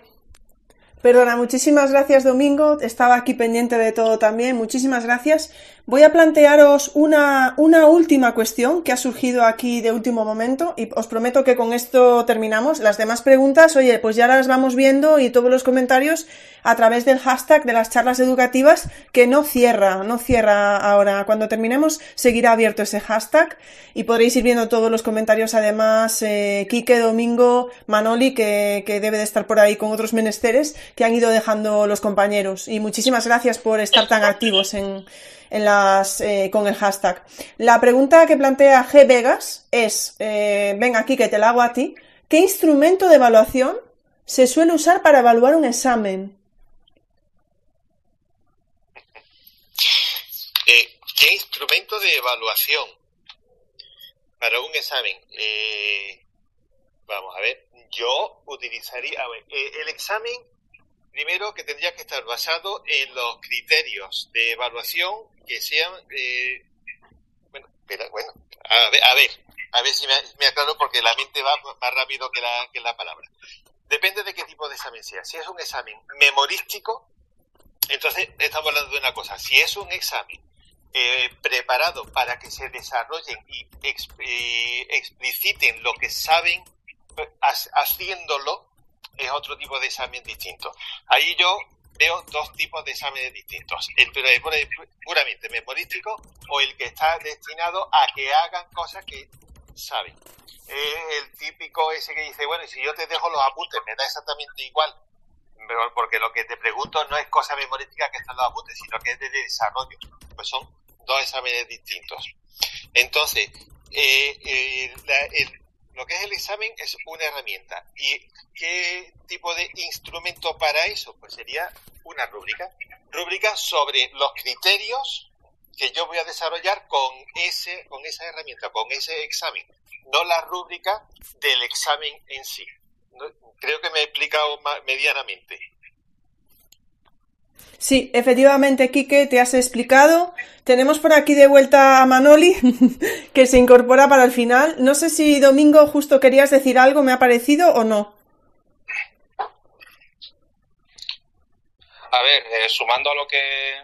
Perdona, muchísimas gracias Domingo. Estaba aquí pendiente de todo también. Muchísimas gracias. Voy a plantearos una, una última cuestión que ha surgido aquí de último momento y os prometo que con esto terminamos. Las demás preguntas, oye, pues ya las vamos viendo y todos los comentarios a través del hashtag de las charlas educativas que no cierra, no cierra ahora. Cuando terminemos seguirá abierto ese hashtag y podréis ir viendo todos los comentarios además, eh, Quique, Domingo, Manoli, que, que debe de estar por ahí con otros menesteres que han ido dejando los compañeros. Y muchísimas gracias por estar tan activos en en las, eh, con el hashtag. La pregunta que plantea G Vegas es, eh, venga aquí que te la hago a ti, ¿qué instrumento de evaluación se suele usar para evaluar un examen? Eh, ¿Qué instrumento de evaluación para un examen? vamos a ver, yo utilizaría, a ver, el examen primero que tendría que estar basado en los criterios de evaluación que sean, eh, bueno, bueno, a ver, a ver, a ver si me, aclaro porque la mente va más rápido que la, que la palabra. Depende de qué tipo de examen sea. Si es un examen memorístico, Entonces, estamos hablando de una cosa. Si es un examen eh, preparado para que se desarrollen y, expliciten lo que saben pues, haciéndolo, es otro tipo de examen distinto. Ahí yo veo dos tipos de exámenes distintos. El puramente memorístico o el que está destinado a que hagan cosas que saben. el típico ese que dice, bueno, si yo te dejo los apuntes, me da exactamente igual. Porque lo que te pregunto no es cosa memorística que están los apuntes, sino que es de desarrollo. Pues son dos exámenes distintos. Entonces, eh, eh, el, lo que es el examen es una herramienta. ¿Y qué tipo de instrumento para eso? Pues sería una rúbrica. Rúbrica sobre los criterios que yo voy a desarrollar con ese, con esa herramienta, con ese examen, no la rúbrica del examen en sí. Creo que me he explicado medianamente. Sí, efectivamente, Quique, te has explicado. Tenemos por aquí de vuelta a Manoli, que se incorpora para el final. No sé si Domingo justo querías decir algo, ¿me ha parecido o no? A ver, eh, sumando a lo que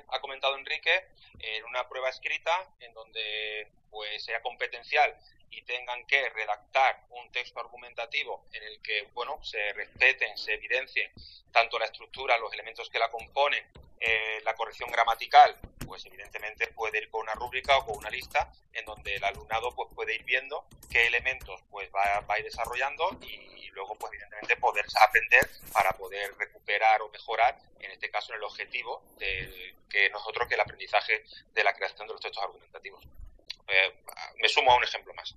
ha comentado Enrique, en una prueba escrita en donde pues sea competencial y tengan que redactar un texto argumentativo en el que bueno se respeten, se evidencien tanto la estructura, los elementos que la componen, eh, la corrección gramatical, pues evidentemente puede ir con una rúbrica o con una lista en donde el alumnado pues puede ir viendo qué elementos pues va, va a ir desarrollando y luego pues evidentemente poder aprender para poder recuperar o mejorar en este caso en el objetivo de que nosotros que el aprendizaje de la creación de los textos argumentativos. Eh, me sumo a un ejemplo más.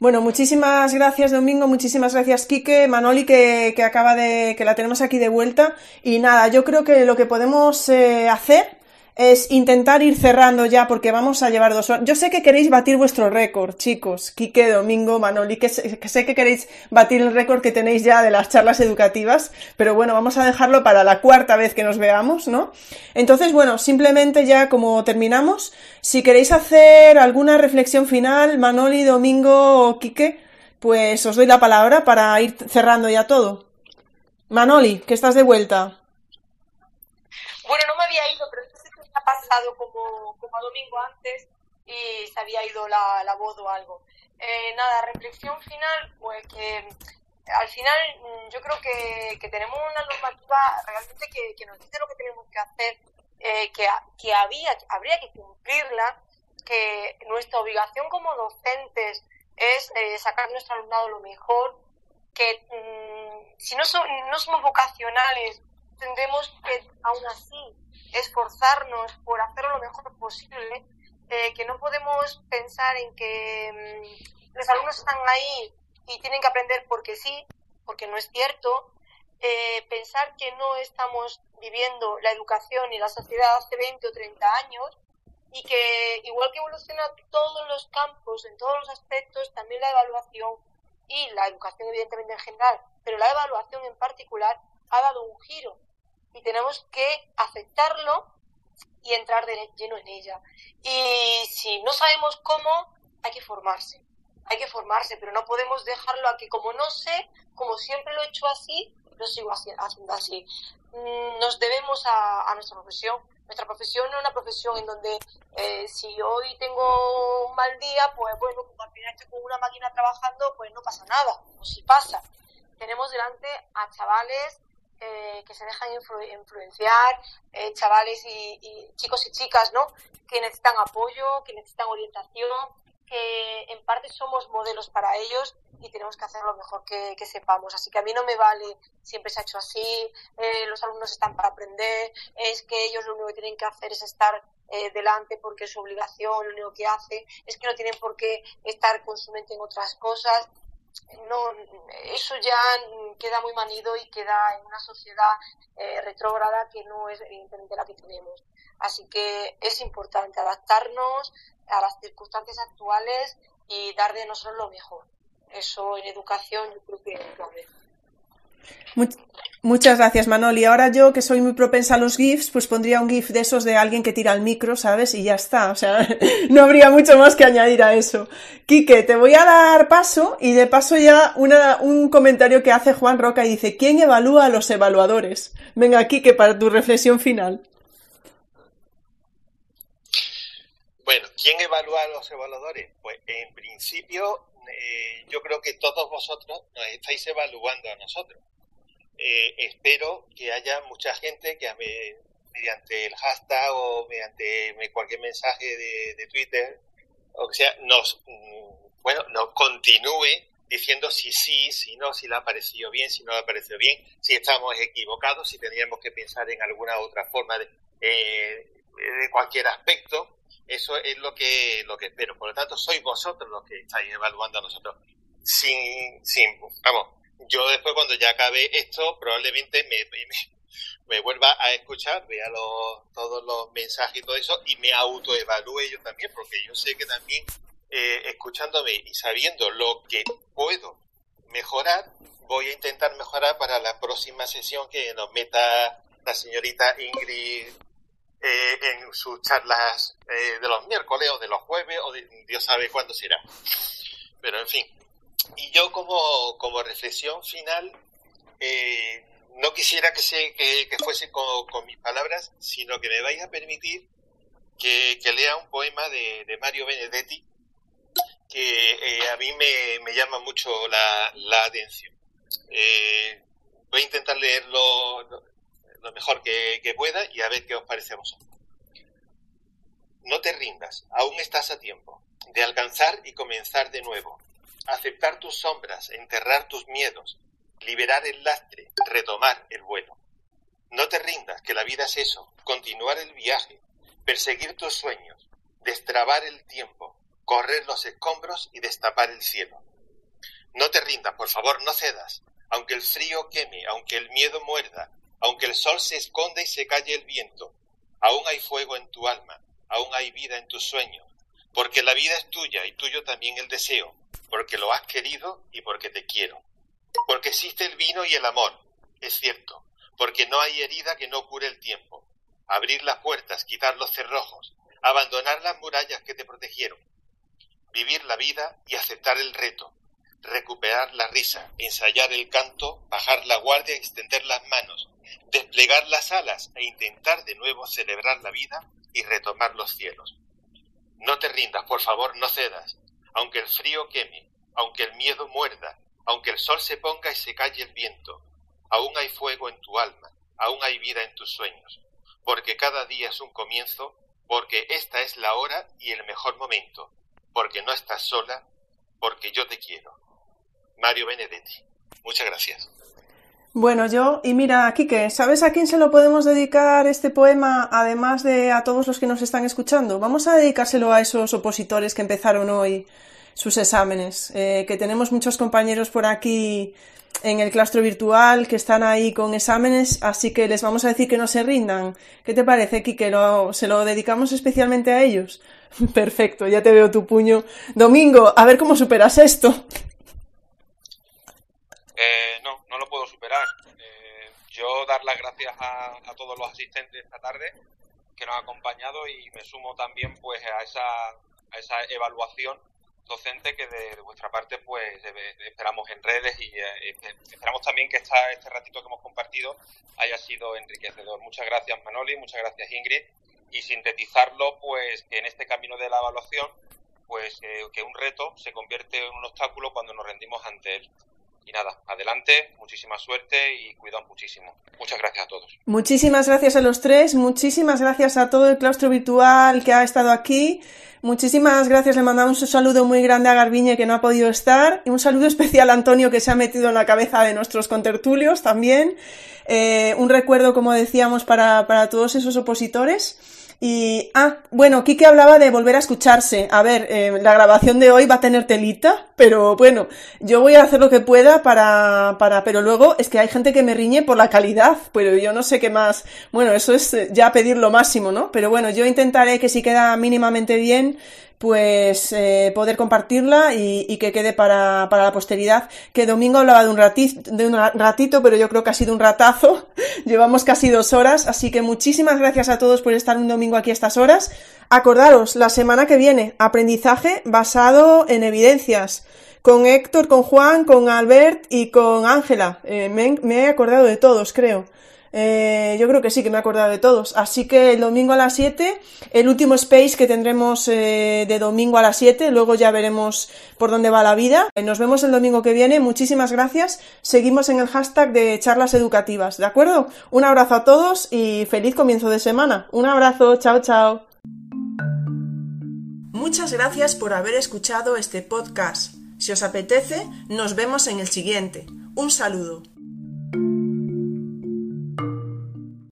Bueno, muchísimas gracias Domingo, muchísimas gracias Quique, Manoli que, que, acaba de, que la tenemos aquí de vuelta y nada, yo creo que lo que podemos eh, hacer es intentar ir cerrando ya porque vamos a llevar dos horas. Yo sé que queréis batir vuestro récord, chicos, Quique, Domingo, Manoli, que sé, que sé que queréis batir el récord que tenéis ya de las charlas educativas, pero bueno, vamos a dejarlo para la cuarta vez que nos veamos, ¿no? Entonces, bueno, simplemente ya como terminamos, si queréis hacer alguna reflexión final, Manoli, Domingo o Quique, pues os doy la palabra para ir cerrando ya todo. Manoli, que estás de vuelta. Bueno, no me había ido, pasado como, como a domingo antes y se había ido la, la voz o algo. Eh, nada, reflexión final, pues que al final mm, yo creo que, que tenemos una normativa realmente que, que, nos dice lo que tenemos que hacer, eh, que, que había, habría que cumplirla, que nuestra obligación como docentes es eh, sacar de nuestro alumnado lo mejor, que mm, si no, no somos vocacionales, tendremos que aún así esforzarnos por hacerlo lo mejor posible, eh, que no podemos pensar en que mm, los alumnos están ahí y tienen que aprender porque sí, porque no es cierto, eh, pensar que no estamos viviendo la educación y la sociedad hace 20 o 30 años y que igual que evoluciona todos los campos, en todos los aspectos, también la evaluación y la educación evidentemente en general, pero la evaluación en particular ha dado un giro y tenemos que aceptarlo y entrar de lleno en ella. Y si no sabemos cómo, hay que formarse. Hay que formarse, pero no podemos dejarlo a que como no sé, como siempre lo he hecho así, lo sigo haciendo así. Mm, nos debemos a, nuestra profesión. Nuestra profesión no es una profesión en donde eh, si hoy tengo un mal día, pues bueno, como al final estoy con una máquina trabajando, pues no pasa nada, o si pasa. Tenemos delante a chavales eh, que se dejan influenciar, eh, chavales y, chicos y chicas, ¿no? Que necesitan apoyo, que necesitan orientación, que en parte somos modelos para ellos y tenemos que hacer lo mejor que, sepamos. Así que a mí no me vale, siempre se ha hecho así, eh, los alumnos están para aprender, es que ellos lo único que tienen que hacer es estar delante porque es su obligación, lo único que hace, es que no tienen por qué estar con su mente en otras cosas no, eso ya queda muy manido y queda en una sociedad eh, retrógrada que no es evidentemente la que tenemos. Así que es importante adaptarnos a las circunstancias actuales y dar de nosotros lo mejor. Eso en educación yo creo que es clave. Muchas gracias, Manoli. Ahora yo, que soy muy propensa a los GIFs, pues pondría un GIF de esos de alguien que tira el micro, ¿sabes? Y ya está. O sea, no habría mucho más que añadir a eso. Quique, te voy a dar paso y de paso ya una, un comentario que hace Juan Roca y dice, ¿quién evalúa a los evaluadores? Venga, Quique, para tu reflexión final. Bueno, ¿quién evalúa a los evaluadores? Pues en principio eh, yo creo que todos vosotros nos estáis evaluando a nosotros eh, espero que haya mucha gente que mediante el hashtag o mediante cualquier mensaje de, Twitter, o sea, nos, mm, bueno, nos continúe diciendo si sí, si no, si le ha parecido bien, si no le ha parecido bien, si estamos equivocados, si tendríamos que pensar en alguna otra forma de, eh, de cualquier aspecto. Eso es lo que, lo que espero. Por lo tanto, sois vosotros los que estáis evaluando a nosotros. Sin, sin, vamos, yo después cuando ya acabe esto probablemente me, vuelva a escuchar, vea los, todos los mensajes y todo eso y me autoevalúe yo también, porque yo sé que también eh, escuchándome y sabiendo lo que puedo mejorar, voy a intentar mejorar para la próxima sesión que nos meta la señorita Ingrid eh, en sus charlas eh, de los miércoles o de los jueves o de, Dios sabe cuándo será. Pero en fin, y yo como, como reflexión final, eh, no quisiera que, se, que, fuese con, mis palabras, sino que me vais a permitir que, lea un poema de, Mario Benedetti que eh, a mí me, llama mucho la, atención. Eh, voy a intentar leerlo lo, mejor que, que, pueda y a ver qué os parece a vosotros. No te rindas, aún estás a tiempo de alcanzar y comenzar de nuevo aceptar tus sombras, enterrar tus miedos, liberar el lastre, retomar el vuelo. No te rindas, que la vida es eso, continuar el viaje, perseguir tus sueños, destrabar el tiempo, correr los escombros y destapar el cielo. No te rindas, por favor, no cedas, aunque el frío queme, aunque el miedo muerda, aunque el sol se esconda y se calle el viento, aún hay fuego en tu alma, aún hay vida en tus sueños, porque la vida es tuya y tuyo también el deseo, porque lo has querido y porque te quiero. Porque existe el vino y el amor, es cierto, porque no hay herida que no cure el tiempo. Abrir las puertas, quitar los cerrojos, abandonar las murallas que te protegieron. Vivir la vida y aceptar el reto. Recuperar la risa, ensayar el canto, bajar la guardia, extender las manos, desplegar las alas e intentar de nuevo celebrar la vida y retomar los cielos. No te rindas, por favor, no cedas aunque el frío queme, aunque el miedo muerda, aunque el sol se ponga y se calle el viento, aún hay fuego en tu alma, aún hay vida en tus sueños, porque cada día es un comienzo, porque esta es la hora y el mejor momento, porque no estás sola, porque yo te quiero. Mario Benedetti. Muchas gracias. Bueno, yo, y mira, Quique, ¿sabes a quién se lo podemos dedicar este poema, además de a todos los que nos están escuchando? Vamos a dedicárselo a esos opositores que empezaron hoy sus exámenes, eh, que tenemos muchos compañeros por aquí en el claustro virtual que están ahí con exámenes, así que les vamos a decir que no se rindan. ¿Qué te parece, Quique? ¿Lo, ¿Se lo dedicamos especialmente a ellos? Perfecto, ya te veo tu puño. Domingo, a ver cómo superas esto. Eh, no, no lo puedo superar. Eh, yo dar las gracias a, todos los asistentes esta tarde que nos han acompañado y me sumo también pues a esa, a esa evaluación docente que de, vuestra parte pues esperamos en redes y eh, esperamos también que esta, este ratito que hemos compartido haya sido enriquecedor. Muchas gracias Manoli, muchas gracias Ingrid y sintetizarlo pues que en este camino de la evaluación pues que un reto se convierte en un obstáculo cuando nos rendimos ante él y nada, adelante, muchísima suerte y cuidado muchísimo. Muchas gracias a todos. Muchísimas gracias a los tres, muchísimas gracias a todo el claustro virtual que ha estado aquí. Muchísimas gracias, le mandamos un saludo muy grande a Garbiñe que no ha podido estar y un saludo especial a Antonio que se ha metido en la cabeza de nuestros contertulios también. Eh, un recuerdo, como decíamos, para, para todos esos opositores. Y, ah, bueno, Kike hablaba de volver a escucharse. A ver, eh, la grabación de hoy va a tener telita, pero bueno, yo voy a hacer lo que pueda para, para, pero luego es que hay gente que me riñe por la calidad, pero yo no sé qué más. Bueno, eso es ya pedir lo máximo, ¿no? Pero bueno, yo intentaré que si queda mínimamente bien, pues eh, poder compartirla y, que quede para, la posteridad. Que Domingo hablaba de un, ratito, de un ratito, pero yo creo que ha sido un ratazo. Llevamos casi dos horas, así que muchísimas gracias a todos por estar un domingo aquí a estas horas. Acordaros, la semana que viene, aprendizaje basado en evidencias con Héctor, con Juan, con Albert y con Ángela. Eh, me, he acordado de todos, creo. Eh, yo creo que sí, que me he acordado de todos. Así que el domingo a las 7, el último space que tendremos eh, de domingo a las 7, luego ya veremos por dónde va la vida. Nos vemos el domingo que viene. Muchísimas gracias. Seguimos en el hashtag de charlas educativas, ¿de acuerdo? Un abrazo a todos y feliz comienzo de semana. Un abrazo, chao, chao. Muchas gracias por haber escuchado este podcast. Si os apetece, nos vemos en el siguiente. Un saludo.